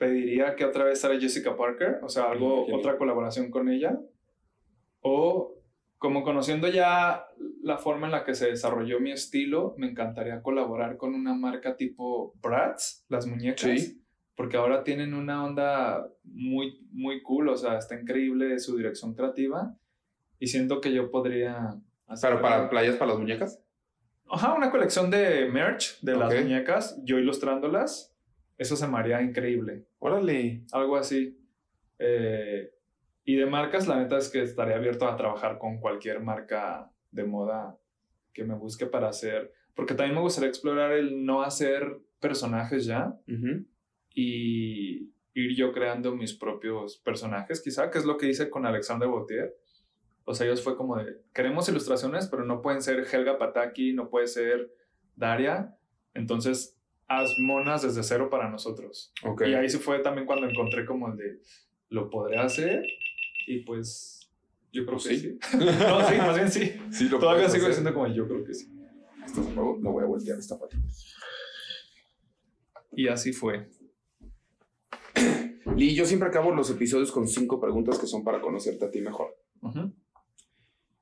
Speaker 2: Pediría que otra vez sale Jessica Parker, o sea, algo, otra colaboración con ella. O como conociendo ya la forma en la que se desarrolló mi estilo, me encantaría colaborar con una marca tipo Bratz, las muñecas.
Speaker 1: Sí.
Speaker 2: Porque ahora tienen una onda muy, muy cool, o sea, está increíble su dirección creativa. Y siento que yo podría hacer.
Speaker 1: Pero para playas para las muñecas.
Speaker 2: Ajá, una colección de merch de las muñecas, yo ilustrándolas. Eso se me haría increíble.
Speaker 1: Órale.
Speaker 2: Algo así. Eh, y de marcas, la neta es que estaría abierto a trabajar con cualquier marca de moda que me busque para hacer. Porque también me gustaría explorar el no hacer personajes ya y ir yo creando mis propios personajes, quizá, que es lo que hice con Alexander Bautier. O sea, ellos fue como de, queremos ilustraciones, pero no pueden ser Helga Pataki, no puede ser Daria. Entonces, haz monas desde cero para nosotros.
Speaker 1: Ok.
Speaker 2: Y ahí sí fue también cuando encontré como el de, lo podré hacer. Y pues, yo creo
Speaker 1: Pues
Speaker 2: que
Speaker 1: sí.
Speaker 2: sí. no, sí, más bien sí.
Speaker 1: Sí, lo
Speaker 2: Todavía sigo
Speaker 1: hacer.
Speaker 2: diciendo como yo creo que sí.
Speaker 1: Esto es nuevo, lo voy a voltear esta patita.
Speaker 2: Y así fue.
Speaker 1: Lee, yo siempre acabo los episodios con cinco preguntas que son para conocerte a ti mejor.
Speaker 2: Ujú.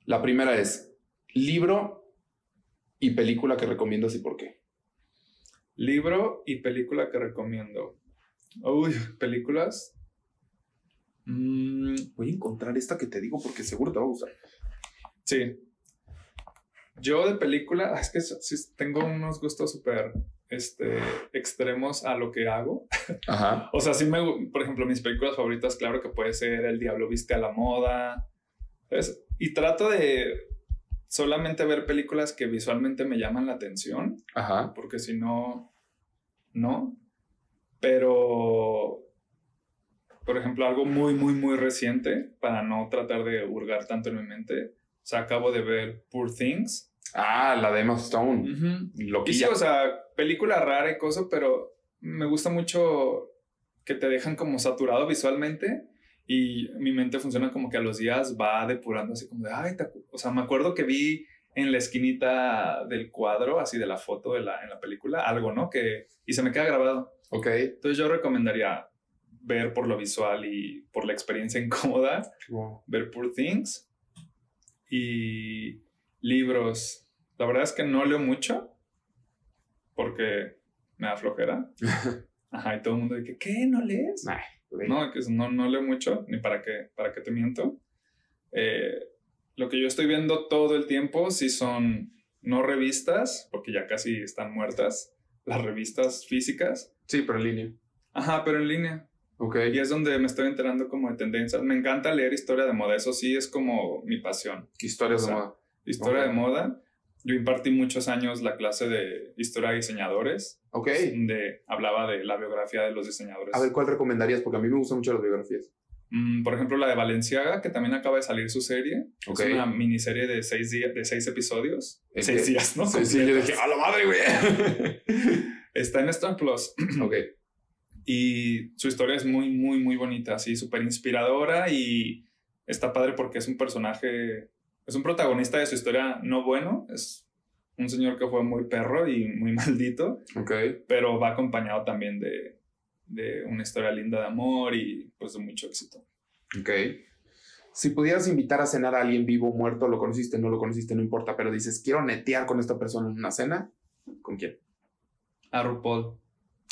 Speaker 1: La primera es, libro y película que recomiendas y por qué.
Speaker 2: Libro y película que recomiendo. Uy, películas. Mm,
Speaker 1: Voy a encontrar esta que te digo porque seguro te va a gustar.
Speaker 2: sí. Yo de película, es que sí, tengo unos gustos súper este, extremos a lo que hago.
Speaker 1: Ajá.
Speaker 2: O sea, sí me, por ejemplo, mis películas favoritas, claro que puede ser El Diablo Viste a la Moda. ¿sabes? Y trato de solamente ver películas que visualmente me llaman la atención.
Speaker 1: Ajá.
Speaker 2: porque si no, no. Pero por ejemplo, algo muy, muy, muy reciente, para no tratar de hurgar tanto en mi mente. O sea, acabo de ver Poor Things.
Speaker 1: Ah, la de Emma Stone.
Speaker 2: Ujú.
Speaker 1: Lo
Speaker 2: Y sí, o sea, película rara y cosa, pero me gusta mucho que te dejan como saturado visualmente y mi mente funciona como que a los días va depurando así como de, ay, te acu-". o sea, me acuerdo que vi en la esquinita del cuadro, así de la foto de la, en la película, algo, ¿no? Que, y se me queda grabado.
Speaker 1: Ok.
Speaker 2: Entonces yo recomendaría ver por lo visual y por la experiencia incómoda,
Speaker 1: Wow.
Speaker 2: ver Poor Things y libros. La verdad es que no leo mucho porque me da flojera. Ajá, y todo el mundo dice, ¿qué? ¿No lees?
Speaker 1: Nah,
Speaker 2: No, que no, no leo mucho, ni para qué, para qué te miento. Eh, lo que yo estoy viendo todo el tiempo sí son no revistas, porque ya casi están muertas, las revistas físicas.
Speaker 1: Sí, pero en línea.
Speaker 2: Ajá, pero en línea.
Speaker 1: Ok.
Speaker 2: Y es donde me estoy enterando como de tendencias. Me encanta leer historia de moda, eso sí es como mi pasión.
Speaker 1: Historias
Speaker 2: o sea,
Speaker 1: de moda.
Speaker 2: Historia
Speaker 1: Ok.
Speaker 2: de moda. Yo impartí muchos años la clase de historia de diseñadores,
Speaker 1: Ok.
Speaker 2: donde hablaba de la biografía de los diseñadores.
Speaker 1: A ver, ¿cuál recomendarías? Porque a mí me gustan mucho las biografías.
Speaker 2: Mm, por ejemplo, la de Valenciaga, que también acaba de salir su serie.
Speaker 1: Ok.
Speaker 2: Es una miniserie de seis, días, de seis episodios.
Speaker 1: ¿En
Speaker 2: seis días, ¿no?
Speaker 1: Sí, sí, yo dije. ¡a la madre, güey!
Speaker 2: Está en Star Plus.
Speaker 1: ok.
Speaker 2: Y su historia es muy, muy, muy bonita, así, súper inspiradora y está padre porque es un personaje, es un protagonista de su historia no bueno, es un señor que fue muy perro y muy maldito,
Speaker 1: Ok.
Speaker 2: pero va acompañado también de, de una historia linda de amor y pues de mucho éxito.
Speaker 1: Ok. Si pudieras invitar a cenar a alguien vivo, muerto, lo conociste, no lo conociste, no importa, pero dices, quiero netear con esta persona en una cena, ¿con quién?
Speaker 2: A RuPaul.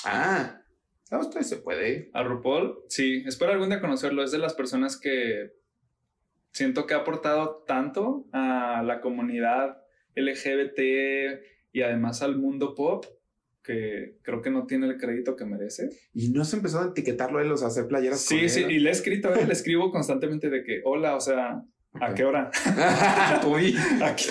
Speaker 1: Ah, no, esto se puede.
Speaker 2: A RuPaul, sí, espero algún día conocerlo. Es de las personas que siento que ha aportado tanto a la comunidad LGBT y además al mundo pop que creo que no tiene el crédito que merece.
Speaker 1: Y no has empezado a etiquetarlo a él, o sea, hacer playeras
Speaker 2: Sí,
Speaker 1: con
Speaker 2: sí,
Speaker 1: él?
Speaker 2: y le he escrito, le escribo constantemente de que, hola, o sea, ¿a
Speaker 1: Ok.
Speaker 2: qué hora?
Speaker 1: Uy.
Speaker 2: Aquí.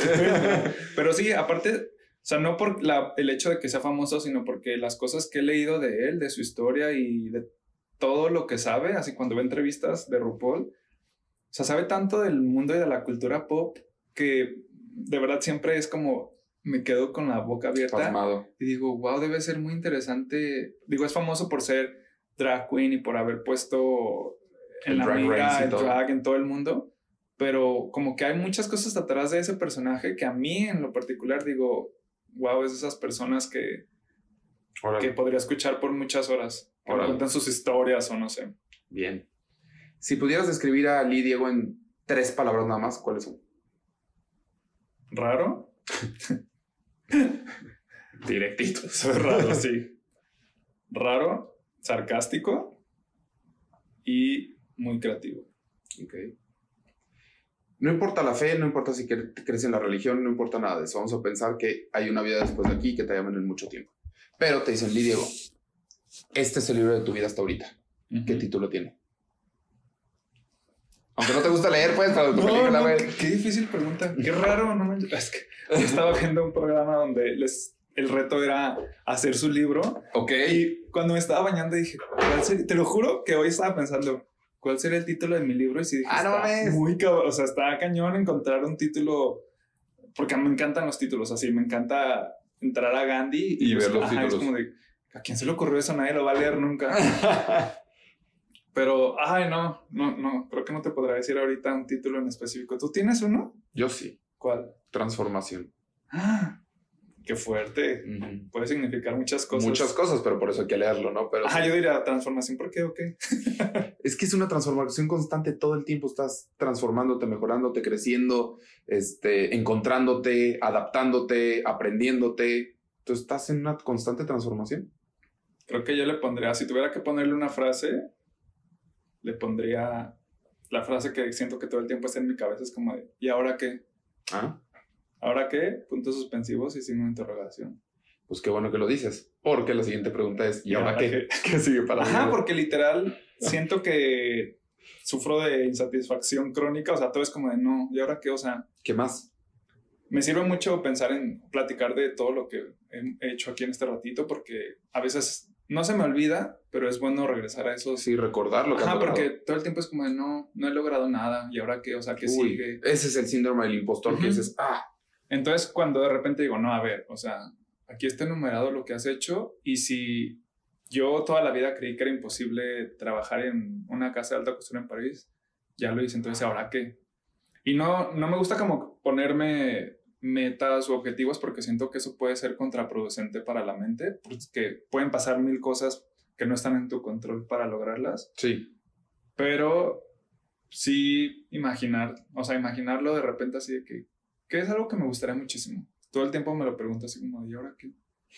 Speaker 2: Pero sí, aparte, o sea, no por la- el hecho de que sea famoso, sino porque las cosas que he leído de él, de su historia y de todo lo que sabe, así cuando ve entrevistas de RuPaul, sea, sabe tanto del mundo y de la cultura pop que de verdad siempre es como me quedo con la boca abierta
Speaker 1: Pasmado.
Speaker 2: y digo, wow, debe ser muy interesante. Digo, es famoso por ser drag queen y por haber puesto en
Speaker 1: El
Speaker 2: la
Speaker 1: drag
Speaker 2: mira el
Speaker 1: todo.
Speaker 2: drag en todo el mundo, pero como que hay muchas cosas atrás de ese personaje que a mí en lo particular digo, wow, es de esas personas que,
Speaker 1: Órale.
Speaker 2: que podría escuchar por muchas horas, que cuentan sus historias o no sé.
Speaker 1: Bien. Si pudieras describir a Lee Diego en tres palabras nada más, ¿cuáles son?
Speaker 2: ¿Raro?
Speaker 1: Directitos.
Speaker 2: Soy raro, sí. Raro, sarcástico y muy creativo.
Speaker 1: Ok. No importa la fe, no importa si cre- crees en la religión, no importa nada de eso. Vamos a pensar que hay una vida después de aquí que te llaman en mucho tiempo. Pero te dicen, Lee Diego, este es el libro de tu vida hasta ahorita. ¿Qué título tiene? Aunque no te gusta leer, pues, pero tu
Speaker 2: No,
Speaker 1: película,
Speaker 2: no, qué, qué difícil pregunta. Qué raro, no. Es que yo estaba viendo un programa donde les, el reto era hacer su libro.
Speaker 1: Ok.
Speaker 2: Y cuando me estaba bañando dije, ¿cuál sería? Te lo juro que hoy estaba pensando, ¿cuál sería el título de mi libro? Y sí dije,
Speaker 1: Ah, no
Speaker 2: está muy cabrón. O sea, está cañón encontrar un título. Porque me encantan los títulos así. Me encanta entrar a Gandhi
Speaker 1: Y ver los
Speaker 2: ajá, Es
Speaker 1: títulos.
Speaker 2: como de, ¿a quién se le ocurrió eso? Nadie lo va a leer nunca. Pero, ay, no, no, no. Creo que no te podrá decir ahorita un título en específico. ¿Tú tienes uno?
Speaker 1: Yo sí.
Speaker 2: ¿Cuál?
Speaker 1: Transformación.
Speaker 2: ¡Ah! ¡Qué fuerte! Puede significar muchas cosas.
Speaker 1: Muchas cosas, pero por eso hay que leerlo, ¿no? Pero
Speaker 2: Ajá, yo diría transformación. ¿Por qué o qué?
Speaker 1: es que es una transformación constante todo el tiempo. Estás transformándote, mejorándote, creciendo, este, encontrándote, adaptándote, aprendiéndote. Tú estás en una constante transformación.
Speaker 2: Creo que yo le pondría, si tuviera que ponerle una frase, le pondría la frase que siento que todo el tiempo está en mi cabeza. Es como de, ¿y ahora qué?
Speaker 1: ¿Ah?
Speaker 2: ¿Ahora qué? Puntos suspensivos y signo de interrogación.
Speaker 1: Pues qué bueno que lo dices. Porque la siguiente pregunta es, ¿y, ahora, qué? ¿Qué sigue para
Speaker 2: Ajá,
Speaker 1: mí?
Speaker 2: porque literal siento que sufro de insatisfacción crónica. O sea, todo es como de, no, ¿y ahora qué? O sea,
Speaker 1: ¿Qué más?
Speaker 2: me sirve mucho pensar en platicar de todo lo que he hecho aquí en este ratito porque a veces no se me olvida, pero es bueno regresar a eso.
Speaker 1: Sí, recordar lo que
Speaker 2: Ajá,
Speaker 1: logrado.
Speaker 2: porque todo el tiempo es como de, no, no he logrado nada. ¿Y ahora qué? O sea, ¿qué
Speaker 1: Uy,
Speaker 2: sigue?
Speaker 1: Ese es el síndrome del impostor que dices, ah,
Speaker 2: Entonces, cuando de repente digo, no, a ver, o sea, aquí está enumerado lo que has hecho y si yo toda la vida creí que era imposible trabajar en una casa de alta costura en París, ya lo hice, entonces, ¿ahora qué? Y no, no me gusta como ponerme metas o objetivos porque siento que eso puede ser contraproducente para la mente, porque pueden pasar mil cosas que no están en tu control para lograrlas,
Speaker 1: sí.
Speaker 2: pero sí imaginar, o sea, imaginarlo de repente así de que, que es algo que me gustaría muchísimo. Todo el tiempo me lo pregunto así como, ¿y ahora qué?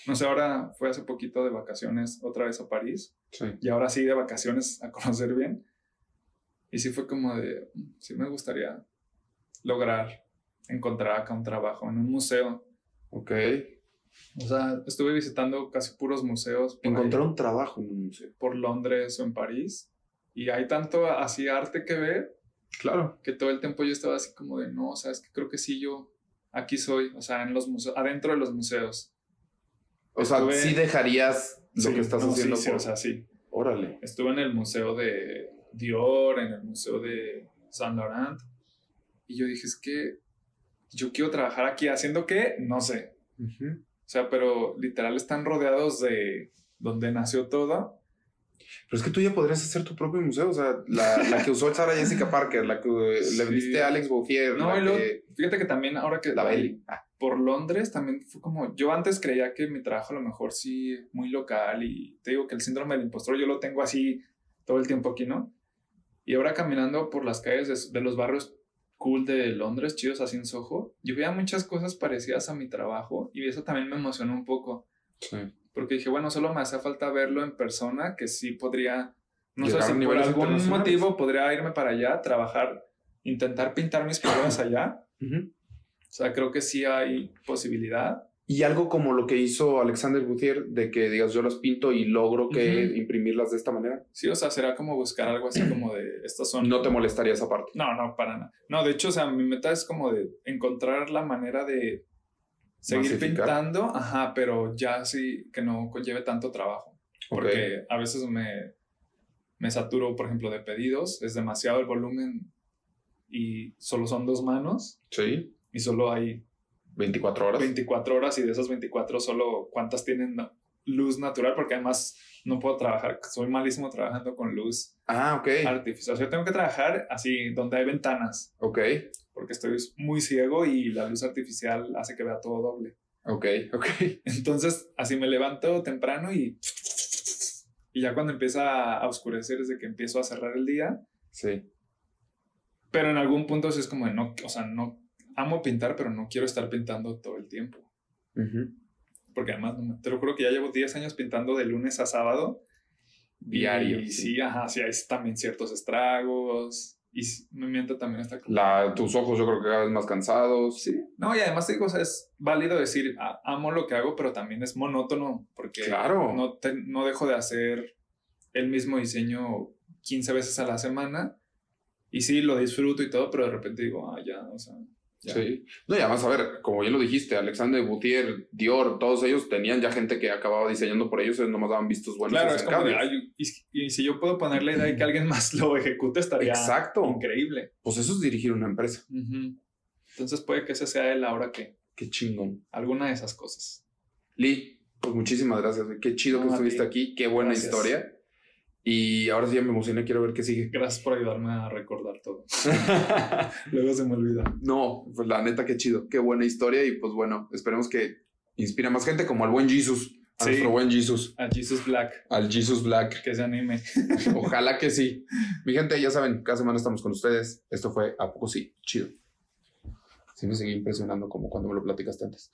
Speaker 2: No sé, ahora fue hace poquito de vacaciones otra vez a París
Speaker 1: Sí.
Speaker 2: y ahora sí de vacaciones a conocer bien. Y sí fue como de, "Mm, sí me gustaría lograr encontrar acá un trabajo en un museo.
Speaker 1: Ok.
Speaker 2: O sea, estuve visitando casi puros museos ahí,
Speaker 1: Encontrar un trabajo en un museo.
Speaker 2: por Londres o en París. Y hay tanto así arte que ver
Speaker 1: Claro.
Speaker 2: que todo el tiempo yo estaba así como de, no, o sea, es que creo que sí, yo aquí soy, o sea, en los museos, adentro de los museos.
Speaker 1: O sea,
Speaker 2: Estuve-
Speaker 1: sí dejarías lo
Speaker 2: Sí,
Speaker 1: que estás
Speaker 2: no,
Speaker 1: haciendo.
Speaker 2: Sí, sí,
Speaker 1: por-
Speaker 2: o sea, sí.
Speaker 1: Órale.
Speaker 2: Estuve en el museo de Dior, en el museo de Saint Laurent, y yo dije, es que yo quiero trabajar aquí haciendo qué, no sé. O sea, pero literal están rodeados de donde nació todo.
Speaker 1: Pero es que tú ya podrías hacer tu propio museo. O sea, la, la que usó Sara Jessica Parker, la que le
Speaker 2: Sí.
Speaker 1: vendiste a Alex Bouffier,
Speaker 2: No,
Speaker 1: la,
Speaker 2: y luego,
Speaker 1: que-
Speaker 2: fíjate que también ahora que
Speaker 1: la Belly. Ah,
Speaker 2: por Londres también fue como, yo antes creía que mi trabajo a lo mejor sí muy local y te digo que el síndrome del impostor yo lo tengo así todo el tiempo aquí, ¿no? Y ahora caminando por las calles de, de los barrios cool de Londres, chidos así en Soho, yo veía muchas cosas parecidas a mi trabajo y eso también me emocionó un poco,
Speaker 1: sí.
Speaker 2: porque dije, bueno, solo me hace falta verlo en persona, que sí podría, no sé si por algún motivo podría irme para allá, trabajar, intentar pintar mis figuras allá.
Speaker 1: Ujú.
Speaker 2: O sea, creo que sí hay posibilidad.
Speaker 1: Y algo como lo que hizo Alexander Bouffier, de que digas yo las pinto y logro que imprimirlas de esta manera.
Speaker 2: Sí, o sea, será como buscar algo así como de estas son.
Speaker 1: No te molestaría esa parte.
Speaker 2: No, no, para nada. No, de hecho, o sea, mi meta es como de encontrar la manera de seguir
Speaker 1: Masificar.
Speaker 2: pintando, ajá, pero ya sí que no conlleve tanto trabajo. Porque a veces me, me saturo, por ejemplo, de pedidos, es demasiado el volumen y solo son dos manos
Speaker 1: Sí.
Speaker 2: y solo hay
Speaker 1: 24 horas.
Speaker 2: 24 horas y de esas 24 solo cuántas tienen luz natural, porque además no puedo trabajar, soy malísimo trabajando con luz
Speaker 1: Ah, ok.
Speaker 2: artificial. O sea, yo tengo que trabajar así donde hay ventanas,
Speaker 1: Ok.
Speaker 2: porque estoy muy ciego y la luz artificial hace que vea todo doble.
Speaker 1: Ok. Ok.
Speaker 2: Entonces, así me levanto temprano y, y ya cuando empieza a oscurecer es de que empiezo a cerrar el día,
Speaker 1: Sí.
Speaker 2: pero en algún punto sí es como de no, o sea, no amo pintar, pero no quiero estar pintando todo el tiempo.
Speaker 1: Ujú.
Speaker 2: Porque además, te lo juro que ya llevo 10 años pintando de lunes a sábado.
Speaker 1: Diario.
Speaker 2: Y sí, ajá, sí, hay también ciertos estragos. Y mi mente también está.
Speaker 1: La, tus ojos yo creo que cada vez más cansados.
Speaker 2: Sí. No, y además digo, o sea, es válido decir, "Ah, amo lo que hago, pero también es monótono, porque
Speaker 1: Claro.
Speaker 2: no, te- no dejo de hacer el mismo diseño 15 veces a la semana. Y sí, lo disfruto y todo, pero de repente digo, ah, ya, o sea, ya.
Speaker 1: Sí. No, y además, a ver, como bien lo dijiste, Alexander Boutier, Dior, todos ellos tenían ya gente que acababa diseñando por ellos, ellos nomás daban vistos buenos.
Speaker 2: Claro,
Speaker 1: y
Speaker 2: es como de. "Ay, y, y si yo puedo poner la idea y que alguien más lo ejecute, estaría
Speaker 1: Exacto.
Speaker 2: increíble.
Speaker 1: Pues eso es dirigir una empresa.
Speaker 2: Ujú. Entonces puede que ese sea el ahora que
Speaker 1: Qué chingón.
Speaker 2: alguna de esas cosas.
Speaker 1: Lee, pues muchísimas gracias. Qué chido
Speaker 2: No,
Speaker 1: que estuviste aquí. Qué buena
Speaker 2: Gracias.
Speaker 1: historia. Y ahora sí ya me emocioné, quiero ver qué sigue.
Speaker 2: Gracias por ayudarme a recordar todo. Luego se me olvida.
Speaker 1: no, pues la neta, qué chido. Qué buena historia. Y pues bueno, esperemos que inspire a más gente como al buen Jesus. A
Speaker 2: Sí.
Speaker 1: nuestro buen Jesus.
Speaker 2: A Jesus Black,
Speaker 1: Al Jesus Black.
Speaker 2: que se anime.
Speaker 1: Ojalá que sí. Mi gente, ya saben, cada semana estamos con ustedes. Esto fue A Poco Sí. Chido. Sí me seguí impresionando como cuando me lo platicaste antes.